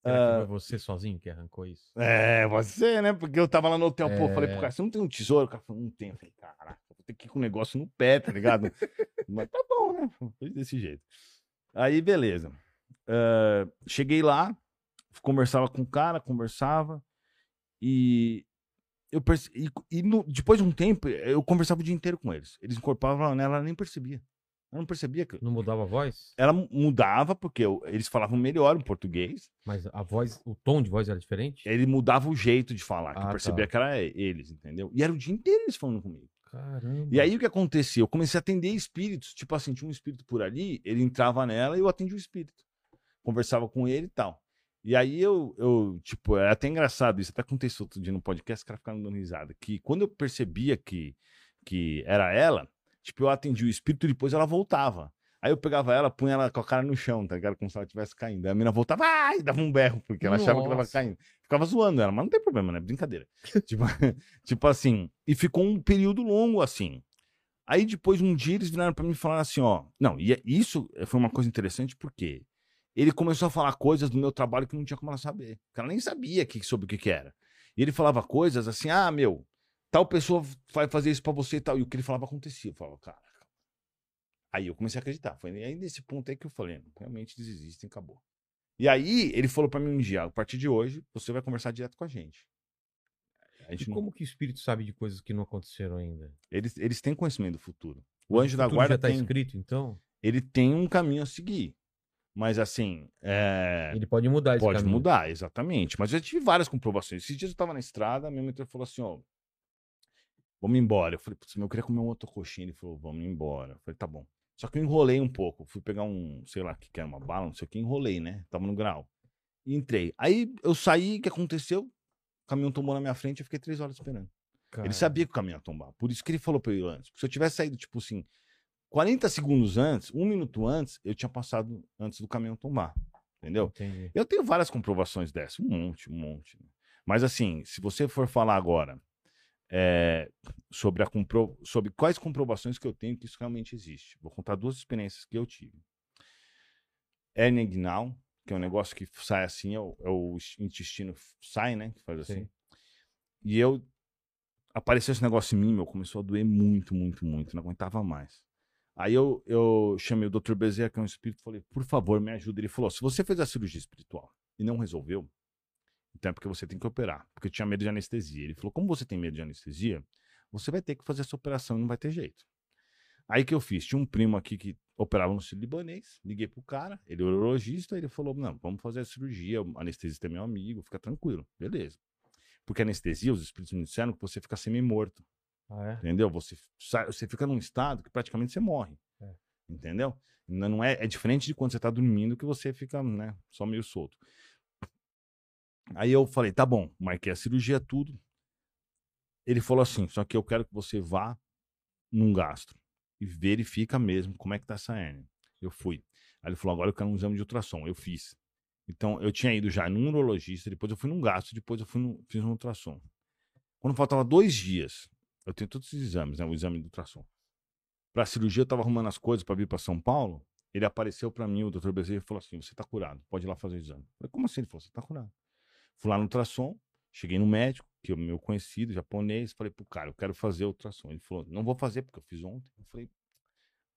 Será que Ah, foi você sozinho que arrancou isso? é, você, né? Porque eu tava lá no hotel, pô, falei É. pro cara, você não tem um tesouro? O cara falou, não tem. Eu falei, caraca, vou ter que ir com o negócio no pé, tá ligado? Mas tá bom, né? Foi desse jeito. Aí, beleza. Ah, cheguei lá, conversava com o cara, conversava, e eu perce... e, e no- depois de um tempo, eu conversava o dia inteiro com eles. Eles incorporavam nela, ela nem percebia. Ela não percebia que. Não mudava a voz? Ela mudava, porque eu- eles falavam melhor o português, Mas a voz, o tom de voz era diferente? ele mudava o jeito de falar, que Ah, eu percebia tá. que era eles, entendeu? E era o dia inteiro eles falando comigo. Caramba. E aí o que acontecia? Eu comecei a atender espíritos, tipo assim, tinha um espírito por ali, ele entrava nela e eu atendia o espírito. Conversava com ele e tal. E aí eu, eu tipo, é até engraçado isso, até aconteceu outro dia no podcast, os caras ficaram dando risada, que quando eu percebia que, que era ela, tipo, eu atendia o espírito e depois ela voltava. Aí eu pegava ela, punha ela com a cara no chão, tá ligado? Como se ela estivesse caindo. Aí a menina voltava, ai, dava um berro, porque ela achava que ela tava Nossa. caindo. Ficava zoando ela, mas não tem problema, né? Brincadeira. tipo, tipo assim, e ficou um período longo assim. Aí depois, um dia, eles viraram pra mim e falaram assim, ó. Não, e é- isso foi uma coisa interessante porque ele começou a falar coisas do meu trabalho que não tinha como ela saber. Porque ela nem sabia que, sobre o que, que era. E ele falava coisas assim, ah, meu, tal pessoa vai fazer isso pra você e tal. E o que ele falava acontecia. Eu falava, cara. Aí eu comecei a acreditar. Foi aí nesse ponto aí que eu falei, não, realmente eles existem, acabou. E aí ele falou pra mim um dia, a partir de hoje, você vai conversar direto com a gente. A E gente não- como que o espírito sabe de coisas que não aconteceram ainda? eles, eles têm conhecimento do futuro. O anjo da Tudo guarda já tá tem, escrito, então? ele tem um caminho a seguir. Mas assim, é, Ele pode mudar esse pode caminho. mudar, exatamente. Mas eu já tive várias comprovações. Esses dias eu tava na estrada, meu mentor falou assim, ó, vamos embora. Eu falei, putz, meu, eu queria comer um outro coxinha. Ele falou, vamos embora. Eu falei, tá bom. Só que eu enrolei um pouco. Fui pegar um, sei lá, que que era uma bala, não sei o que, enrolei, né? Tava no grau. E entrei. Aí eu saí, o que aconteceu? O caminhão tombou na minha frente, eu fiquei três horas esperando. Cara, Ele sabia que o caminho ia tombar. Por isso que ele falou pra eu ir antes. Se eu tivesse saído, tipo assim, 40 segundos antes, um minuto antes, eu tinha passado antes do caminhão tombar. Entendeu? Entendi. Eu tenho várias comprovações dessas. Um monte, um monte. Mas assim, se você for falar agora é, sobre, a compro... sobre quais comprovações que eu tenho que isso realmente existe. Vou contar duas experiências que eu tive. Inguinal, que é um negócio que sai assim, é o, é o intestino sai, né? Que faz assim. Sim. E eu apareceu esse negócio em mim, meu, começou a doer muito, muito, muito, não aguentava mais. Aí eu, eu chamei o Dr. Bezerra, que é um espírito, falei, por favor, me ajuda. Ele falou: se você fez a cirurgia espiritual e não resolveu, então é porque você tem que operar. Porque eu tinha medo de anestesia. Ele falou: como você tem medo de anestesia, você vai ter que fazer essa operação e não vai ter jeito. Aí que eu fiz? Tinha um primo aqui que operava no libanês, liguei pro cara, ele é urologista, ele falou: não, vamos fazer a cirurgia, o anestesista é meu amigo, fica tranquilo, beleza. Porque anestesia, os espíritos me disseram que você fica semi-morto. Ah, é? Entendeu? Você, você fica num estado que praticamente você morre. É. Entendeu? Não é, é diferente de quando você tá dormindo que você fica, né, só meio solto. Aí eu falei, tá bom, marquei a cirurgia, tudo. Ele falou assim, só que eu quero que você vá num gastro e verifica mesmo como é que tá essa hérnia. Eu fui. Aí ele falou, agora eu quero um exame de ultrassom. Eu fiz. Então, eu tinha ido já num urologista, depois eu fui num gastro, depois eu fui no, fiz um ultrassom. Quando faltava dois dias, eu tenho todos esses exames, né? O exame do ultrassom. Pra cirurgia, eu tava arrumando as coisas para vir para São Paulo. Ele apareceu para mim, o doutor Bezerra, e falou assim: Você tá curado, pode ir lá fazer o exame. Eu falei, como assim? Ele falou: Você tá curado. Fui lá no ultrassom, cheguei no médico, que é o meu conhecido, japonês, falei pro cara: Eu quero fazer o ultrassom. Ele falou: Não vou fazer porque eu fiz ontem. Eu falei: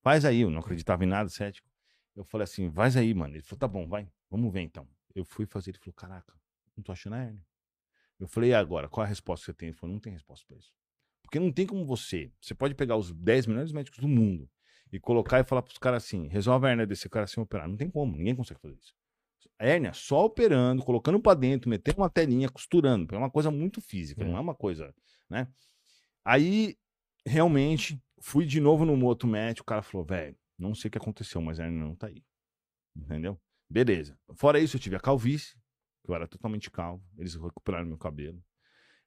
Faz aí, eu não acreditava em nada, cético. Eu falei assim: Faz aí, mano. Ele falou: Tá bom, vai, vamos ver então. Eu fui fazer, ele falou: Caraca, não tô achando a hérnia. Eu falei: E agora? Qual a resposta que você tem? Ele falou: Não tem resposta pra isso. Porque não tem como você. Você pode pegar os 10 melhores médicos do mundo e colocar e falar pros caras assim: resolve a hérnia desse cara sem operar. Não tem como, ninguém consegue fazer isso. Hérnia só operando, colocando pra dentro, metendo uma telinha, costurando. É uma coisa muito física, É. não é uma coisa, né? Aí, realmente, fui de novo no outro médico, o cara falou, velho, não sei o que aconteceu, mas a hérnia não tá aí. Entendeu? Beleza. Fora isso, eu tive a calvície, que eu era totalmente calvo. Eles recuperaram meu cabelo.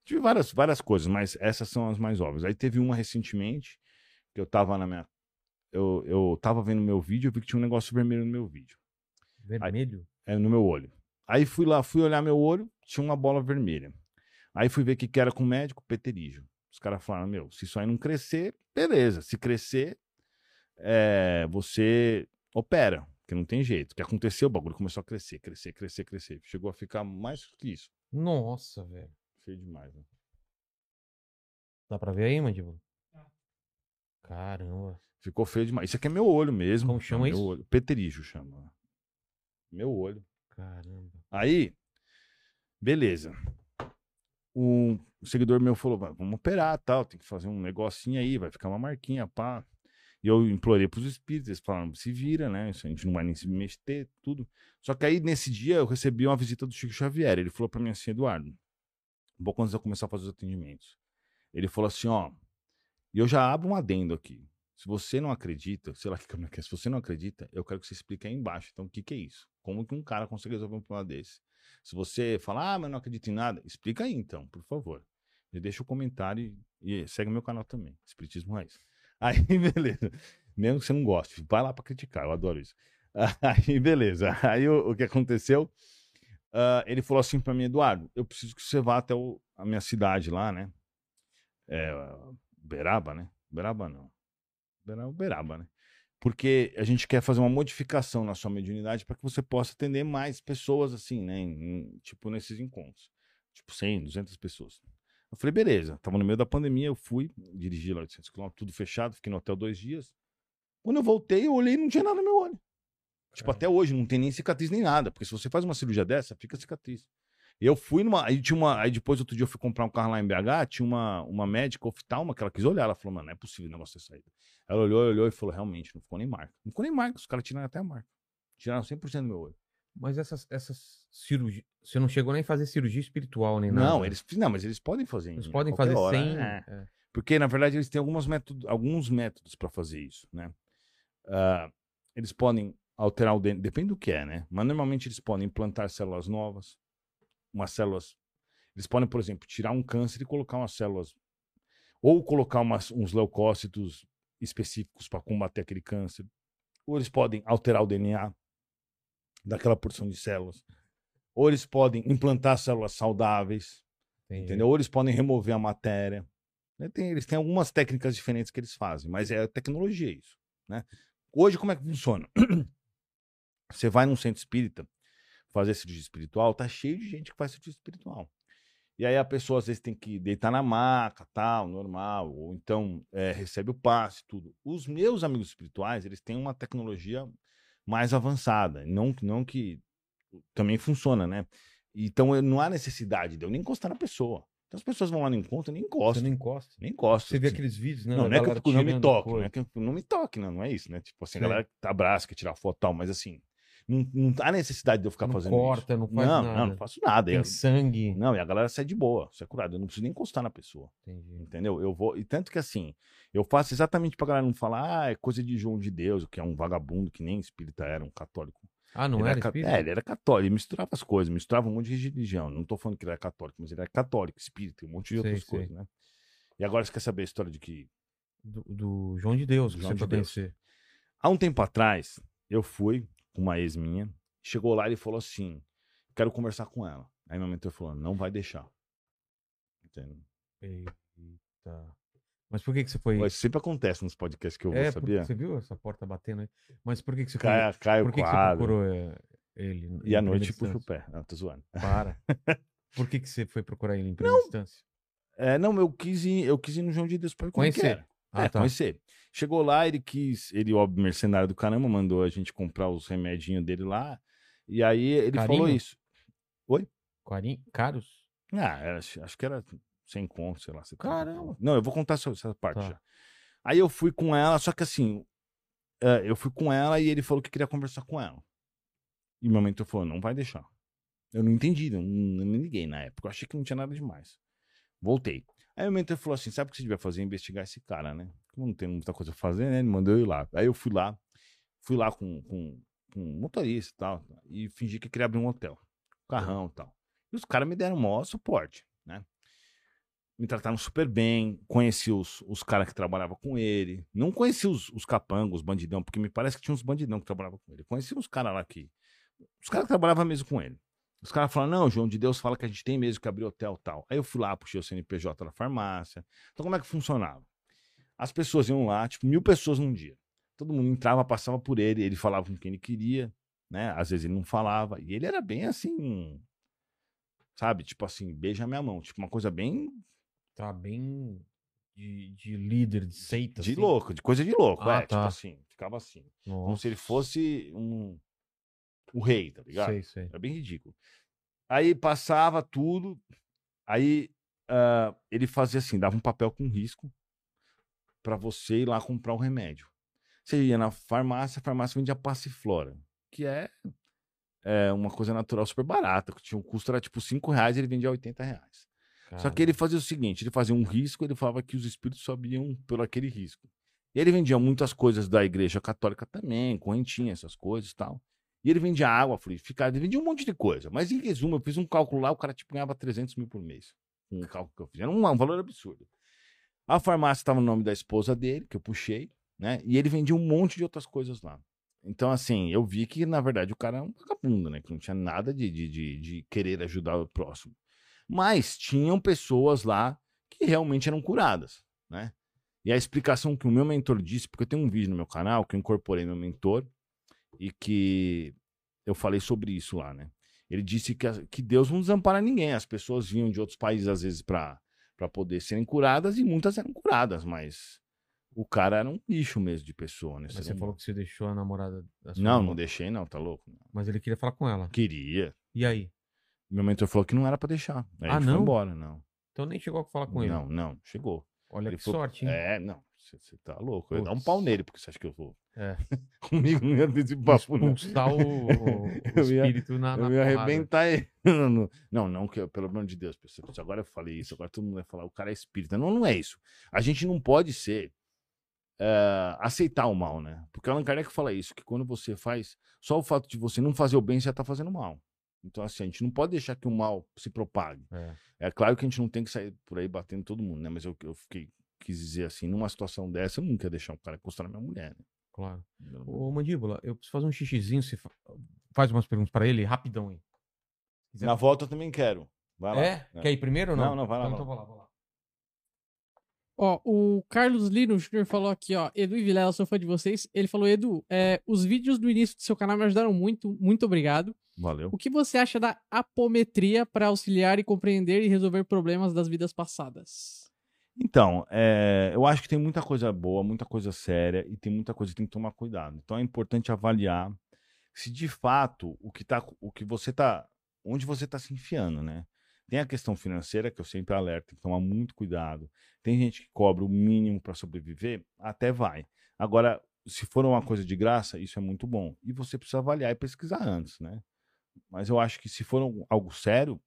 Tive várias, várias coisas, mas essas são as mais óbvias. Aí teve uma recentemente, que eu tava na minha. Eu, eu tava vendo meu vídeo, eu vi que tinha um negócio vermelho no meu vídeo. Vermelho? É, no meu olho. Aí fui lá, fui olhar meu olho, tinha uma bola vermelha. Aí fui ver o que, que era com o médico, peterígio. Os caras falaram, meu, se isso aí não crescer, beleza. Se crescer, é, você opera, porque não tem jeito. O que aconteceu? O bagulho começou a crescer, crescer, crescer, crescer. Chegou a ficar mais que isso. Nossa, velho. Feio demais, né? Dá pra ver aí, mandíbula? Caramba. Ficou feio demais. Isso aqui é meu olho mesmo. Como chama é meu isso? Olho. Peterígio chama. Meu olho. Caramba. Aí, beleza. Um seguidor meu falou: "Vai, vamos operar tal, tem que fazer um negocinho aí, vai ficar uma marquinha, pá. E eu implorei pros espíritos, eles falaram: se vira, né? Isso a gente não vai nem se mexer, tudo. Só que aí, nesse dia, eu recebi uma visita do Chico Xavier. Ele falou pra mim assim: Eduardo, um pouco antes de eu começar a fazer os atendimentos. Ele falou assim: ó, e eu já abro um adendo aqui. Se você não acredita, sei lá que câmera que é, se você não acredita, eu quero que você explique aí embaixo. Então, o que, que é isso? Como que um cara consegue resolver um problema desse? Se você falar, ah, mas não acredito em nada, explica aí então, por favor. Deixa o comentário e, segue meu canal também, Espiritismo Raiz. Aí, beleza. Mesmo que você não goste, vai lá pra criticar, eu adoro isso. Aí, beleza. Aí, o, o que aconteceu? Ah, ele falou assim pra mim, Eduardo, eu preciso que você vá até o- a minha cidade lá, né? É, Beraba, né? Beraba não. Beraba, Beraba, né? Porque a gente quer fazer uma modificação na sua mediunidade para que você possa atender mais pessoas, assim, né? em- em- tipo, nesses encontros. Tipo, 100, 200 pessoas. Eu falei, beleza. Tava no meio da pandemia, eu fui, dirigi lá 800 quilômetros, tudo fechado, fiquei no hotel dois dias. Quando eu voltei, eu olhei e não tinha nada no meu olho. Tipo, Caramba. até hoje não tem nem cicatriz nem nada, porque se você faz uma cirurgia dessa, fica cicatriz. Eu fui numa. Aí tinha uma. Aí depois, outro dia, eu fui comprar um carro lá em BH, tinha uma, uma médica oftalma que ela quis olhar. Ela falou, mano, não é possível o negócio ter saído. Ela olhou, olhou e falou, realmente, não ficou nem marca. Não ficou nem marca, os caras tiraram até a marca. Tiraram 100% do meu olho. Mas essas, essas cirurgias. Você não chegou nem a fazer cirurgia espiritual nem nada. Não, eles, não, mas eles podem fazer. Eles em podem fazer hora, sem. é. é. Porque, na verdade, eles têm algumas métodos, alguns métodos para fazer isso, né? Ah, eles podem alterar o DNA, depende do que é, né? Mas normalmente eles podem implantar células novas, umas células. Eles podem, por exemplo, tirar um câncer e colocar umas células. Ou colocar umas, uns leucócitos específicos para combater aquele câncer. Ou eles podem alterar o DNA daquela porção de células. Ou eles podem implantar células saudáveis. Entendi. Entendeu? Ou eles podem remover a matéria. Né, eles têm algumas técnicas diferentes que eles fazem, mas é tecnologia isso. Né? Hoje, como é que funciona? Você vai num centro espírita fazer cirurgia espiritual, tá cheio de gente que faz cirurgia espiritual. E aí a pessoa às vezes tem que deitar na maca, tal, normal, ou então é, recebe o passe, tudo. Os meus amigos espirituais, eles têm uma tecnologia mais avançada, não, não que também funciona, né? Então não há necessidade de eu nem encostar na pessoa. Então as pessoas vão lá no encontro e nem Você encostam. não encosta. Nem encosto. Você vê assim. aqueles vídeos, né? Não, não é que eu não me toque, coisa. não é que eu, não me toque, não, não é isso, né? Tipo assim, a Sei. galera abraça, quer tirar foto e tal, mas assim, não, não há necessidade de eu ficar Não fazendo corta, isso. não faz não, nada. Não, não faço nada. Tem Eu- sangue. não, e a galera sai de boa, isso é curado. Eu não preciso nem encostar na pessoa, Entendi. entendeu? Eu vou. E tanto que assim, eu faço exatamente pra galera não falar, ah, é coisa de João de Deus, que é um vagabundo que nem espírita era, um católico. Ah, não ele era espírita? É, ele era católico, ele misturava as coisas, misturava um monte de religião. Não tô falando que ele era católico, mas ele era católico, espírita, um monte de Sei, outras sei. coisas, né? E agora você quer saber a história de que Do, do João de Deus, que João você de Deus. conhecer. Há um tempo atrás, eu fui uma ex minha, chegou lá e ele falou assim: quero conversar com ela. Aí meu mentor falou: não vai deixar. Entende? Eita. Mas por que, que você foi. Mas sempre acontece nos podcasts que eu vou, é, sabia? você viu essa porta batendo aí? Mas por que, que você Cai, foi. cai Por que, que você procurou é, ele? E à noite puxa o pé. Não, tô zoando. Para. Por que, que você foi procurar ele em primeira instância? É, não, eu quis ir, eu quis ir no João de Deus como é Conhecer. Ah, é, tá. conhecer. Chegou lá, ele quis, ele, óbvio, mercenário do caramba, mandou a gente comprar os remedinhos dele lá. E aí ele Carinho? falou isso. Quarin... Caros? Ah, era- acho, acho que era sem conto, sei lá. 70 Caramba. Não, eu vou contar essa, essa parte Tá. já. Aí eu fui com ela, só que assim, é, eu fui com ela e ele falou que queria conversar com ela. E meu mentor falou, não vai deixar. Eu não entendi, não, não me liguei na época. Eu achei que não tinha nada demais. Voltei. Aí meu mentor falou assim: sabe o que você devia fazer? Investigar esse cara, né? Como não tem muita coisa a fazer, né? Ele mandou eu ir lá. Aí eu fui lá, fui lá com, com, com um motorista e tal, e fingi que queria abrir um hotel. Carrão e tal. E os caras me deram o maior suporte, né? Me trataram super bem, conheci os, os caras que trabalhavam com ele. Não conheci os, os capangos, os bandidão, porque me parece que tinha uns bandidão que trabalhavam com ele. Conheci uns caras lá que. Os caras que trabalhavam mesmo com ele. Os caras falaram, não, João de Deus fala que a gente tem mesmo que abrir hotel tal. Aí eu fui lá, puxei o CNPJ da farmácia. Então como é que funcionava? As pessoas iam lá, tipo, mil pessoas num dia. Todo mundo entrava, passava por ele, ele falava com quem ele queria, né? Às vezes ele não falava. E ele era bem assim, sabe? Tipo assim, beija minha mão. Tipo, uma coisa bem Tá bem de, de líder, de seita. de assim. louco, de coisa de louco. Ah, é, tipo tá. assim, ficava assim. Como Nossa. se ele fosse um o rei, tá ligado? Sei, sei. É bem ridículo. Aí passava tudo, aí ah, ele fazia assim, dava um papel com risco pra você ir lá comprar o remédio. Você ia na farmácia, a farmácia vendia passiflora, que é, é uma coisa natural super barata, que tinha um custo era tipo 5 reais, ele vendia 80 reais. Só que ele fazia o seguinte, ele fazia um risco, ele falava que os espíritos subiam pelo aquele risco. E ele vendia muitas coisas da igreja católica também, correntinha, essas coisas e tal. E ele vendia água fluidificada, ele vendia um monte de coisa. Mas em resumo, eu fiz um cálculo lá, o cara tipo ganhava 300 mil por mês. O cálculo que eu fiz. Era um, um valor absurdo. A farmácia estava no nome da esposa dele, que eu puxei, né? E ele vendia um monte de outras coisas lá. Então, assim, eu vi que, na verdade, o cara é um vagabundo, né? Que não tinha nada de, de, de, de querer ajudar o próximo. Mas tinham pessoas lá que realmente eram curadas, né? E a explicação que o meu mentor disse, porque eu tenho um vídeo no meu canal que eu incorporei meu mentor e que eu falei sobre isso lá, né? Ele disse que, que Deus não desampara ninguém. As pessoas vinham de outros países, às vezes, para poder serem curadas, e muitas eram curadas, mas o cara era um lixo mesmo de pessoa, né? Mas você falou que você deixou a namorada da sua Não, não deixei, não, tá louco? Mas ele queria falar com ela. Queria. E aí? Meu mentor falou que não era pra deixar. Aí Ah, não? foi embora, não. Então nem chegou a falar com ele. Não, não, chegou. Olha Ele que sorte, hein? É, não, você tá louco. Eu ia dar um pau nele, porque você acha que eu vou. É. Comigo não ia ter esse papo, não. Expulsar o, o Eu ia- espírito na, na Eu ia porrada. arrebentar ele. Não, não, não, que eu- pelo amor de Deus, pessoal. Agora eu falei isso, agora todo mundo vai falar, o cara é espírita. Não, não é isso. A gente não pode ser. eh, aceitar o mal, né? Porque Allan Kardec fala isso, que quando você faz, só o fato de você não fazer o bem, você já tá fazendo mal. Então, assim, a gente não pode deixar que o mal se propague. É. É claro que a gente não tem que sair por aí batendo todo mundo, né? Mas eu, eu fiquei, quis dizer assim, numa situação dessa, eu nunca ia deixar um cara encostar na minha mulher, né? Claro. Ô, Mandíbula, eu preciso fazer um xixizinho. Você fa- faz umas perguntas pra ele, rapidão, hein? Quiser- Na volta eu também quero. Vai lá. É? Quer ir primeiro ou não? Não, não, vai lá, Então, vai então vou lá, vou lá. Ó, o Carlos Lino Jr. falou aqui, ó. Edu e Vilela, sou fã de vocês. Ele falou, Edu, é, os vídeos do início do seu canal me ajudaram muito, muito obrigado. Valeu. O que você acha da apometria para auxiliar e compreender e resolver problemas das vidas passadas? Então, é, eu acho que tem muita coisa boa, muita coisa séria e tem muita coisa que tem que tomar cuidado. Então é importante avaliar se de fato o que tá, o que você tá, onde você tá se enfiando, né? Tem a questão financeira que eu sempre alerto, tem que tomar muito cuidado. Tem gente que cobra o mínimo para sobreviver, até vai. Agora, se for uma coisa de graça, isso é muito bom. E você precisa avaliar e pesquisar antes, né? Mas eu acho que se for algo sério,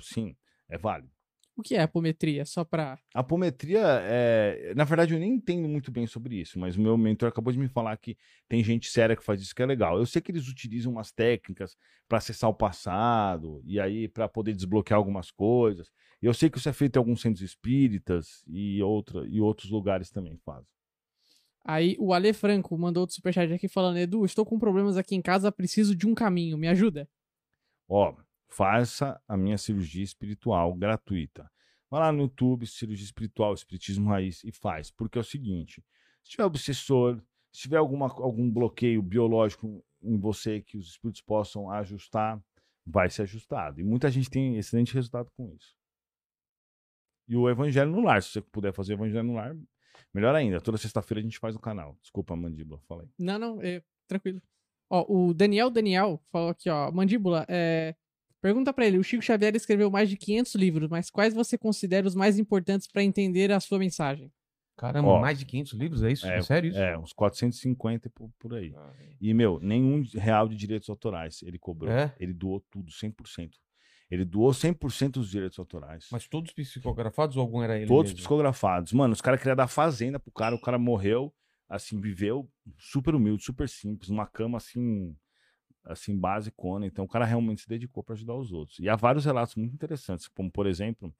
sim, é válido. O que é apometria? Só pra. A apometria, é... na verdade, eu nem entendo muito bem sobre isso, mas o meu mentor acabou de me falar que tem gente séria que faz isso que é legal. Eu sei que eles utilizam umas técnicas para acessar o passado e aí para poder desbloquear algumas coisas. Eu sei que isso é feito em alguns centros espíritas e, outra... e outros lugares também fazem. Aí o Ale Franco mandou outro superchat aqui falando: Edu, estou com problemas aqui em casa, preciso de um caminho, me ajuda? Ó, faça a minha cirurgia espiritual gratuita. Vai lá no YouTube, cirurgia espiritual, espiritismo raiz e faz. Porque é o seguinte: se tiver obsessor, se tiver alguma, algum bloqueio biológico em você que os espíritos possam ajustar, vai ser ajustado. E muita gente tem excelente resultado com isso. E o Evangelho no Lar, se você puder fazer Evangelho no Lar, melhor ainda. Toda sexta-feira a gente faz no canal. Desculpa, mandíbula, falei. Não, não, é, tranquilo. Ó, o Daniel Daniel falou aqui, ó, mandíbula, é, pergunta pra ele, o Chico Xavier escreveu mais de 500 livros, mas quais você considera os mais importantes pra entender a sua mensagem? Caramba, Ó, mais de 500 livros, é isso? É, É, sério isso? É, uns 450 por, por aí. Ah, E, meu, nenhum real de direitos autorais ele cobrou. É? Ele doou tudo, 100%. Ele doou 100% dos direitos autorais. Mas todos psicografados ou algum era ele Todos mesmo? psicografados. Mano, os caras queriam dar fazenda pro cara, o cara morreu, assim, viveu super humilde, super simples, numa cama assim, assim, basicona. Então o cara realmente se dedicou para ajudar os outros. E há vários relatos muito interessantes, como por exemplo,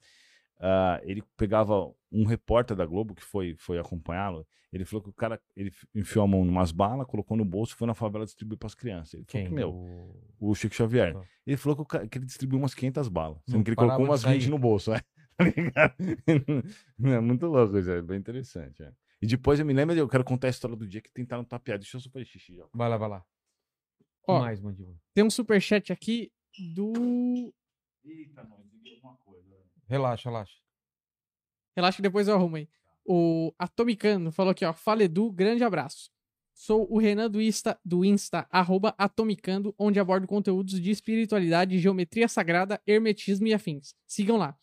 ah, ele pegava um repórter da Globo que foi, foi acompanhá-lo. Ele falou que o cara ele enfiou a mão em umas balas, colocou no bolso e foi na favela distribuir para as crianças. Ele falou Quem? que, meu, O- o Chico Xavier. Ah. Ele falou que, o ca- que ele distribuiu umas 500 balas. Sendo Não que ele colocou umas 20 sair. no bolso. É, Tá é muito louco isso, é bem interessante. é. E depois eu me lembro, eu quero contar a história do dia que tentaram tapear. Deixa eu só fazer xixi já. Vai lá, vai lá. Ó. mais, mandíbula? Tem um superchat aqui do... Eita, não, alguma coisa. Relaxa, relaxa. Relaxa que depois eu arrumo aí. O Atomicano falou aqui, ó. Fala Edu, grande abraço. Sou o Renan do Insta, do Insta arroba Atomicando, onde abordo conteúdos de espiritualidade, geometria sagrada, hermetismo e afins. Sigam lá.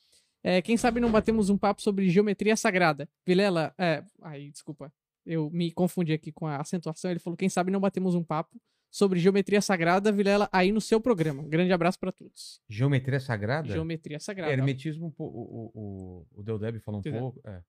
É, quem sabe não batemos um papo sobre geometria sagrada. Vilela, é, aí, desculpa. Eu me confundi aqui com a acentuação. Ele falou, quem sabe não batemos um papo sobre geometria sagrada, Vilela, aí no seu programa. Grande abraço pra todos. Geometria sagrada? Geometria sagrada. É, hermetismo, um o, o, o, o Deldeb falou um Entendeu? pouco. É.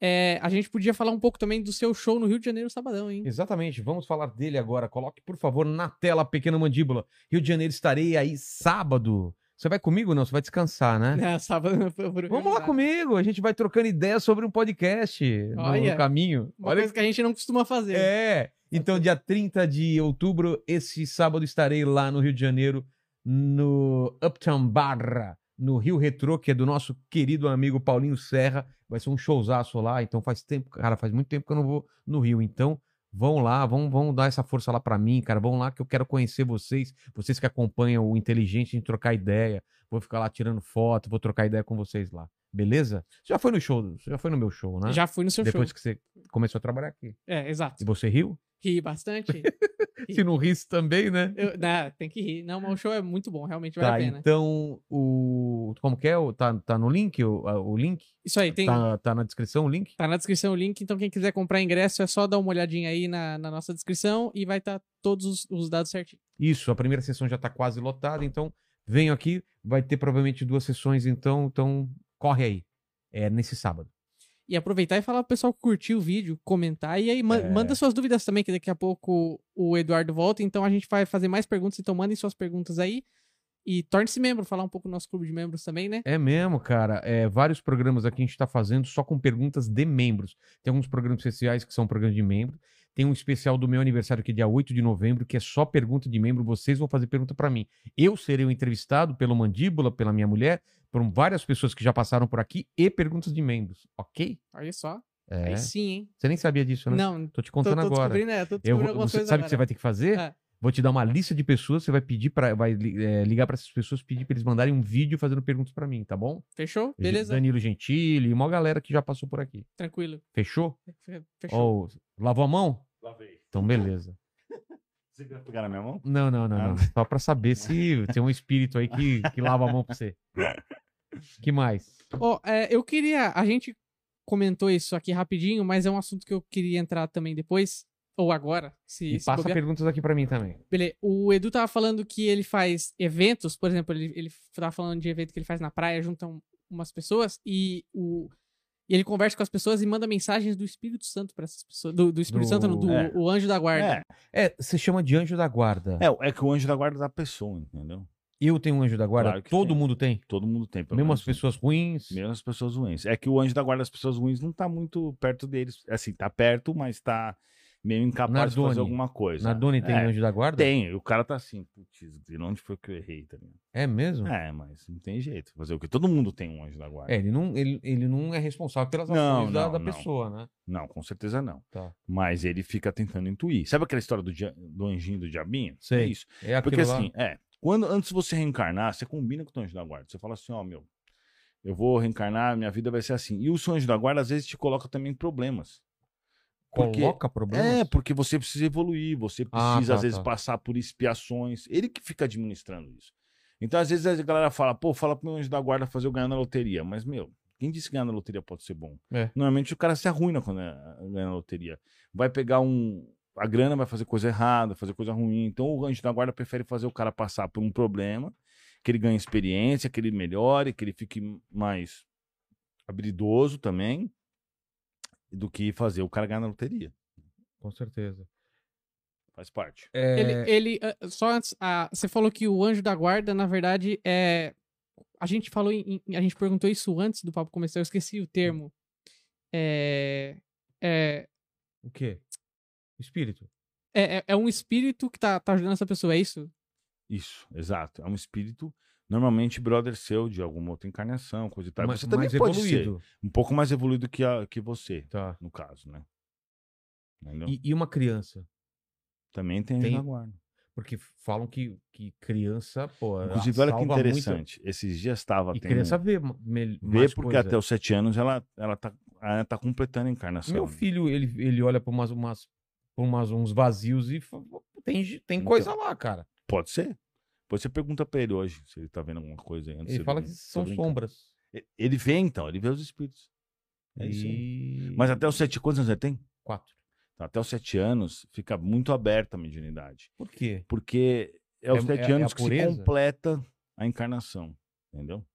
É, a gente podia falar um pouco também do seu show no Rio de Janeiro sabadão, hein? Exatamente, vamos falar dele agora. Coloque, por favor, na tela pequena mandíbula. Rio de Janeiro estarei aí sábado. Você vai comigo ou não? Você vai descansar, né? É, sábado foi por Vamos lá comigo, a gente vai trocando ideias sobre um podcast no- no, Olha, caminho. Uma coisa que a gente não costuma fazer. É. Então, dia 30 de outubro, esse sábado estarei lá no Rio de Janeiro, no Uptown Barra, no Rio Retrô, que é do nosso querido amigo Paulinho Serra. Vai ser um showzaço lá. Então, faz tempo, cara, faz muito tempo que eu não vou no Rio. Então, vão lá, vão, vão dar essa força lá pra mim, cara. Vão lá que eu quero conhecer vocês, vocês que acompanham o Inteligente, gente trocar ideia. Vou ficar lá tirando foto, vou trocar ideia com vocês lá. Beleza? Você já foi no show, você já foi no meu show, né? Já fui no seu Depois show. que você começou a trabalhar aqui. É, exato. E você riu? Ri bastante. Se não risse também, né? Eu, não, tem que rir. Não, mas o show é muito bom, realmente vale Tá, a pena. então o. Como que é? Tá, tá no link? O, o link? Isso aí, tem. Tá. Tá, tá na descrição o link? na descrição o link, então quem quiser comprar ingresso é só dar uma olhadinha aí na, na nossa descrição e vai estar todos os, os dados certinho. Isso, a primeira sessão já tá quase lotada, então venham aqui. Vai ter provavelmente duas sessões, então, então corre aí. É nesse sábado. E aproveitar e falar pro pessoal curtir o vídeo, comentar e aí ma- É. manda suas dúvidas também, que daqui a pouco o Eduardo volta, então a gente vai fazer mais perguntas, então mandem suas perguntas aí. E torne-se membro, falar um pouco do nosso clube de membros também, né? É mesmo, cara. É, vários programas aqui a gente tá fazendo só com perguntas de membros. Tem alguns programas especiais que são programas de membro. Tem um especial do meu aniversário, que é dia 8 de novembro, que é só pergunta de membro. Vocês vão fazer pergunta pra mim. Eu serei o entrevistado pelo Mandíbula, pela minha mulher, por várias pessoas que já passaram por aqui e perguntas de membros, ok? Olha só. É. Aí sim, hein? Você nem sabia disso, né? Não, Tô te tô, contando tô agora. descobrindo, é, tô Eu descobrindo vou, algumas você sabe o que você agora. vai ter que fazer? É. Vou te dar uma lista de pessoas, você vai pedir para, vai é, ligar para essas pessoas, pedir para eles mandarem um vídeo fazendo perguntas para mim, tá bom? Fechou? Beleza? Danilo Gentili, uma galera que já passou por aqui. Tranquilo. Fechou? Fe- Fechou. Ou lavou a mão? Lavei. Então beleza. Você quer pegar na minha mão? Não, não, não, Ah. não. Só para saber se tem um espírito aí que, que lava a mão para você. Que mais? Ó, é, eu queria. A gente comentou isso aqui rapidinho, mas é um assunto que eu queria entrar também depois. Ou agora, se, E se passa bobear. perguntas aqui para mim também. Beleza. O Edu tava falando que ele faz eventos, por exemplo, ele, ele tava falando de evento que ele faz na praia, junta um- umas pessoas e o. E ele conversa com as pessoas e manda mensagens do Espírito Santo pra essas pessoas. Do, do Espírito Do- Santo, não, do É. o anjo da guarda. É, É, você chama de anjo da guarda. é, é que o anjo da guarda da pessoa, entendeu? Eu tenho um anjo da guarda? Claro que Todo tem. mundo tem? Todo mundo tem. Mesmo menos as pessoas ruins? Mesmo as pessoas ruins. É que o anjo da guarda das pessoas ruins não tá muito perto deles. Assim, tá perto, mas tá meio incapaz de Nardoni. fazer alguma coisa. Nardoni tem é, anjo da guarda? Tem. O cara tá assim, putz, de onde foi que eu errei, tá ligado? É mesmo? É, mas não tem jeito. Fazer o quê? Todo mundo tem um anjo da guarda. É, ele não, ele, ele não é responsável pelas ações da, não, da não. pessoa, né? Não, com certeza não. Tá. Mas ele fica tentando intuir. Sabe aquela história do, dia- do anjinho do diabinho? Sei. É isso. É Porque lá. assim, é. Quando, antes de você reencarnar, você combina com o teu anjo da guarda. Você fala assim, ó, meu, eu vou reencarnar, minha vida vai ser assim. E o seu anjo da guarda, às vezes, te coloca também problemas. Porque- Coloca problemas? É, porque você precisa evoluir, você Ah, precisa, tá, às vezes, tá. passar por expiações. Ele que fica administrando isso. Então, às vezes, a galera fala, pô, fala pro meu anjo da guarda fazer eu ganhar na loteria. Mas, meu, quem disse que ganhar na loteria pode ser bom? É. Normalmente o cara se arruina quando é- ganha na loteria. Vai pegar um. A grana vai fazer coisa errada, fazer coisa ruim. Então o anjo da guarda prefere fazer o cara passar por um problema, que ele ganhe experiência, que ele melhore, que ele fique mais habilidoso também, do que fazer o cara ganhar na loteria. Com certeza. Faz parte. É, Ele, ele, só antes, ah, você falou que o anjo da guarda, na verdade, é. A gente falou, em- em- a gente perguntou isso antes do papo começar, eu esqueci o termo. É. É, O quê? Espírito. é, é- é um espírito que tá, tá ajudando essa pessoa, é isso? Isso, exato. É um espírito, normalmente brother seu, de alguma outra encarnação, coisa e tal. mais, você também mais pode evoluído. ser um pouco mais evoluído que, a, que você, Tá. no caso, né? E, e uma criança? Também tem, Tem- anjo da guarda. Porque falam que, que criança, pô. Inclusive, olha que salva muito- interessante. Esses dias estava E tendo... criança vê, ma- me- Vê porque coisa. até os sete anos ela, ela, tá, ela tá completando a encarnação. Meu filho, ele, ele olha pra umas, umas, umas, uns vazios e fa- tem, tem Então. coisa lá, cara. Pode ser. Depois você pergunta pra ele hoje se ele tá vendo alguma coisa antes Ele fala que são sombras. Ele vê então, ele vê os espíritos. É isso aí. Mas até os sete... Quantos anos ele tem? Quatro. Então, Até os sete anos fica muito aberta a mediunidade. Por quê? Porque é aos É- sete é- é anos que se completa a encarnação. Entendeu?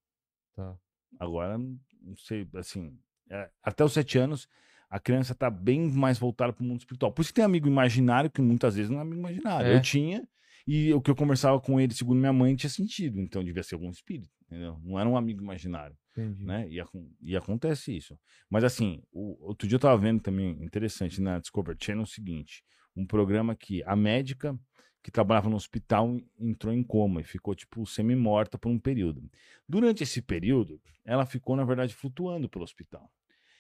Tá. Agora, não sei, assim, é, até os sete anos, a criança tá bem mais voltada para o mundo espiritual. Por isso que tem amigo imaginário, que muitas vezes não é amigo imaginário. É. Eu tinha, e o que eu conversava com ele, segundo minha mãe, tinha sentido. Então devia ser algum espírito, entendeu? Não era um amigo imaginário, Entendi. né? E, e acontece isso. Mas assim, o- outro dia eu tava vendo também, interessante, na Discovery Channel, o seguinte, um programa que a médica que trabalhava no hospital entrou em coma e ficou, tipo, semi-morta por um período. Durante esse período, ela ficou, na verdade, flutuando pelo hospital.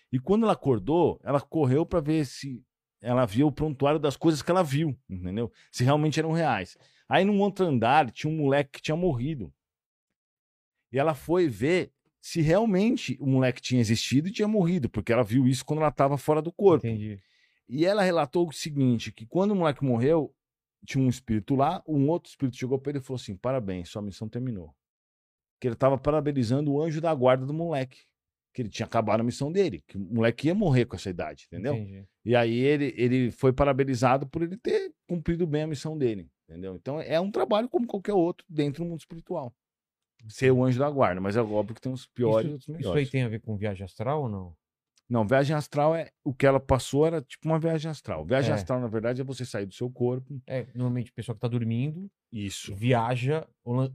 E quando ela acordou, ela correu para ver se ela via o prontuário das coisas que ela viu, entendeu? Se realmente eram reais. Aí, num outro andar, tinha um moleque que tinha morrido. E ela foi ver se realmente o moleque tinha existido e tinha morrido, porque ela viu isso quando ela estava fora do corpo. Entendi. E ela relatou o seguinte: que quando o moleque morreu, tinha um espírito lá, um outro espírito chegou para ele e falou assim: parabéns, sua missão terminou. Que ele estava parabenizando o anjo da guarda do moleque. Que ele tinha acabado a missão dele, que o moleque ia morrer com essa idade, entendeu? Entendi. E aí ele, ele foi parabenizado por ele ter cumprido bem a missão dele, entendeu? Então é um trabalho como qualquer outro dentro do mundo espiritual. Ser o anjo da guarda, mas é óbvio que tem uns piores e outros Isso, isso melhores. aí tem a ver com viagem astral ou não? Não, viagem astral é o que ela passou era tipo uma viagem astral. Viagem É. astral, na verdade, é você sair do seu corpo. É, normalmente a pessoa que tá dormindo Isso. viaja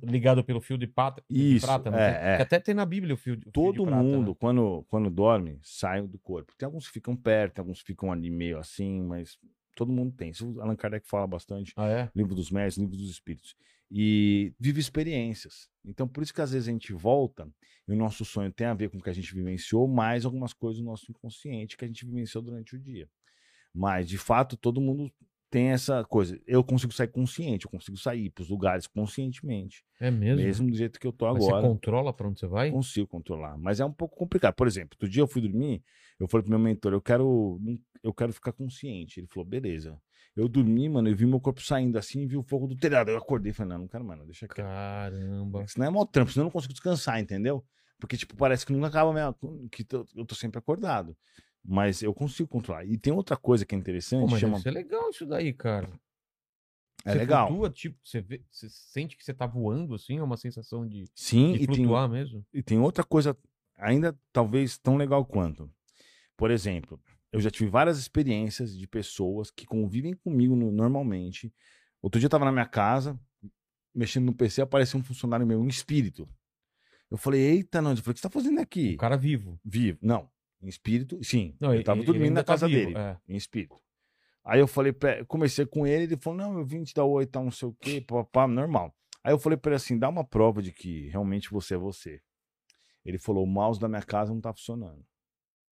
ligado pelo fio de prata. fio de Isso, prata, é, é. Até tem na Bíblia o fio, de- o fio de Todo prata, né? mundo, quando, quando dorme, sai do corpo. Tem alguns que ficam perto, alguns que ficam ali meio assim, mas todo mundo tem. Isso o Allan Kardec fala bastante. Ah, é? livro dos mestres, livro dos espíritos. E vive experiências. Então, por isso que às vezes a gente volta e o nosso sonho tem a ver com o que a gente vivenciou, mais algumas coisas do nosso inconsciente que a gente vivenciou durante o dia. Mas, de fato, todo mundo tem essa coisa. Eu consigo sair consciente, eu consigo sair para os lugares conscientemente. É mesmo? Mesmo do jeito que eu tô Mas agora. você controla pra onde você vai? Consigo controlar, mas é um pouco complicado. Por exemplo, outro dia eu fui dormir, eu falei pro meu mentor, eu quero, eu quero ficar consciente. Ele falou, beleza. Eu dormi, mano, eu vi meu corpo saindo assim, vi o fogo do telhado. Eu acordei e falei, não, não quero mais, não, deixa quieto. Caramba. Senão é mó trampo, senão eu não consigo descansar, entendeu? Porque, tipo, parece que nunca acaba minha, que eu tô sempre acordado. Mas eu consigo controlar. E tem outra coisa que é interessante, Pô, mas chama... deve ser legal isso daí, cara. É Você legal. Flutua, tipo, você, vê, você sente que você tá voando, assim? É uma sensação de, Sim, de e tem, flutuar mesmo? E tem outra coisa ainda talvez tão legal quanto. Por exemplo, eu já tive várias experiências de pessoas que convivem comigo no- normalmente. Outro dia eu tava na minha casa, mexendo no PC, apareceu um funcionário meu, um espírito. Eu falei, eita, não. Eu falei, o que você tá fazendo aqui? O cara vivo. Vivo. Não. Em espírito, sim. Não, eu tava ele- dormindo ele na tá casa vivo, dele, é. em espírito. Aí eu falei, pra, comecei com ele, ele falou, não, eu vim te dar oi, tal, não sei o quê, papá, normal. Aí eu falei pra ele assim, dá uma prova de que realmente você é você. Ele falou, o mouse da minha casa não tá funcionando.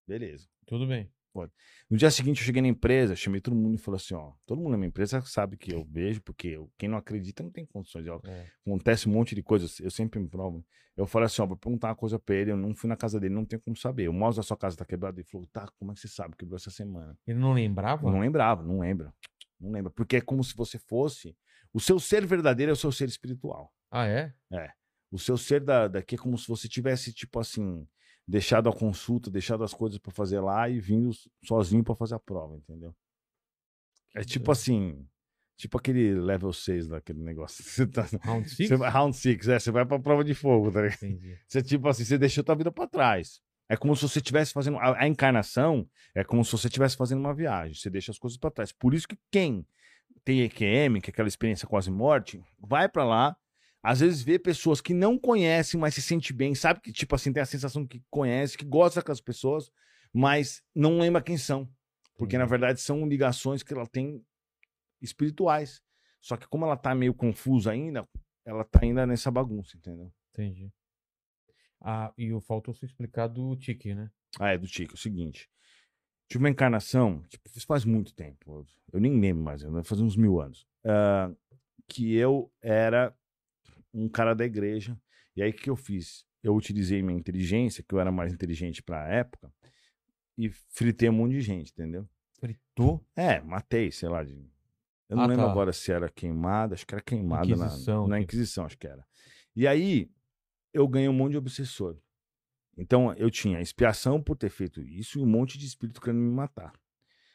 Beleza. Tudo bem. No dia seguinte, eu cheguei na empresa, chamei todo mundo e falei assim: ó, todo mundo na minha empresa sabe que eu vejo, porque eu- quem não acredita não tem condições. Eu- É. Acontece um monte de coisas, eu sempre me provo. Eu falei assim: ó, vou perguntar uma coisa pra ele, eu não fui na casa dele, não tem como saber. O mouse da sua casa tá quebrado. Ele falou: tá, como é que você sabe? Quebrou essa semana. Ele não lembrava? Não lembrava, não lembra. Não lembra. Porque é como se você fosse. O seu ser verdadeiro é o seu ser espiritual. Ah, é? O seu ser da, daqui é como se você tivesse, tipo assim, deixado a consulta, deixado as coisas pra fazer lá e vindo sozinho pra fazer a prova, entendeu? É tipo assim, tipo aquele level 6 daquele negócio. Você tá, Round six? você vai, round 6, é, você vai pra prova de fogo, tá ligado? Entendi. Você, tipo assim, você deixou tua vida pra trás. É como se você estivesse fazendo. A, a encarnação é como se você estivesse fazendo uma viagem. Você deixa as coisas pra trás. Por isso que quem tem EQM, que é aquela experiência quase morte, vai pra lá. Às vezes vê pessoas que não conhecem, mas se sente bem, sabe que, tipo assim, tem a sensação que conhece, que gosta daquelas pessoas, mas não lembra quem são. Porque, na Entendi. verdade, são ligações que ela tem espirituais. Só que como ela tá meio confusa ainda, ela tá ainda nessa bagunça, entendeu? Entendi. Ah, e o faltou se explicar do Tiki, né? Ah, é do Tico. É o seguinte. Tive uma encarnação, tipo, faz muito tempo. Eu nem lembro mais, vai fazer uns mil anos. ah, que eu era um cara da igreja. E aí o que eu fiz? Eu utilizei minha inteligência, que eu era mais inteligente pra época, e fritei um monte de gente, entendeu? Fritou? É, matei, sei lá. De... Eu não Ah, lembro tá. agora se era queimada, acho que era queimada na- Inquisição, na, que- Inquisição, acho que era. E aí, eu ganhei um monte de obsessor. Então, eu tinha expiação por ter feito isso e um monte de espírito querendo me matar.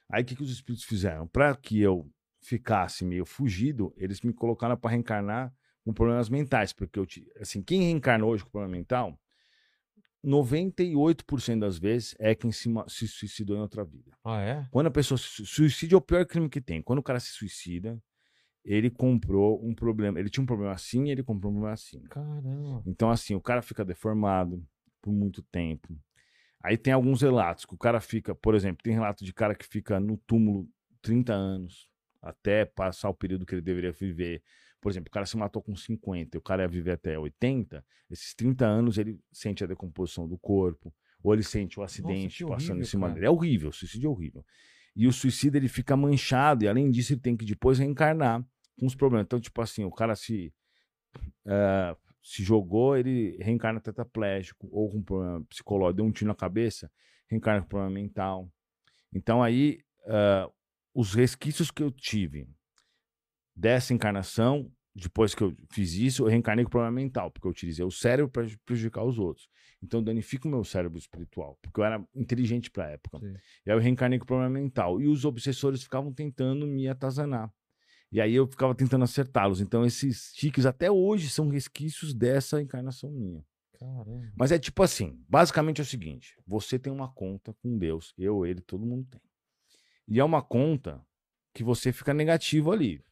Aí, o que, que os espíritos fizeram? Para que eu ficasse meio fugido, eles me colocaram para reencarnar com problemas mentais. Porque, eu, ti- assim, quem reencarna hoje com problema mental, 98% das vezes é quem se, se suicidou em outra vida. Ah, é? Quando a pessoa se su- suicídio é o pior crime que tem. Quando o cara se suicida, ele comprou um problema. Ele tinha um problema assim e ele comprou um problema assim. Caramba. Então, assim, o cara fica deformado por muito tempo. Aí tem alguns relatos que o cara fica, por exemplo, tem relato de cara que fica no túmulo 30 anos até passar o período que ele deveria viver. Por exemplo, o cara se matou com 50 e o cara ia viver até 80. Esses 30 anos ele sente a decomposição do corpo, ou ele sente o acidente que passando em horrível, cima cara. dele. É horrível, suicídio é horrível. E o suicida ele fica manchado, e além disso, ele tem que depois reencarnar com os problemas. Então, tipo assim, o cara se eh, se jogou, ele reencarna tetraplégico ou com problema psicológico, deu um tiro na cabeça, reencarna com problema mental. Então aí, ah, os resquícios que eu tive dessa encarnação, depois que eu fiz isso, eu reencarnei com problema mental, porque eu utilizei o cérebro para prejudicar os outros. Então danifica o meu cérebro espiritual, porque eu era inteligente para a época. Sim. E aí eu reencarnei com problema mental. E os obsessores ficavam tentando me atazanar. E aí eu ficava tentando acertá-los. Então esses tiques até hoje são resquícios dessa encarnação minha. Caramba. Mas é tipo assim, basicamente é o seguinte, você tem uma conta com Deus, eu, ele, todo mundo tem. E é uma conta que você fica negativo ali.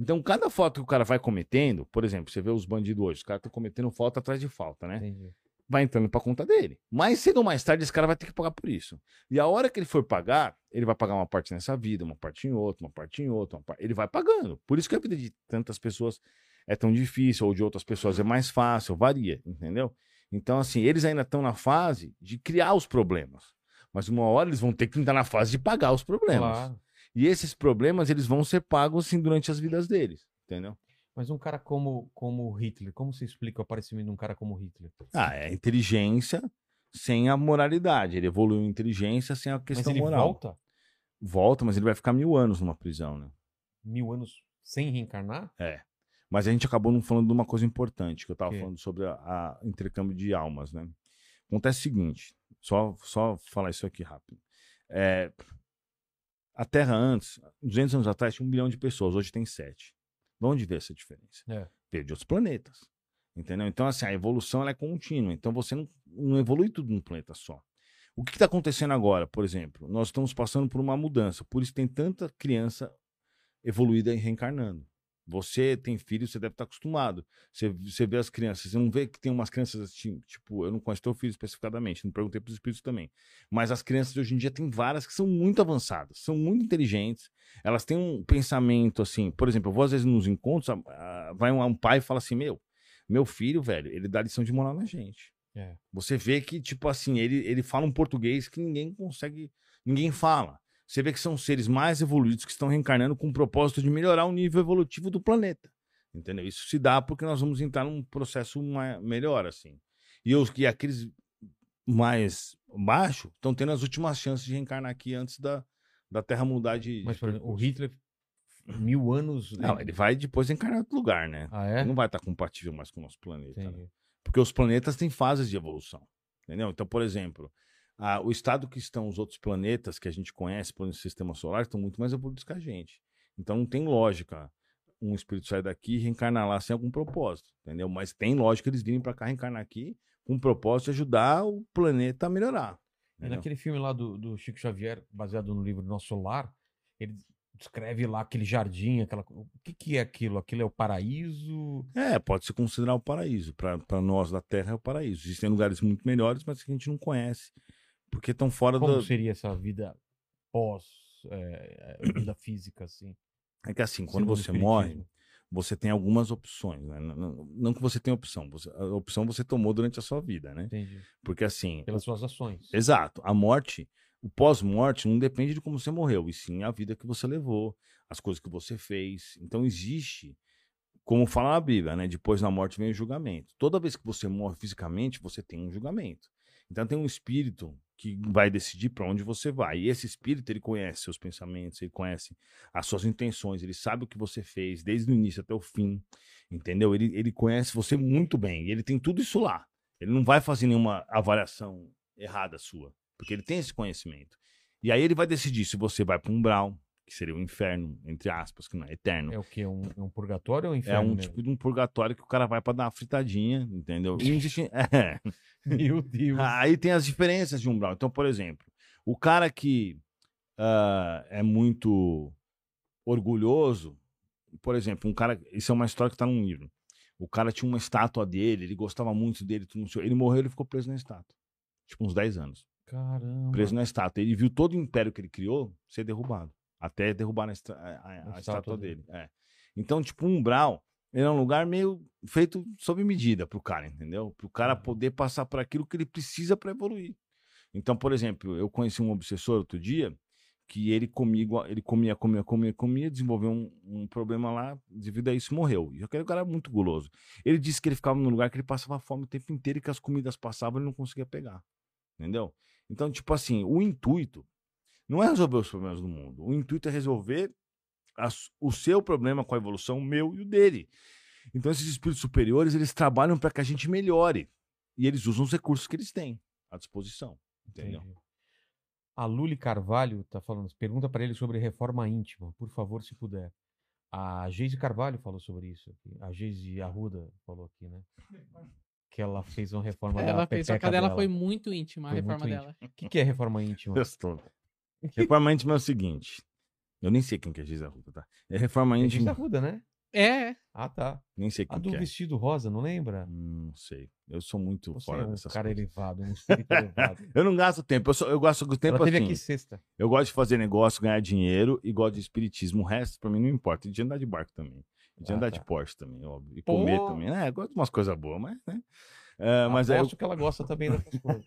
Então cada falta que o cara vai cometendo, por exemplo, você vê os bandidos hoje, os caras estão cometendo falta atrás de falta, né? Entendi. vai entrando pra conta dele. Mais cedo ou mais tarde, esse cara vai ter que pagar por isso. E a hora que ele for pagar, ele vai pagar uma parte nessa vida, uma parte em outra, uma parte em outra. uma par- Ele vai pagando. Por isso que a vida de tantas pessoas é tão difícil, ou de outras pessoas é mais fácil, varia, entendeu? Então, assim, eles ainda estão na fase de criar os problemas. Mas uma hora eles vão ter que entrar na fase de pagar os problemas. Claro. E esses problemas, eles vão ser pagos, assim, durante as vidas deles, entendeu? Mas um cara como, como o Hitler, como você explica o aparecimento de um cara como Hitler? Ah, é inteligência sem a moralidade. Ele evoluiu em inteligência sem a Mas questão ele moral. volta Volta, mas ele vai ficar mil anos numa prisão, né? mil anos sem reencarnar? É. Mas a gente acabou não falando de uma coisa importante, que eu tava Que? falando sobre a intercâmbio de almas, né? Acontece o seguinte, só, só falar isso aqui rápido. É, a Terra antes, 200 anos atrás, tinha um bilhão de pessoas, hoje tem sete. De onde veio essa diferença? É. Veio de outros planetas. Entendeu? Então, assim, a evolução é contínua. Então, você não, não evolui tudo num planeta só. O que está acontecendo agora, por exemplo? Nós estamos passando por uma mudança. Por isso tem tanta criança evoluída e reencarnando. Você tem filho, você deve estar acostumado. Você, você vê as crianças, você não vê que tem umas crianças assim, tipo, eu não conheço teu filho especificadamente, não perguntei para os espíritos também. Mas as crianças de hoje em dia tem várias que são muito avançadas, são muito inteligentes, elas têm um pensamento assim, por exemplo, eu vou às vezes nos encontros, a- a- vai um, um pai e fala assim: Meu, meu filho, velho, ele dá lição de moral na gente. É. Você vê que, tipo assim, ele, ele fala um português que ninguém consegue, ninguém fala. Você vê que são seres mais evoluídos que estão reencarnando com o propósito de melhorar o nível evolutivo do planeta. Entendeu? Isso se dá porque nós vamos entrar num processo melhor, assim. E os que aqueles mais baixo estão tendo as últimas chances de reencarnar aqui antes da, da Terra mudar de. Mas, por exemplo, o. Hitler, mil anos. Não, ele vai depois reencarnar em outro lugar, né? Ah, é? Ele não vai estar compatível mais com o nosso planeta. né? Porque os planetas têm fases de evolução. Entendeu? Então, por exemplo, a- o estado que estão os outros planetas que a gente conhece pelo sistema solar estão muito mais evoluídos que a gente. Então não tem lógica um espírito sair daqui e reencarnar lá sem algum propósito. Entendeu? Mas tem lógica eles virem para cá reencarnar aqui com o propósito de ajudar o planeta a melhorar. Entendeu? naquele filme lá do, do Chico Xavier, baseado no livro Nosso Lar, ele descreve lá aquele jardim, aquela. O que, que é aquilo? Aquilo é o paraíso? É, pode se considerar o paraíso. Para nós da Terra é o paraíso. Existem lugares muito melhores, mas que a gente não conhece. Porque estão fora Como do. seria essa vida pós é, vida física, assim? É que assim, quando segundo você morre, você tem algumas opções, né? Não, não- não que você tenha opção, você- a opção você tomou durante a sua vida, né? Entendi. Porque assim, Pelas suas ações. exato, a morte, o pós-morte não depende de como você morreu, e sim a vida que você levou, as coisas que você fez. Então existe, como fala na Bíblia, né? Depois da morte vem o julgamento. Toda vez que você morre fisicamente, você tem um julgamento. Então tem um espírito que vai decidir para onde você vai. E esse espírito, ele conhece seus pensamentos, ele conhece as suas intenções, ele sabe o que você fez desde o início até o fim, entendeu? Ele, ele conhece você muito bem, ele tem tudo isso lá. Ele não vai fazer nenhuma avaliação errada sua, porque ele tem esse conhecimento. E aí ele vai decidir se você vai para um umbral, que seria o inferno, entre aspas, que não é eterno. É o quê? Um, é um purgatório ou um É inferno? um mesmo? tipo de um purgatório que o cara vai para dar uma fritadinha, entendeu? E existe... É. Meu Deus. Aí tem as diferenças de umbral. Então, por exemplo, o cara que ah, é muito orgulhoso, por exemplo, um cara. Isso é uma história que tá num livro. O cara tinha uma estátua dele, ele gostava muito dele, tudo, não sei- ele morreu, ele ficou preso na estátua. Tipo, uns 10 anos. Caramba. Preso na estátua. Ele viu todo o império que ele criou ser derrubado. Até derrubar a, estra- a- a- estátua, estátua dele. É. Então, tipo, um umbral ele é um lugar meio feito sob medida pro cara, entendeu? Pro cara Uhum. poder passar por aquilo que ele precisa para evoluir. Então, por exemplo, eu conheci um obsessor outro dia que ele comigo, ele comia, comia, comia, comia, desenvolveu um, um problema lá, devido a isso morreu. E aquele cara era muito guloso. Ele disse que ele ficava num lugar que ele passava fome o tempo inteiro e que as comidas passavam e ele não conseguia pegar. Entendeu? Então, tipo assim, o intuito não é resolver os problemas do mundo. O intuito é resolver as- o seu problema com a evolução, o meu e o dele. Então, esses espíritos superiores, eles trabalham para que a gente melhore. E eles usam os recursos que eles têm à disposição. Entendeu? Entendi. A Luli Carvalho tá falando, pergunta para ele sobre reforma íntima, por favor, se puder. A Geise Carvalho falou sobre isso. A Geise Arruda falou aqui, né? Que ela fez uma reforma dela. Ela fez, só que a dela foi muito íntima, a Foi reforma dela. O que, que é reforma íntima? Gostou. Reforma íntima é o seguinte. Eu nem sei quem que é Giza Ruta, tá? É reforma É íntima. Arruda, né? É, Ah, tá. Nem sei A quem do que é. vestido rosa, não lembra? Hum, Não sei. Eu sou muito Você fora é um dessas cara coisas. elevado, um espírito elevado. Eu não gasto tempo. Eu, só, eu gasto tempo Ela teve assim. aqui sexta. Eu gosto de fazer negócio, ganhar dinheiro e gosto de espiritismo. O resto, pra mim, não importa. E de andar de barco também. E de Ah, andar tá. de Porsche também, óbvio. E Pô. comer também. É, eu gosto de umas coisas boas, mas, né? É, mas eu, Aposto que ela gosta também dessas coisas.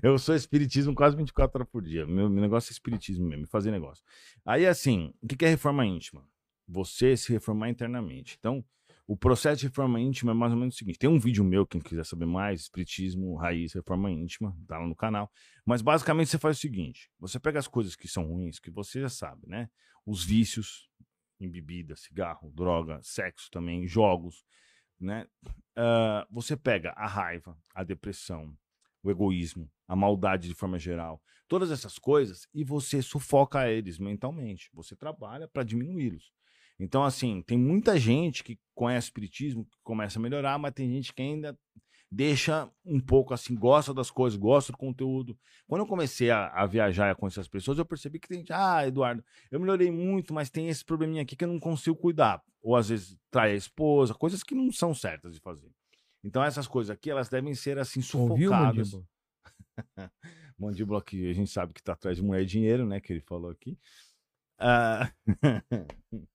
eu sou espiritismo quase 24 horas por dia. Meu, meu negócio é espiritismo mesmo, fazer negócio. Aí, assim, o que que é reforma íntima? Você se reformar internamente. Então, o processo de reforma íntima é mais ou menos o seguinte: tem um vídeo meu, quem quiser saber mais, Espiritismo, Raiz, Reforma Íntima, tá lá no canal. Mas basicamente você faz o seguinte: você pega as coisas que são ruins, que você já sabe, né? Os vícios em bebida, cigarro, droga, sexo também, jogos, né? Ah, você pega a raiva, a depressão, o egoísmo, a maldade de forma geral, todas essas coisas e você sufoca eles mentalmente. Você trabalha para diminuí-los. Então, assim, tem muita gente que conhece espiritismo, que começa a melhorar, mas tem gente que ainda deixa um pouco assim, gosta das coisas, gosta do conteúdo. Quando eu comecei a, a viajar e a conhecer as pessoas, eu percebi que tem gente, ah, Eduardo, eu melhorei muito, mas tem esse probleminha aqui que eu não consigo cuidar. Ou às vezes trai a esposa, coisas que não são certas de fazer. Então essas coisas aqui, elas devem ser assim Ouviu, sufocadas. Mandíbula? Mandíbula que a gente sabe que tá atrás de mulher e dinheiro, né? Que ele falou aqui. Ah,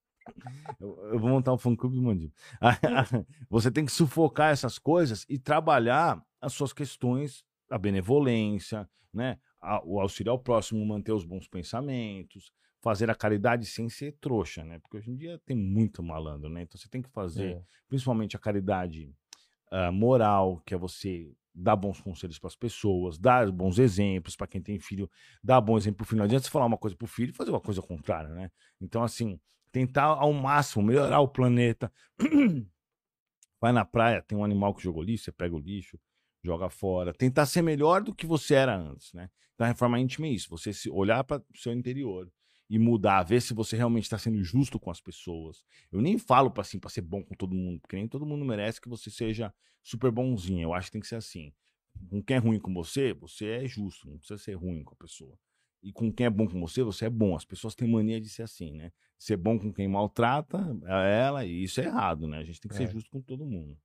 eu, eu vou montar um fã clube do Mandíbula. Você tem que sufocar essas coisas e trabalhar as suas questões, a benevolência, né? a- o auxílio ao próximo, manter os bons pensamentos, fazer a caridade sem ser trouxa, né? Porque hoje em dia tem muito malandro, né? Então você tem que fazer É. principalmente a caridade ah, moral, que é você dar bons conselhos para as pessoas, dar bons exemplos para quem tem filho, dar bom exemplo pro filho. Não adianta você falar uma coisa pro filho e fazer uma coisa contrária, né? Então, assim, tentar ao máximo melhorar o planeta. Vai na praia, tem um animal que jogou lixo, você pega o lixo, joga fora. Tentar ser melhor do que você era antes, né? Então, a reforma íntima é isso, você se olhar para o seu interior e mudar, ver se você realmente está sendo justo com as pessoas. Eu nem falo para assim, ser bom com todo mundo, porque nem todo mundo merece que você seja super bonzinho. Eu acho que tem que ser assim. Quem é ruim com você, você é justo, não precisa ser ruim com a pessoa. E com quem é bom com você, você é bom. As pessoas têm mania de ser assim, né? Ser bom com quem maltrata ela, e isso é errado, né? A gente tem que É. ser justo com todo mundo.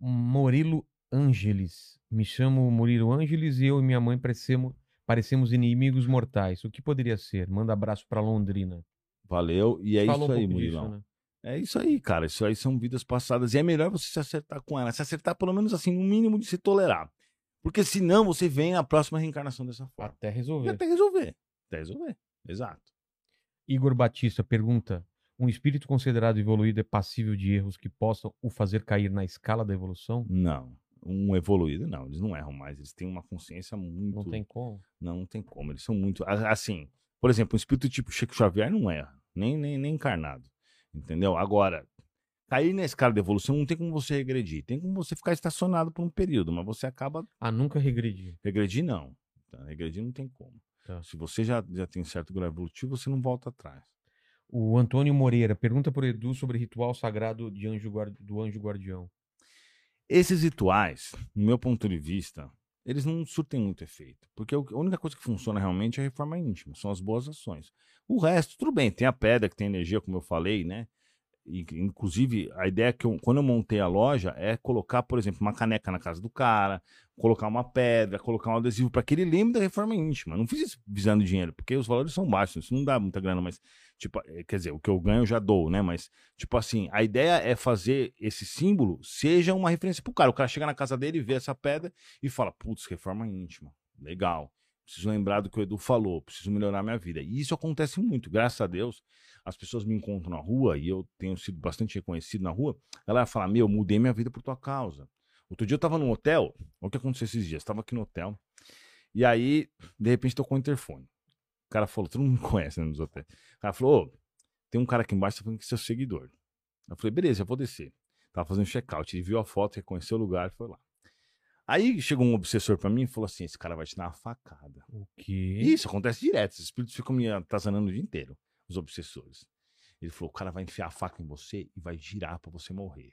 Murilo Ângeles. Me chamo Murilo Ângeles e eu e minha mãe parecemos, parecemos inimigos mortais. O que poderia ser? Manda abraço pra Londrina. Valeu. E é Falou isso um aí, disso, Murilão. né? É isso aí, cara. Isso aí são vidas passadas. E é melhor você se acertar com ela. Se acertar, pelo menos assim, no mínimo de se tolerar. Porque senão você vem a próxima reencarnação dessa forma. Até resolver. até resolver. Até resolver. Exato. Igor Batista pergunta: um espírito considerado evoluído é passível de erros que possam o fazer cair na escala da evolução? Não. Um evoluído, não. Eles não erram mais. Eles têm uma consciência muito. Não tem como. Não, não tem como. Eles são muito. Assim, por exemplo, um espírito tipo Chico Xavier não erra. Nem, nem, nem encarnado. Entendeu? Agora, cair na escala de evolução não tem como você regredir. Tem como você ficar estacionado por um período, mas você acaba. Ah, nunca regredi. Regredir, não. Tá? Regredir não tem como. Tá. Se você já, já tem certo grau evolutivo, você não volta atrás. O Antônio Moreira pergunta por Edu sobre ritual sagrado de anjo guar- do anjo guardião. Esses rituais, no meu ponto de vista, eles não surtem muito efeito. Porque o- a única coisa que funciona realmente é a reforma íntima, são as boas ações. O resto, tudo bem, tem a pedra que tem energia, como eu falei, né? Inclusive, a ideia que eu, quando eu montei a loja é colocar, por exemplo, uma caneca na casa do cara, colocar uma pedra, colocar um adesivo para que ele lembre da reforma íntima. Não fiz isso visando dinheiro, porque os valores são baixos, isso não dá muita grana, mas, tipo, eh, quer dizer, o que eu ganho eu já dou, né? Mas, tipo assim, a ideia é fazer esse símbolo seja uma referência pro cara. O cara chega na casa dele, vê essa pedra e fala, putz, reforma íntima, legal. Preciso lembrar do que o Edu falou, preciso melhorar minha vida. E isso acontece muito, graças a Deus. As pessoas me encontram na rua e eu tenho sido bastante reconhecido na rua. Ela fala: Meu, mudei minha vida por tua causa. Outro dia eu tava num hotel, olha o que aconteceu esses dias. Tava aqui no hotel, e aí, de repente, tocou o interfone. O cara falou: Todo mundo me conhece né, nos hotéis. O cara falou: tem um cara aqui embaixo tá falando que é seu seguidor. Eu falei: Beleza, eu vou descer. Tava fazendo check-out. Ele viu a foto, reconheceu o lugar e foi lá. Aí chegou um obsessor pra mim e falou assim: Esse cara vai te dar uma facada. O quê? Isso acontece direto. Os espíritos ficam me atazanando o dia inteiro, os obsessores. Ele falou: o cara vai enfiar a faca em você e vai girar pra você morrer.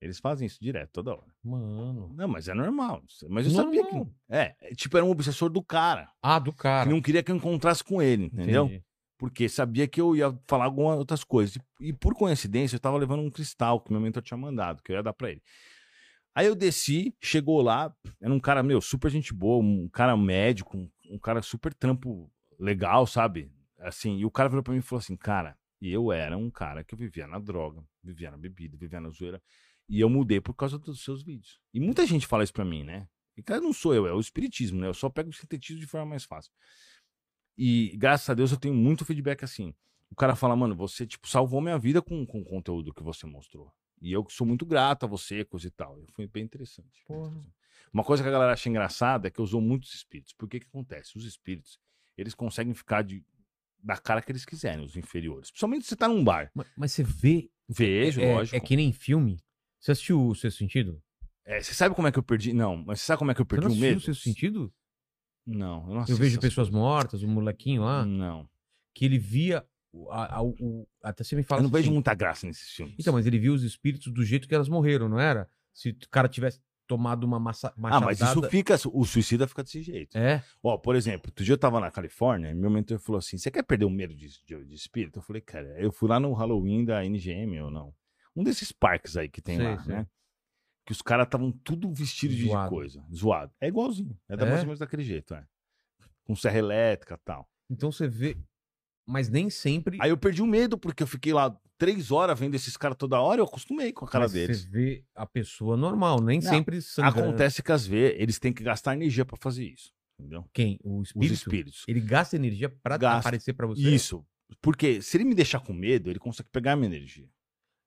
Eles fazem isso direto, toda hora. Mano. Não, mas é normal. Mas eu sabia que. Normal. É, é, tipo, era um obsessor do cara. Ah, do cara. Que não queria que eu encontrasse com ele, entendeu? Entendi. Porque sabia que eu ia falar algumas outras coisas. E, e por coincidência, eu tava levando um cristal que meu mentor tinha mandado, que eu ia dar pra ele. Aí eu desci, chegou lá, era um cara, meu, super gente boa, um cara médico, um, um cara super trampo legal, sabe? Assim, e o cara virou pra mim e falou assim, cara, e eu era um cara que vivia na droga, vivia na bebida, vivia na zoeira, e eu mudei por causa dos seus vídeos. E muita gente fala isso pra mim, né? E cara, não sou eu, é o espiritismo, né? Eu só pego o sintetismo de forma mais fácil. E graças a Deus eu tenho muito feedback assim. O cara fala, mano, você, tipo, salvou minha vida com, com o conteúdo que você mostrou. E eu sou muito grato a você, coisa e tal. Foi bem interessante. Porra. Uma coisa que a galera acha engraçada é que eu usou muitos espíritos. Por que que acontece? Os espíritos, eles conseguem ficar de, da cara que eles quiserem, os inferiores. Principalmente se você tá num bar. Mas, mas você vê. Vejo, é, lógico. é que nem filme. Você assistiu o Sexto Sentido? É, você sabe como é que eu perdi? Não, mas você sabe como é que eu Você perdi não o assistiu medo? o Sexto Sentido? Não, eu não Eu vejo pessoas mortas, o molequinho lá, Não. que ele via. A- a- o- até você me fala Eu não vejo assim, muita graça nesses filmes. Então, mas ele viu os espíritos do jeito que elas morreram, não era? Se o cara tivesse tomado uma massa, Ah, mas isso machadada... fica. O suicida fica desse jeito. É? Ó, por exemplo, outro dia eu tava na Califórnia e meu mentor falou assim: você quer perder o medo de, de, de espírito? Eu falei, cara, eu fui lá no Halloween da NGM ou não? Um desses parques aí que tem Sei, lá, sei. né? Que os caras estavam tudo vestidos de coisa. Zoado. É igualzinho. É, da É? mais ou menos daquele jeito, é. Com serra elétrica e tal. Então você vê... Mas nem sempre... Aí eu perdi o medo, porque eu fiquei lá três horas vendo esses caras toda hora, eu acostumei com a cara mas deles. Você vê a pessoa normal, nem Não, sempre sangrando. Acontece que às vezes eles têm que gastar energia pra fazer isso. Entendeu? Quem? O Os espírito? espíritos. Ele gasta energia pra Gasta. aparecer pra você? Isso. Porque se ele me deixar com medo, ele consegue pegar a minha energia.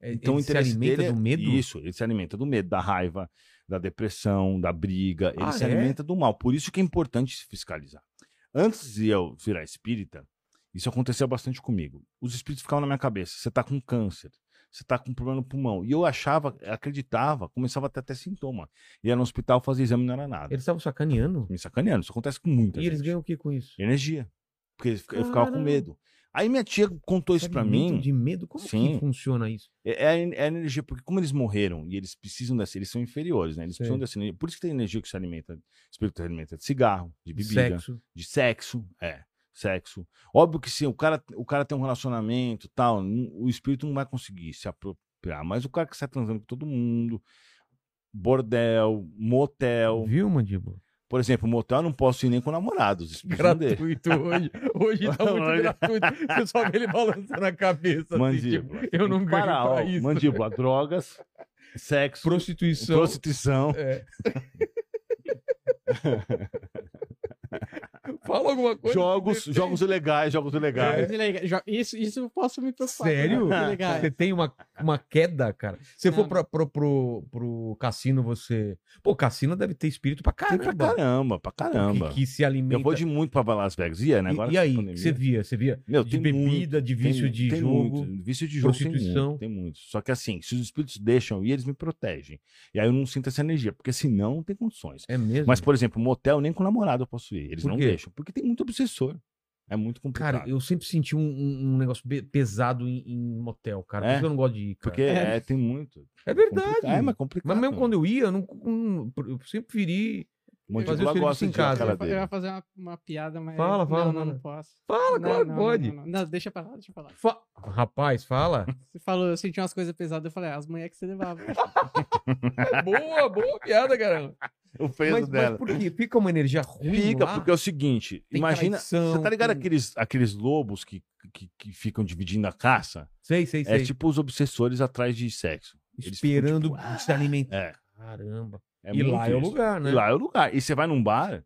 É, Então o ele se interesse alimenta dele é- do medo? Isso, ele se alimenta do medo, da raiva, da depressão, da briga. Ele Ah, se é? alimenta do mal. Por isso que é importante se fiscalizar. Antes de eu virar espírita, isso acontecia bastante comigo. Os espíritos ficavam na minha cabeça. Você tá com câncer. Você tá com problema no pulmão. E eu achava, acreditava, começava a ter até sintoma. Ia no hospital fazer exame e não era nada. Eles estavam sacaneando? Me sacaneando. Isso acontece com muita E gente. eles ganham o que com isso? Energia. Porque eu ficava com Caramba. medo. Aí minha tia contou isso alimentam mim. de medo? Como Sim. que funciona isso? É, é é a energia, porque como eles morreram e eles precisam dessa, eles são inferiores, né? Eles precisam dessa energia. Por isso que tem energia que se alimenta, espírito se alimenta de cigarro, de bebida, Sexo. de sexo, é, sexo. Óbvio que se o cara, o cara tem um relacionamento tal, o espírito não vai conseguir se apropriar, mas o cara que sai transando com todo mundo, bordel, motel, Viu, mandíbula? por exemplo, motel eu não posso ir nem com namorados. Gratuito hoje. Hoje tá muito gratuito. Você só vê ele balançando a cabeça. assim, Mandíbula. tipo, eu não ganho parar, pra ó, isso. Mandíbula, drogas, sexo, Prostituição. prostituição. É. Fala alguma coisa. Jogos, jogos ilegais, jogos ilegais. Jo- Isso, isso eu posso me preocupar. Sério? Você tem uma, uma queda, cara. Se for pra, pro, pro, pro cassino, você. Pô, cassino deve ter espírito pra Tem caramba. pra caramba, pra caramba. Que, que se alimenta. Eu vou de muito pra Las Vegas. Ia, né? Agora e, e aí, você via? Você via? Meu, de tem bebida, de Tem- vício de tem jogo. muito. Vício de jogo prostituição. Tem muito, tem muito. Só que assim, se os espíritos deixam ir, eles me protegem. E aí eu não sinto essa energia, porque senão não tem condições. É mesmo? Mas, por exemplo, motel nem com namorado eu posso ir. Eles Por não quê? deixam. Porque tem muito obsessor. É muito complicado. Cara, eu sempre senti um, um- negócio pesado em, em motel, cara. Por É? isso que eu não gosto de ir, cara. Porque É. é, tem muito. É verdade. Complicado. É, mas complicado. Mas mesmo quando eu ia, eu, não, não- eu sempre preferi. Mandíbula gosta em casa. cara Eu dele. ia fazer uma, uma piada, mas. Fala, fala, Não, não, fala. não posso. Fala, Não, claro que não, pode. Não, não, não, deixa pra lá, deixa pra lá. Fa- Rapaz, fala. Você falou, eu senti umas coisas pesadas, eu falei, ah, as mulheres que você levava. boa, boa piada, caramba. O peso Mas, mas dela. por quê? Fica uma energia ruim Fica, lá? porque é o seguinte, Tem imagina, traição, você tá ligado tem- aqueles, aqueles lobos que, que, que ficam dividindo a caça? Sei, sei, sei. É tipo os obsessores atrás de sexo. Eles ficam, Esperando tipo, ah, se alimentar. É. Caramba. É e lá é o lugar, né? E lá é o lugar. E você vai num bar,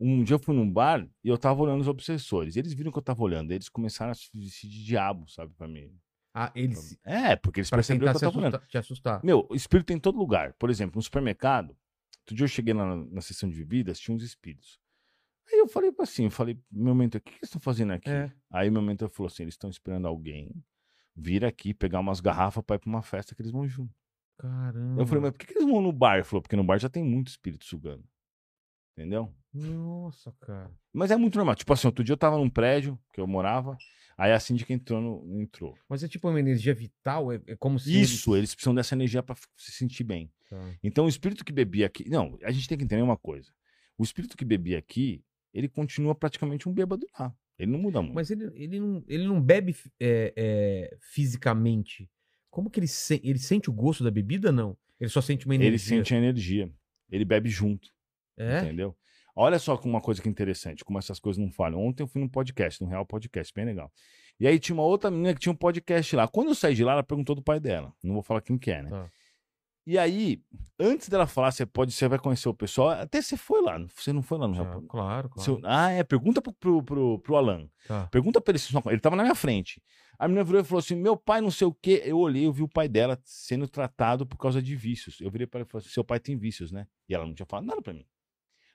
um dia eu fui num bar e eu tava olhando os obsessores. Eles viram que eu tava olhando, eles começaram a se vestir de diabo, sabe, pra mim. Ah, eles. É, porque eles Pra perceberam que eu tava olhando. te assustar. Meu, espírito tem em todo lugar. Por exemplo, no supermercado, outro dia eu cheguei lá na, na seção de bebidas, tinha uns espíritos. Aí eu falei assim, eu falei, meu mentor, o que, que eles estão fazendo aqui? É. Aí meu mentor falou assim, eles estão esperando alguém vir aqui pegar umas garrafas pra ir pra uma festa que eles vão junto. Caramba. Eu falei, mas por que, eles vão no bar? Ele falou, porque no bar já tem muito espírito sugando. Entendeu? Nossa, cara. Mas é muito normal. Tipo assim, outro dia eu tava num prédio que eu morava, aí a síndica entrou, no, entrou. Mas é tipo uma energia vital? É, é como se. Isso, eles precisam dessa energia pra f- se sentir bem. Tá. Então o espírito que bebia aqui. Não, a gente tem que entender uma coisa. O espírito que bebia aqui, ele continua praticamente um bêbado lá. Ele não muda muito. Mas ele, ele, não, ele não bebe é, é, fisicamente. Como que ele, se- ele sente o gosto da bebida, não? Ele só sente uma energia. ele sente a energia. Ele bebe junto. É? Entendeu? Olha só uma coisa que é interessante, como essas coisas não falham. Ontem eu fui num podcast, num real podcast, bem legal. E aí tinha uma outra menina que tinha um podcast lá. Quando eu saí de lá, ela perguntou do pai dela. Não vou falar quem que é, né? Tá. E aí, antes dela falar, você pode, você vai conhecer o pessoal, até você foi lá. Você não foi lá no Tá, Japão. claro, claro. Seu- ah, é. Pergunta pro, pro, pro, pro Alan. Tá. Pergunta pra ele se ele tava na minha frente. A menina virou e falou assim: meu pai não sei o quê. Eu olhei, eu vi o pai dela sendo tratado por causa de vícios. Eu virei para ela e falei assim: seu pai tem vícios, né? E ela não tinha falado nada pra mim.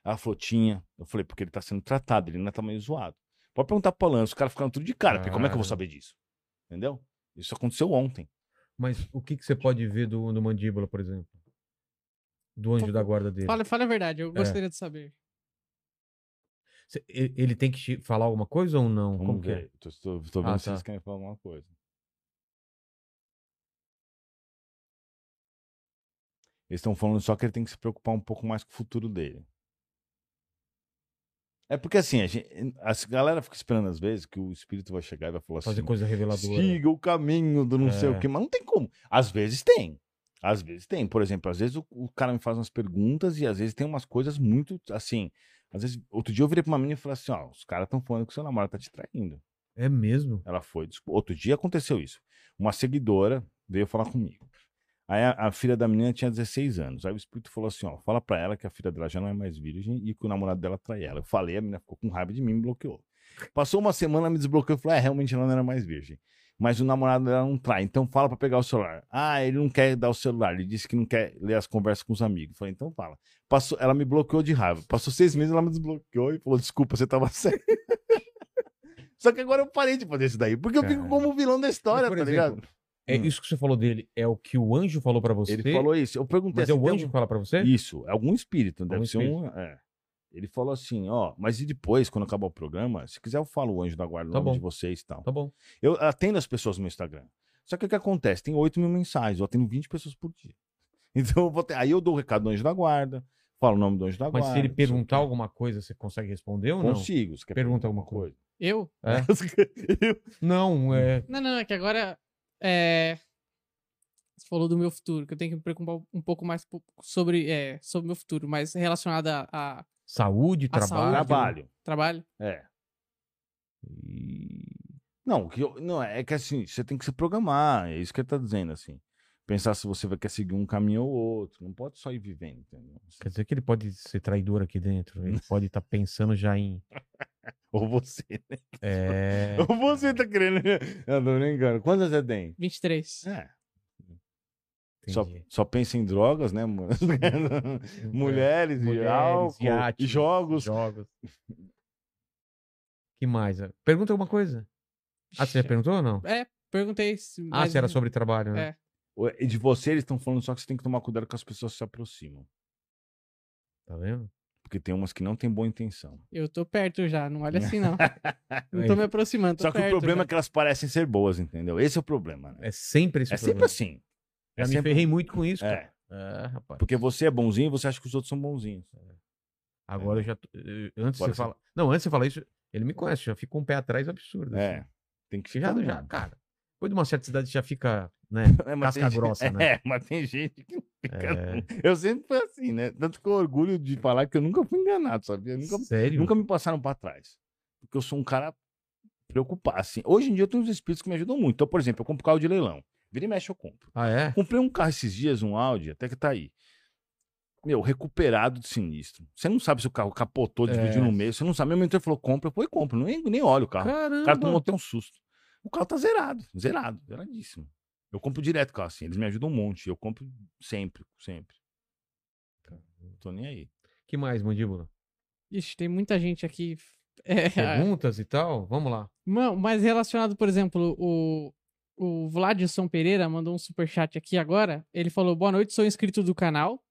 Ela falou: tinha. Eu falei: porque ele tá sendo tratado, ele não tá meio zoado. Pode perguntar pro Alan, os caras ficaram tudo de cara, porque como é que eu vou saber disso? Entendeu? Isso aconteceu ontem. Mas o que, que você pode ver do, do mandíbula, por exemplo? Do anjo da guarda dele. Fala, fala a verdade, eu gostaria de saber. Cê- ele, ele tem que te falar alguma coisa ou não? Vamos Como que é? ver. Tô, tô- tô vendo Ah, se tá. eles querem falar alguma coisa. Eles estão falando só que ele tem que se preocupar um pouco mais com o futuro dele. É porque assim, a, gente, a galera fica esperando às vezes que o espírito vai chegar e vai falar Fazer assim: coisa reveladora. siga o caminho do não sei É. o quê, mas não tem como. Às vezes tem. Às vezes tem. Por exemplo, às vezes o, o cara me faz umas perguntas e às vezes tem umas coisas muito assim. Às vezes, outro dia eu virei pra uma menina e falei assim: ó, os caras estão falando que o seu namorado tá te traindo. É mesmo? Ela foi. Outro dia aconteceu isso. Uma seguidora veio falar comigo. Aí a, a filha da menina tinha 16 anos. Aí o espírito falou assim: ó, fala pra ela que a filha dela já não é mais virgem e que o namorado dela trai ela. Eu falei, a menina ficou com raiva de mim e me bloqueou. Passou uma semana, ela me desbloqueou e falou: é, realmente ela não era mais virgem. Mas o namorado dela não trai, então fala pra pegar o celular. Ah, ele não quer dar o celular, ele disse que não quer ler as conversas com os amigos. Eu falei, então fala. Passou, ela me bloqueou de raiva. Passou seis meses, ela me desbloqueou e falou: desculpa, você tava certo. Só que agora eu parei de fazer isso daí, porque eu fico Cara. como o vilão da história, Mas, tá por ligado? É Hum. isso que você falou dele, é o que o anjo falou pra você? Ele falou isso. Eu perguntei Mas é assim, o anjo que fala pra você? Isso, é algum espírito, deve Algum ser um. é. Ele falou assim, ó, mas e depois, quando acabar o programa, se quiser eu falo o anjo da guarda, o Tá nome bom. de vocês e tal. Tá bom. Eu atendo as pessoas no meu Instagram. Só que o que acontece? Tem 8 mil mensagens, eu atendo 20 pessoas por dia. Então, eu vou ter- aí eu dou o recado do anjo da guarda, falo o nome do anjo da Mas guarda. se ele não perguntar alguma coisa, você consegue responder ou não? Consigo. Você quer Pergunta perguntar alguma coisa. Eu? É? Eu- Não, é. Não, não, é que agora. É... Você falou do meu futuro, que eu tenho que me preocupar um pouco mais sobre, é, sobre o meu futuro, mas relacionado a, a Saúde, A trabalho. saúde. Trabalho. trabalho. É. E- Não, que eu- não, é que assim, você tem que se programar, é isso que ele tá dizendo, assim. Pensar se você vai quer seguir um caminho ou outro. Não pode só ir vivendo, entendeu? Quer dizer que ele pode ser traidor aqui dentro. Ele pode estar pensando já em. Ou você, né? É. Ou você tá querendo. Eu tô brincando. Quantas você tem? 23. É. Só, só pensa em drogas, né, mano? Mulheres, e Mulheres, álcool, e jogos. Jogos. que mais? Pergunta alguma coisa. Ah, você já perguntou ou não? É, perguntei. se- Ah, mas- se era sobre trabalho, né? É. E de você eles estão falando só que você tem que tomar cuidado com as pessoas que se aproximam. Tá vendo? Porque tem umas que não têm boa intenção. Eu tô perto já, não olha assim não. não tô me aproximando, tô Só que o problema já. é que elas parecem ser boas, entendeu? Esse é o problema, né? É sempre esse É sempre problema. assim. Já É me sempre- ferrei muito com isso, cara. É. É, rapaz. Porque você é bonzinho e você acha que os outros são bonzinhos. Agora eu já. tô- eu- Antes Agora você você- fala. Não, antes você fala isso, ele me conhece, já fica um pé atrás absurdo. É. assim. Tem que já, ficar já, mesmo. cara. Depois de uma certa idade já fica, né? É, casca gente- grossa, né? É, mas tem gente que fica. É. Eu sempre fui assim, né? Tanto que eu orgulho de falar que eu nunca fui enganado, sabia? Nunca, Sério? nunca me passaram pra trás. Porque eu sou um cara preocupado. Assim. Hoje em dia eu tenho uns espíritos que me ajudam muito. Então, por exemplo, eu compro carro de leilão. Vira e mexe, eu compro. Ah, é? Comprei um carro esses dias, um Audi, até que tá aí. Meu, recuperado de sinistro. Você não sabe se o carro capotou, dividiu É. no meio. Você não sabe. Meu mentor falou, compra. Eu falei, compra. Nem, nem olho o carro. O Caramba. cara tomou até um susto. O carro tá zerado, zerado, zeradíssimo. Eu compro direto carro assim, eles me ajudam um monte. Eu compro sempre, sempre. Não tô nem aí. que mais, mandíbula? Ixi, tem muita gente aqui. É, Perguntas e tal? Vamos lá. Mano, mas relacionado, por exemplo, o, o Vladson Pereira mandou um superchat aqui agora. Ele falou: Boa noite, sou inscrito do canal.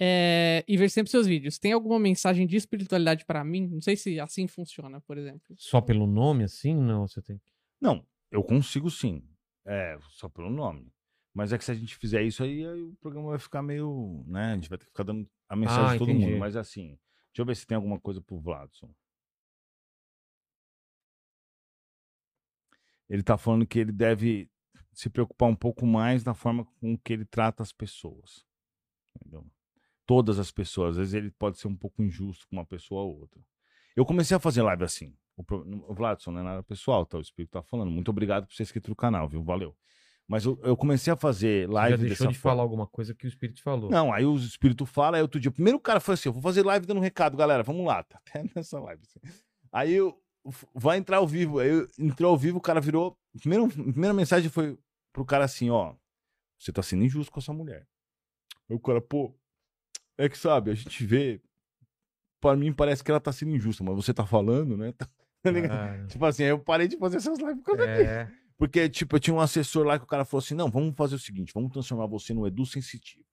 É, e vejo sempre seus vídeos. Tem alguma mensagem de espiritualidade pra mim? Não sei se assim funciona, por exemplo. Só pelo nome assim? Não, você tem. Não, eu consigo sim. É, só pelo nome. Mas é que se a gente fizer isso aí, aí o programa vai ficar meio. né? A gente vai ter que ficar dando a mensagem Ah, de todo entendi. mundo. Mas assim, deixa eu ver se tem alguma coisa pro Vladson. Ele tá falando que ele deve se preocupar um pouco mais na forma com que ele trata as pessoas. Entendeu? Todas as pessoas. Às vezes ele pode ser um pouco injusto com uma pessoa ou outra. Eu comecei a fazer live assim. O, o Vladson não é nada pessoal, tá? O Espírito tá falando. Muito obrigado por ser inscrito no canal, viu? Valeu. Mas eu, eu comecei a fazer Você live já deixou de forma. falar alguma coisa que o espírito falou. Não, aí o espírito fala, aí outro dia. Primeiro o cara falou assim: eu vou fazer live dando um recado, galera, vamos lá. Tá até nessa live. assim. Aí eu, vai entrar ao vivo. Aí eu, entrou ao vivo, o cara virou. Primeiro, a primeira mensagem foi pro cara assim: ó, você tá sendo injusto com essa mulher. Aí o cara, pô, é que sabe, a gente vê. Pra mim parece que ela tá sendo injusta, mas você tá falando, né? Tá ligado? Ah, Tipo assim, aí eu parei de fazer essas lives por causa disso. é. Porque, tipo, eu tinha um assessor lá que o cara falou assim: não, vamos fazer o seguinte, vamos transformar você no Edu sensitivo.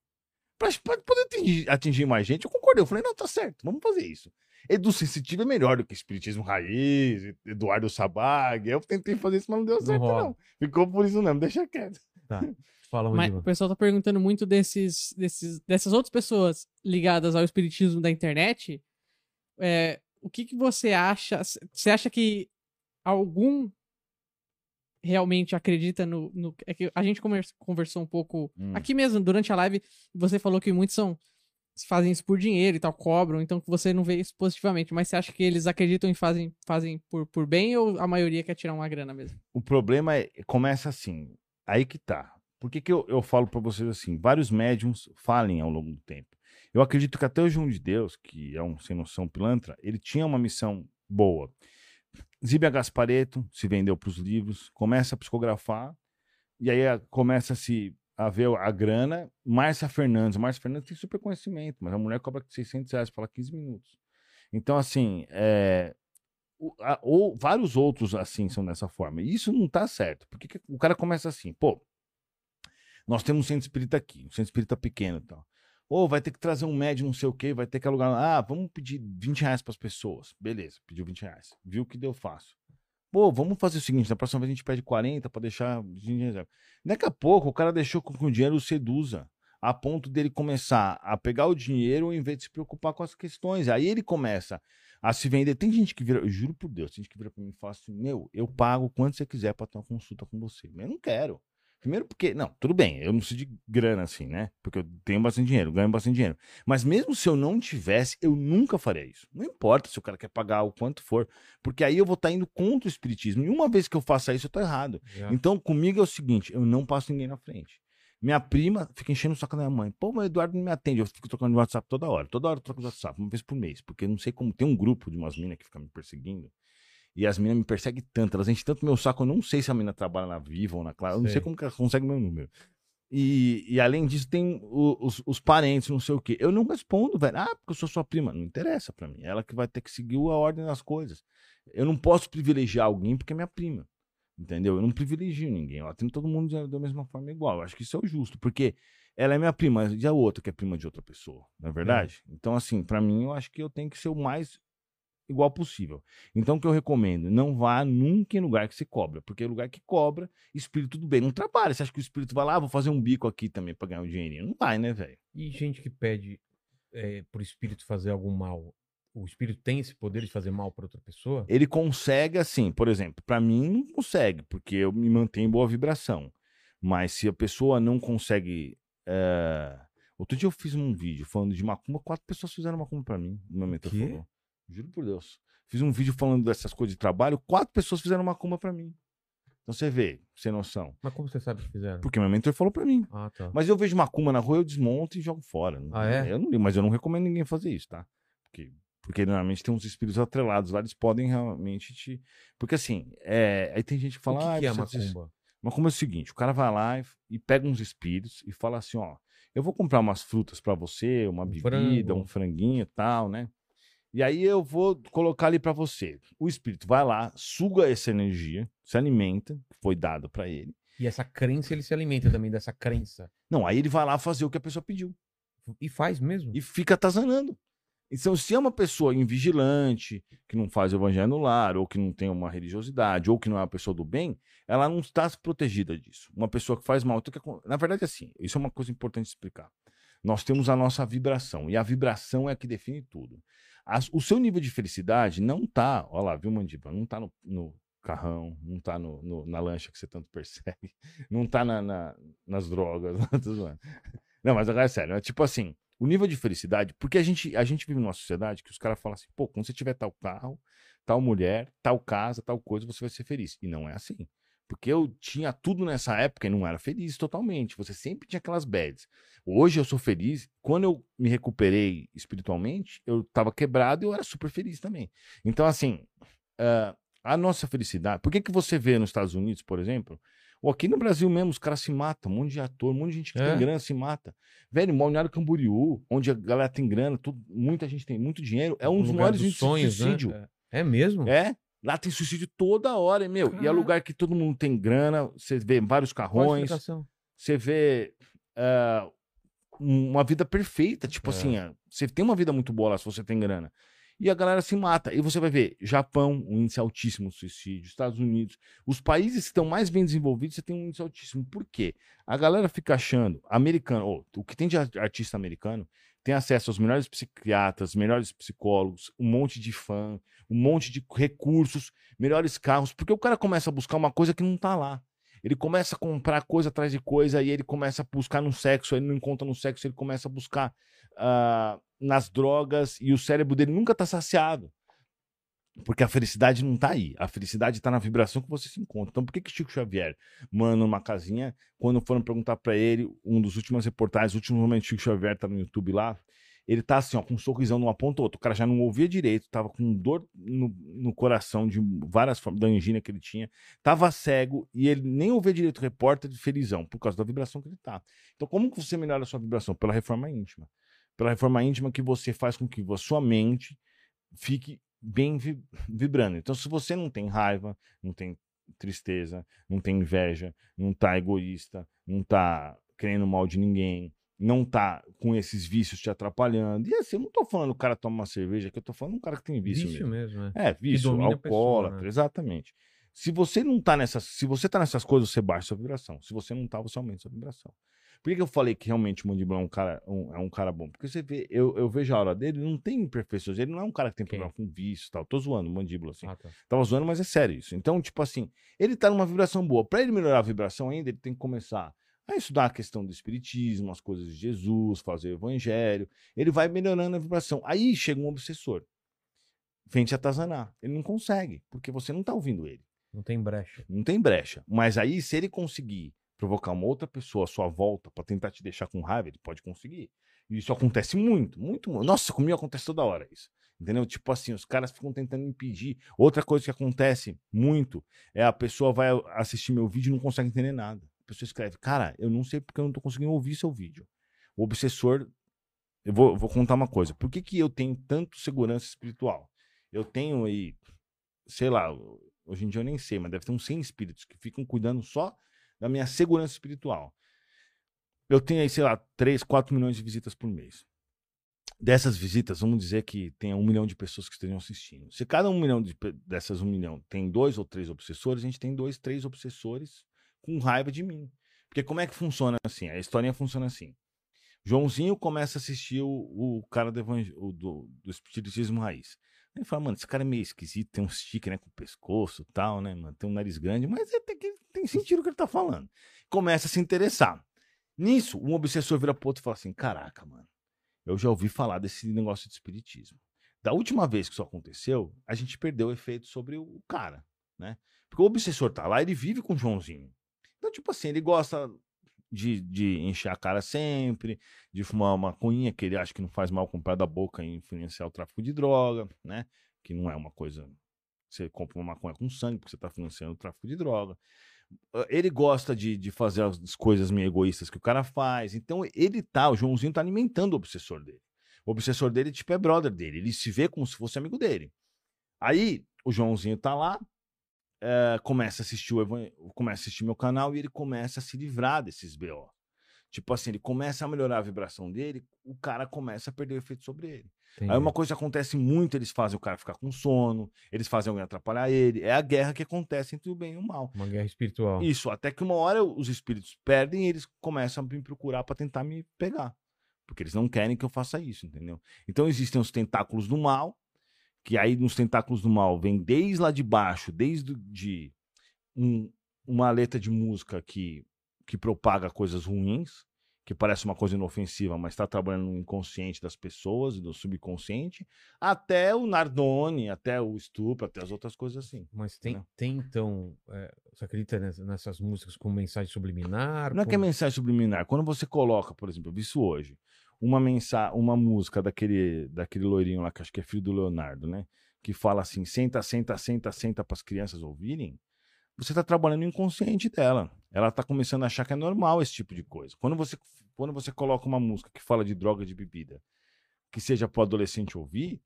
Pra, pra poder atingir, atingir mais gente, eu concordei. Eu falei, não, tá certo, vamos fazer isso. Edu sensitivo é melhor do que Espiritismo Raiz, Eduardo Sabag. Eu tentei fazer isso, mas não deu certo, rola. não. Ficou por isso mesmo, deixa quieto. Tá. Fala, Mas o pessoal tá perguntando muito desses, desses, dessas outras pessoas ligadas ao espiritismo da internet. É, o que, que você acha? Você acha que algum realmente acredita no. no- é que a gente conver- conversou um pouco Hum. aqui mesmo, durante a live, você falou que muitos são. fazem isso por dinheiro e tal, cobram, então você não vê isso positivamente. Mas você acha que eles acreditam e fazem, fazem por, por bem ou a maioria quer tirar uma grana mesmo? O problema é, começa assim, aí que tá. Por que, que eu, eu falo pra vocês assim? Vários médiums falem ao longo do tempo. Eu acredito que até o João de Deus, que é um sem noção pilantra, ele tinha uma missão boa. Zíbia Gaspareto se vendeu para os livros, começa a psicografar, e aí a- começa-se a ver a grana. Márcia Fernandes. Márcia Fernandes tem super conhecimento, mas a mulher cobra 600 reais para falar 15 minutos. Então, assim, é, o- a- ou vários outros assim são dessa forma. E isso não tá certo. Porque que o cara começa assim, pô, nós temos um centro espírita aqui, um centro espírita pequeno e tal. Ou vai ter que trazer um médium, não sei o quê, vai ter que alugar. Ah, vamos pedir 20 reais para as pessoas. Beleza, pediu 20 reais. Viu o que deu fácil. Pô, vamos fazer o seguinte: na próxima vez a gente pede 40 para deixar. Daqui a pouco o cara deixou com que o dinheiro o seduza, a ponto dele começar a pegar o dinheiro em vez de se preocupar com as questões. Aí ele começa a se vender. Tem gente que vira, eu juro por Deus, tem gente que vira pra mim e fala assim: Meu, eu pago quanto você quiser pra ter uma consulta com você. Mas eu não quero. Primeiro porque, não, tudo bem, eu não preciso de grana assim, né? Porque eu tenho bastante dinheiro, ganho bastante dinheiro. Mas mesmo se eu não tivesse, eu nunca faria isso. Não importa se o cara quer pagar o quanto for, porque aí eu vou estar indo contra o espiritismo. E uma vez que eu faça isso, eu tô errado. Então, comigo é o seguinte: eu não passo ninguém na frente. Minha prima fica enchendo o saco da minha mãe. Pô, mas o Eduardo não me atende. Eu fico trocando de WhatsApp toda hora. Toda hora eu troco de WhatsApp, uma vez por mês. Porque eu não sei como. Tem um grupo de umas minas que ficam me perseguindo. E as minas me perseguem tanto. Elas enchem tanto meu saco. Eu não sei se a mina trabalha na Viva ou na Clara. Eu não sei como que ela consegue meu número. E, e além disso, tem os, os parentes, não sei o quê. Eu não respondo, velho. Ah, porque eu sou sua prima. Não interessa pra mim. Ela que vai ter que seguir a ordem das coisas. Eu não posso privilegiar alguém porque é minha prima. Entendeu? Eu não privilegio ninguém. Eu atendo todo mundo da mesma forma igual. Eu acho que isso é o justo, porque ela é minha prima e a outra que é prima de outra pessoa, não é verdade? Então, assim, pra mim, eu acho que eu tenho que ser o mais igual possível. Então, o que eu recomendo? Não vá nunca em lugar que se cobra, porque lugar que cobra, espírito tudo bem. Não trabalha. Você acha que o espírito vai lá, ah, vou fazer um bico aqui também pra ganhar um dinheirinho? Não vai, né, velho? E gente que pede é, pro espírito fazer algum mal. O espírito tem esse poder de fazer mal pra outra pessoa? Ele consegue, assim, por exemplo, pra mim não consegue, porque eu me mantenho em boa vibração. Mas se a pessoa não consegue. é, Outro dia eu fiz um vídeo falando de macumba, quatro pessoas fizeram macumba pra mim. O meu mentor falou. Juro por Deus. Fiz um vídeo falando dessas coisas de trabalho, quatro pessoas fizeram macumba pra mim. Então você vê, sem noção. Mas como você sabe que fizeram? Porque meu mentor falou pra mim. Ah, tá. Mas eu vejo macumba na rua, eu desmonto e jogo fora. Ah, é? Eu não, mas eu não recomendo ninguém fazer isso, tá? Porque, porque normalmente tem uns espíritos atrelados lá, eles podem realmente te. Porque assim, é... aí tem gente que fala. o que, ah, que é você- macumba? Macumba é o seguinte: o cara vai lá e, e pega uns espíritos e fala assim: ó, eu vou comprar umas frutas pra você, uma Um bebida, frango. um franguinho e tal, né? E aí eu vou colocar ali pra você. O espírito vai lá, suga essa energia, se alimenta, que foi dado pra ele. E essa crença, ele se alimenta também dessa crença. Não, aí ele vai lá fazer o que a pessoa pediu. E faz mesmo. e fica atazanando. Então, se é uma pessoa invigilante, que não faz o evangelho no lar, ou que não tem uma religiosidade, ou que não é uma pessoa do bem, ela não está protegida disso. Uma pessoa que faz mal. Então, na verdade, assim, isso é uma coisa importante de explicar. Nós temos a nossa vibração, e a vibração é a que define tudo. O seu nível de felicidade não tá, olha lá, viu, Mandiba? Não tá no, no carrão, não tá no, no- na lancha que você tanto persegue, não tá na, na- nas drogas. Não, mas agora é sério. É tipo assim, o nível de felicidade, porque a gente, a gente vive numa sociedade que os caras falam assim, pô, quando você tiver tal carro, tal mulher, tal casa, tal coisa, você vai ser feliz. E não é assim. Porque eu tinha tudo nessa época e não era feliz totalmente. Você sempre tinha aquelas bads. Hoje eu sou feliz. Quando eu me recuperei espiritualmente, eu tava quebrado e eu era super feliz também. Então, assim, ah, a nossa felicidade. Por que, que você vê nos Estados Unidos, por exemplo, ou aqui no Brasil mesmo, os caras se matam, um monte de ator, um monte de gente que É? tem grana se mata. Velho, Balneário Camboriú, onde a galera tem grana, tudo, muita gente tem muito dinheiro, é um dos maiores índices de sonhos, suicídio. né? É é mesmo? É, lá tem suicídio toda hora, meu. E é lugar que todo mundo tem grana, você vê vários carrões, você vê ah, uma vida perfeita. Tipo É. assim, você tem uma vida muito boa lá se você tem grana. E a galera se mata. E você vai ver, Japão, um índice altíssimo de suicídio, Estados Unidos, os países que estão mais bem desenvolvidos, você tem um índice altíssimo. Por quê? A galera fica achando, americano, ou, o que tem de ar- artista americano, tem acesso aos melhores psiquiatras, melhores psicólogos, um monte de fã, um monte de recursos, melhores carros, porque o cara começa a buscar uma coisa que não tá lá. Ele começa a comprar coisa atrás de coisa e ele começa a buscar no sexo, ele não encontra no sexo, ele começa a buscar ah, nas drogas e o cérebro dele nunca tá saciado. Porque a felicidade não tá aí. A felicidade tá na vibração que você se encontra. Então, por que que Chico Xavier manda uma casinha? Quando foram perguntar pra ele, um dos últimos reportagens, o último momento Chico Xavier tá no YouTube lá, ele tá assim, ó, com um sorrisão numa ponta ou outra. O cara já não ouvia direito, tava com dor no, no coração de várias formas, da angina que ele tinha, tava cego e ele nem ouvia direito o repórter de felizão, por causa da vibração que ele tá. Então, como que você melhora a sua vibração? Pela reforma íntima. Pela reforma íntima que você faz com que a sua mente fique bem vi- vibrando. Então, se você não tem raiva, não tem tristeza, não tem inveja, não tá egoísta, não tá querendo mal de ninguém, não tá com esses vícios te atrapalhando. E assim, eu não tô falando o cara toma uma cerveja, que eu tô falando um cara que tem vício, Vício mesmo. mesmo, é. É, vício, alcoólatra, né? exatamente. Se você não tá nessas, se você tá nessas coisas, você baixa sua vibração. Se você não tá, você aumenta sua vibração. Por que, eu falei que realmente o Mandíbula é um cara, um- é um cara bom? Porque você vê, eu, eu vejo a aura dele, não tem imperfeições. Ele não é um cara que tem Quem? problema com vício e tal. Tô zoando o Mandíbula, assim. Ah, tá. Tava zoando, mas é sério isso. Então, tipo assim, ele tá numa vibração boa. Pra ele melhorar a vibração ainda, ele tem que começar a estudar a questão do espiritismo, as coisas de Jesus, fazer o evangelho. Ele vai melhorando a vibração. Aí chega um obsessor. Vem te atazanar. Ele não consegue, porque você não tá ouvindo ele. Não tem brecha. Não tem brecha. Mas aí, se ele conseguir provocar uma outra pessoa à sua volta pra tentar te deixar com raiva, ele pode conseguir. E isso acontece muito, muito, muito. Nossa, comigo acontece toda hora isso. Entendeu? Tipo assim, os caras ficam tentando impedir. Outra coisa que acontece muito é a pessoa vai assistir meu vídeo e não consegue entender nada. A pessoa escreve, cara, eu não sei porque eu não tô conseguindo ouvir seu vídeo. O obsessor. Eu vou, vou contar uma coisa. Por que, que eu tenho tanto segurança espiritual? Eu tenho aí, sei lá, hoje em dia eu nem sei, mas deve ter uns 100 espíritos que ficam cuidando só da minha segurança espiritual. Eu tenho aí, sei lá, 3, 4 milhões de visitas por mês. Dessas visitas, vamos dizer que tenha um milhão de pessoas que estejam assistindo. Se cada um milhão de, dessas um milhão tem dois ou três obsessores, a gente tem dois, três obsessores com raiva de mim. Porque como é que funciona assim? A historinha funciona assim. Joãozinho começa a assistir o, o cara do, o do, do espiritismo raiz. Ele fala, mano, esse cara é meio esquisito, tem um stick, né, com o pescoço e tal, né, mano, tem um nariz grande, mas é, tem, tem sentido o que ele tá falando. Começa a se interessar. Nisso, um obsessor vira pro outro e fala assim, caraca, mano, eu já ouvi falar desse negócio de espiritismo. Da última vez que isso aconteceu, a gente perdeu o efeito sobre o cara, né? Porque o obsessor tá lá, ele vive com o Joãozinho. Tipo assim, ele gosta de, de encher a cara sempre, de fumar uma maconhinha que ele acha que não faz mal comprar da boca e influenciar o tráfico de droga, né? Que não é uma coisa. Você compra uma maconha com sangue porque você está financiando o tráfico de droga. Ele gosta de, de fazer as coisas meio egoístas que o cara faz. Então, ele tá, o Joãozinho tá alimentando o obsessor dele. O obsessor dele, tipo, é brother dele. Ele se vê como se fosse amigo dele. Aí, o Joãozinho tá lá, eh, começa a assistir o começa a assistir meu canal e ele começa a se livrar desses BO. Tipo assim, ele começa a melhorar a vibração dele, o cara começa a perder o efeito sobre ele. Entendi. Aí uma coisa que acontece muito, eles fazem o cara ficar com sono, eles fazem alguém atrapalhar ele. É a guerra que acontece entre o bem e o mal. Uma guerra espiritual. Isso, até que uma hora os espíritos perdem e eles começam a me procurar para tentar me pegar. Porque eles não querem que eu faça isso, entendeu? Então existem os tentáculos do mal, que aí nos tentáculos do mal vem desde lá de baixo, desde de um- uma letra de música que, que propaga coisas ruins, que parece uma coisa inofensiva, mas está trabalhando no inconsciente das pessoas, do subconsciente, até o Nardone, até o estupro, até as outras coisas assim. Mas tem, Não. tem então. é, você acredita ness- nessas músicas com mensagem subliminar? Não é que é mensagem subliminar. Quando você coloca, por exemplo, eu vi isso hoje, uma mensagem, uma música daquele, daquele loirinho lá, que acho que é filho do Leonardo, né? Que fala assim: senta, senta, senta, senta para as crianças ouvirem. Você está trabalhando no inconsciente dela. Ela está começando a achar que é normal esse tipo de coisa. Quando você, quando você coloca uma música que fala de droga de bebida, que seja para o adolescente ouvir,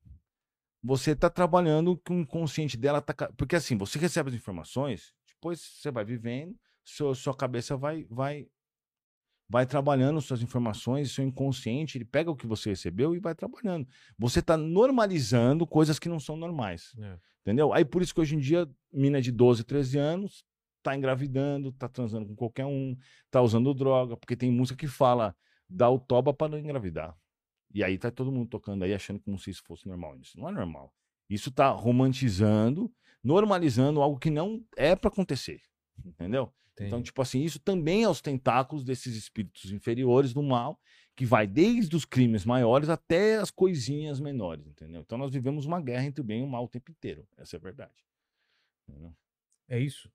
você está trabalhando com o inconsciente dela. Tá, ca- porque assim, você recebe as informações, depois você vai vivendo, seu, sua cabeça vai, vai vai trabalhando suas informações, seu inconsciente, ele pega o que você recebeu e vai trabalhando. Você está normalizando coisas que não são normais. É. Entendeu? Aí por isso que hoje em dia, mina de 12, 13 anos, tá engravidando, tá transando com qualquer um, tá usando droga, porque tem música que fala, dá o toba para não engravidar. E aí tá todo mundo tocando aí, achando como se isso fosse normal. Isso não é normal. Isso tá romantizando, normalizando algo que não é para acontecer. Entendeu? Então, tipo assim, isso também é os tentáculos desses espíritos inferiores do mal, que vai desde os crimes maiores até as coisinhas menores, entendeu? Então nós vivemos uma guerra entre o bem e o mal o tempo inteiro. Essa é a verdade. Entendeu? É isso.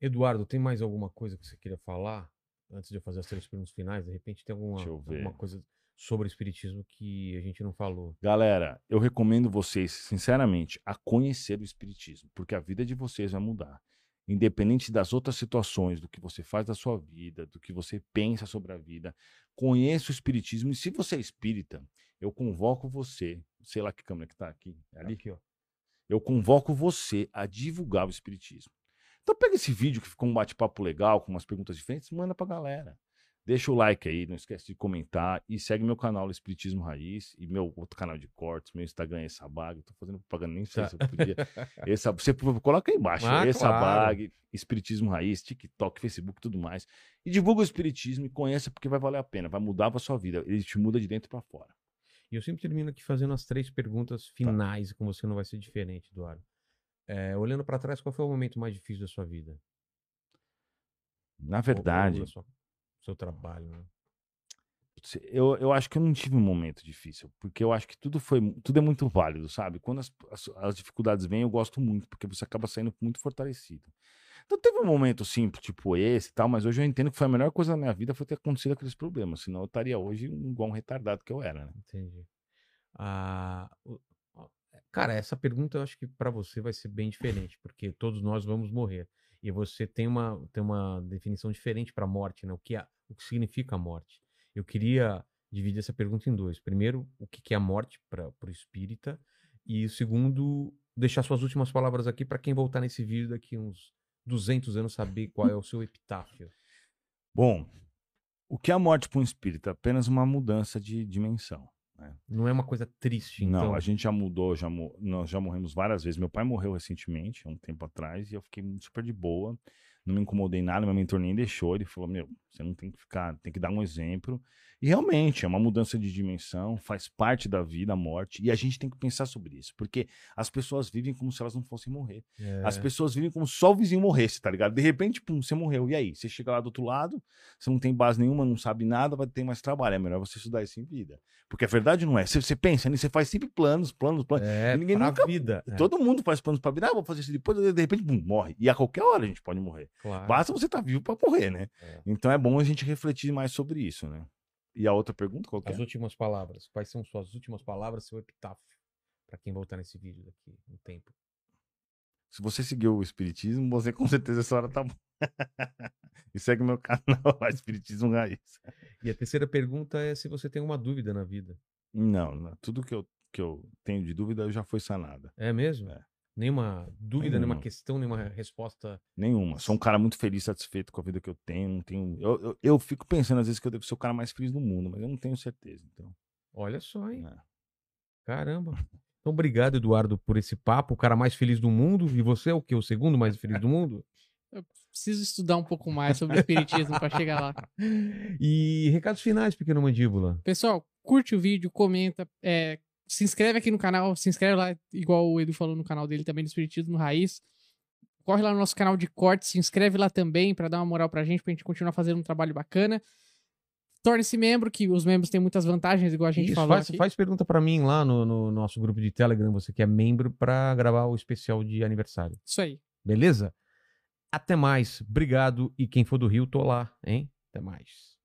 Eduardo, tem mais alguma coisa que você queria falar? Antes de eu fazer as três perguntas finais, de repente tem alguma, alguma coisa sobre o espiritismo que a gente não falou. Galera, eu recomendo vocês, sinceramente, a conhecer o Espiritismo, porque a vida de vocês vai mudar. Independente das outras situações, do que você faz da sua vida, do que você pensa sobre a vida, conheça o Espiritismo. E se você é espírita, eu convoco você, sei lá que câmera que tá aqui, é ali, Aqui, ó. eu convoco você a divulgar o Espiritismo. Então pega esse vídeo que ficou um bate-papo legal, com umas perguntas diferentes, manda pra galera. Deixa o like aí, não esquece de comentar e segue meu canal Espiritismo Raiz e meu outro canal de cortes, meu Instagram é Sabag, tô fazendo propaganda, nem sei Tá. se eu podia. Essa, você coloca aí embaixo, Ah, essa claro. bag, Espiritismo Raiz, TikTok, Facebook, tudo mais. E divulga o Espiritismo e conheça porque vai valer a pena, vai mudar a sua vida, ele te muda de dentro pra fora. E eu sempre termino aqui fazendo as três perguntas finais, com você não vai ser diferente, Eduardo. É, olhando pra trás, qual foi o momento mais difícil da sua vida? Na verdade, sua- seu trabalho, né? Eu, eu acho que eu não tive um momento difícil, porque eu acho que tudo foi tudo é muito válido, sabe? Quando as, as, as dificuldades vêm, eu gosto muito, porque você acaba saindo muito fortalecido. Então teve um momento assim, tipo esse e tal, mas hoje eu entendo que foi a melhor coisa da minha vida foi ter acontecido aqueles problemas, senão eu estaria hoje igual um retardado que eu era, né? Entendi. Ah, cara, essa pergunta eu acho que pra você vai ser bem diferente, porque todos nós vamos morrer. E você tem uma, tem uma definição diferente para morte, né? O que, é, o que significa a morte? Eu queria dividir essa pergunta em dois. Primeiro, o que que é a morte para o espírita? E segundo, deixar suas últimas palavras aqui para quem voltar nesse vídeo daqui uns 200 anos saber qual é o seu epitáfio. Bom, o que é a morte para um espírito? É apenas uma mudança de dimensão. Não é uma coisa triste, então. Não, a gente já mudou, já nós já morremos várias vezes. Meu pai morreu recentemente, há um tempo atrás, e eu fiquei super de boa. Não me incomodei nada, meu mentor nem deixou. Ele falou: Meu, você não tem que ficar, tem que dar um exemplo. E realmente, é uma mudança de dimensão, faz parte da vida, a morte, e a gente tem que pensar sobre isso, porque as pessoas vivem como se elas não fossem morrer. É, As pessoas vivem como se só o vizinho morresse, tá ligado? De repente, pum, você morreu. E aí? Você chega lá do outro lado, você não tem base nenhuma, não sabe nada, vai ter mais trabalho. É melhor você estudar isso em vida. Porque a verdade não é. Você, você pensa nisso, você faz sempre planos, planos, planos. é ninguém pra nunca- vida. é, Todo mundo faz planos pra vida. Ah, vou fazer isso depois, de repente, pum, morre. E a qualquer hora a gente pode morrer. Claro. Basta você estar vivo pra morrer, né? É. Então é bom a gente refletir mais sobre isso, né? E a outra pergunta, qual que é? As últimas palavras. Quais são suas últimas palavras, seu epitáfio? Pra quem voltar nesse vídeo daqui um tempo. Se você seguiu o Espiritismo, você com certeza essa hora tá bom. e segue meu canal Espiritismo Raiz. E a terceira pergunta é se você tem alguma dúvida na vida. Não, não, tudo que eu, que eu tenho de dúvida já foi sanada. É mesmo? É. Nenhuma dúvida, nenhuma Nenhuma. questão, nenhuma resposta. Nenhuma. Sou um cara muito feliz, satisfeito com a vida que eu tenho. Não tenho eu, eu, eu fico pensando às vezes que eu devo ser o cara mais feliz do mundo, mas eu não tenho certeza. Então, Olha só, hein? É. Caramba. Então, obrigado, Eduardo, por esse papo. O cara mais feliz do mundo. E você é o quê? O segundo mais feliz do mundo? Preciso estudar um pouco mais sobre o espiritismo pra chegar lá. E recados finais, pequeno mandíbula. Pessoal, curte o vídeo, comenta, é, se inscreve aqui no canal, se inscreve lá, igual o Edu falou no canal dele também, do Espiritismo Raiz. Corre lá no nosso canal de cortes, se inscreve lá também pra dar uma moral pra gente, pra gente continuar fazendo um trabalho bacana. Torne-se membro, que os membros têm muitas vantagens, igual a gente Isso, falou faz, aqui. faz pergunta pra mim lá no, no nosso grupo de Telegram, você que é membro, pra gravar o especial de aniversário. Isso aí. Beleza? Até mais. Obrigado. E quem for do Rio, tô lá, hein? Até mais.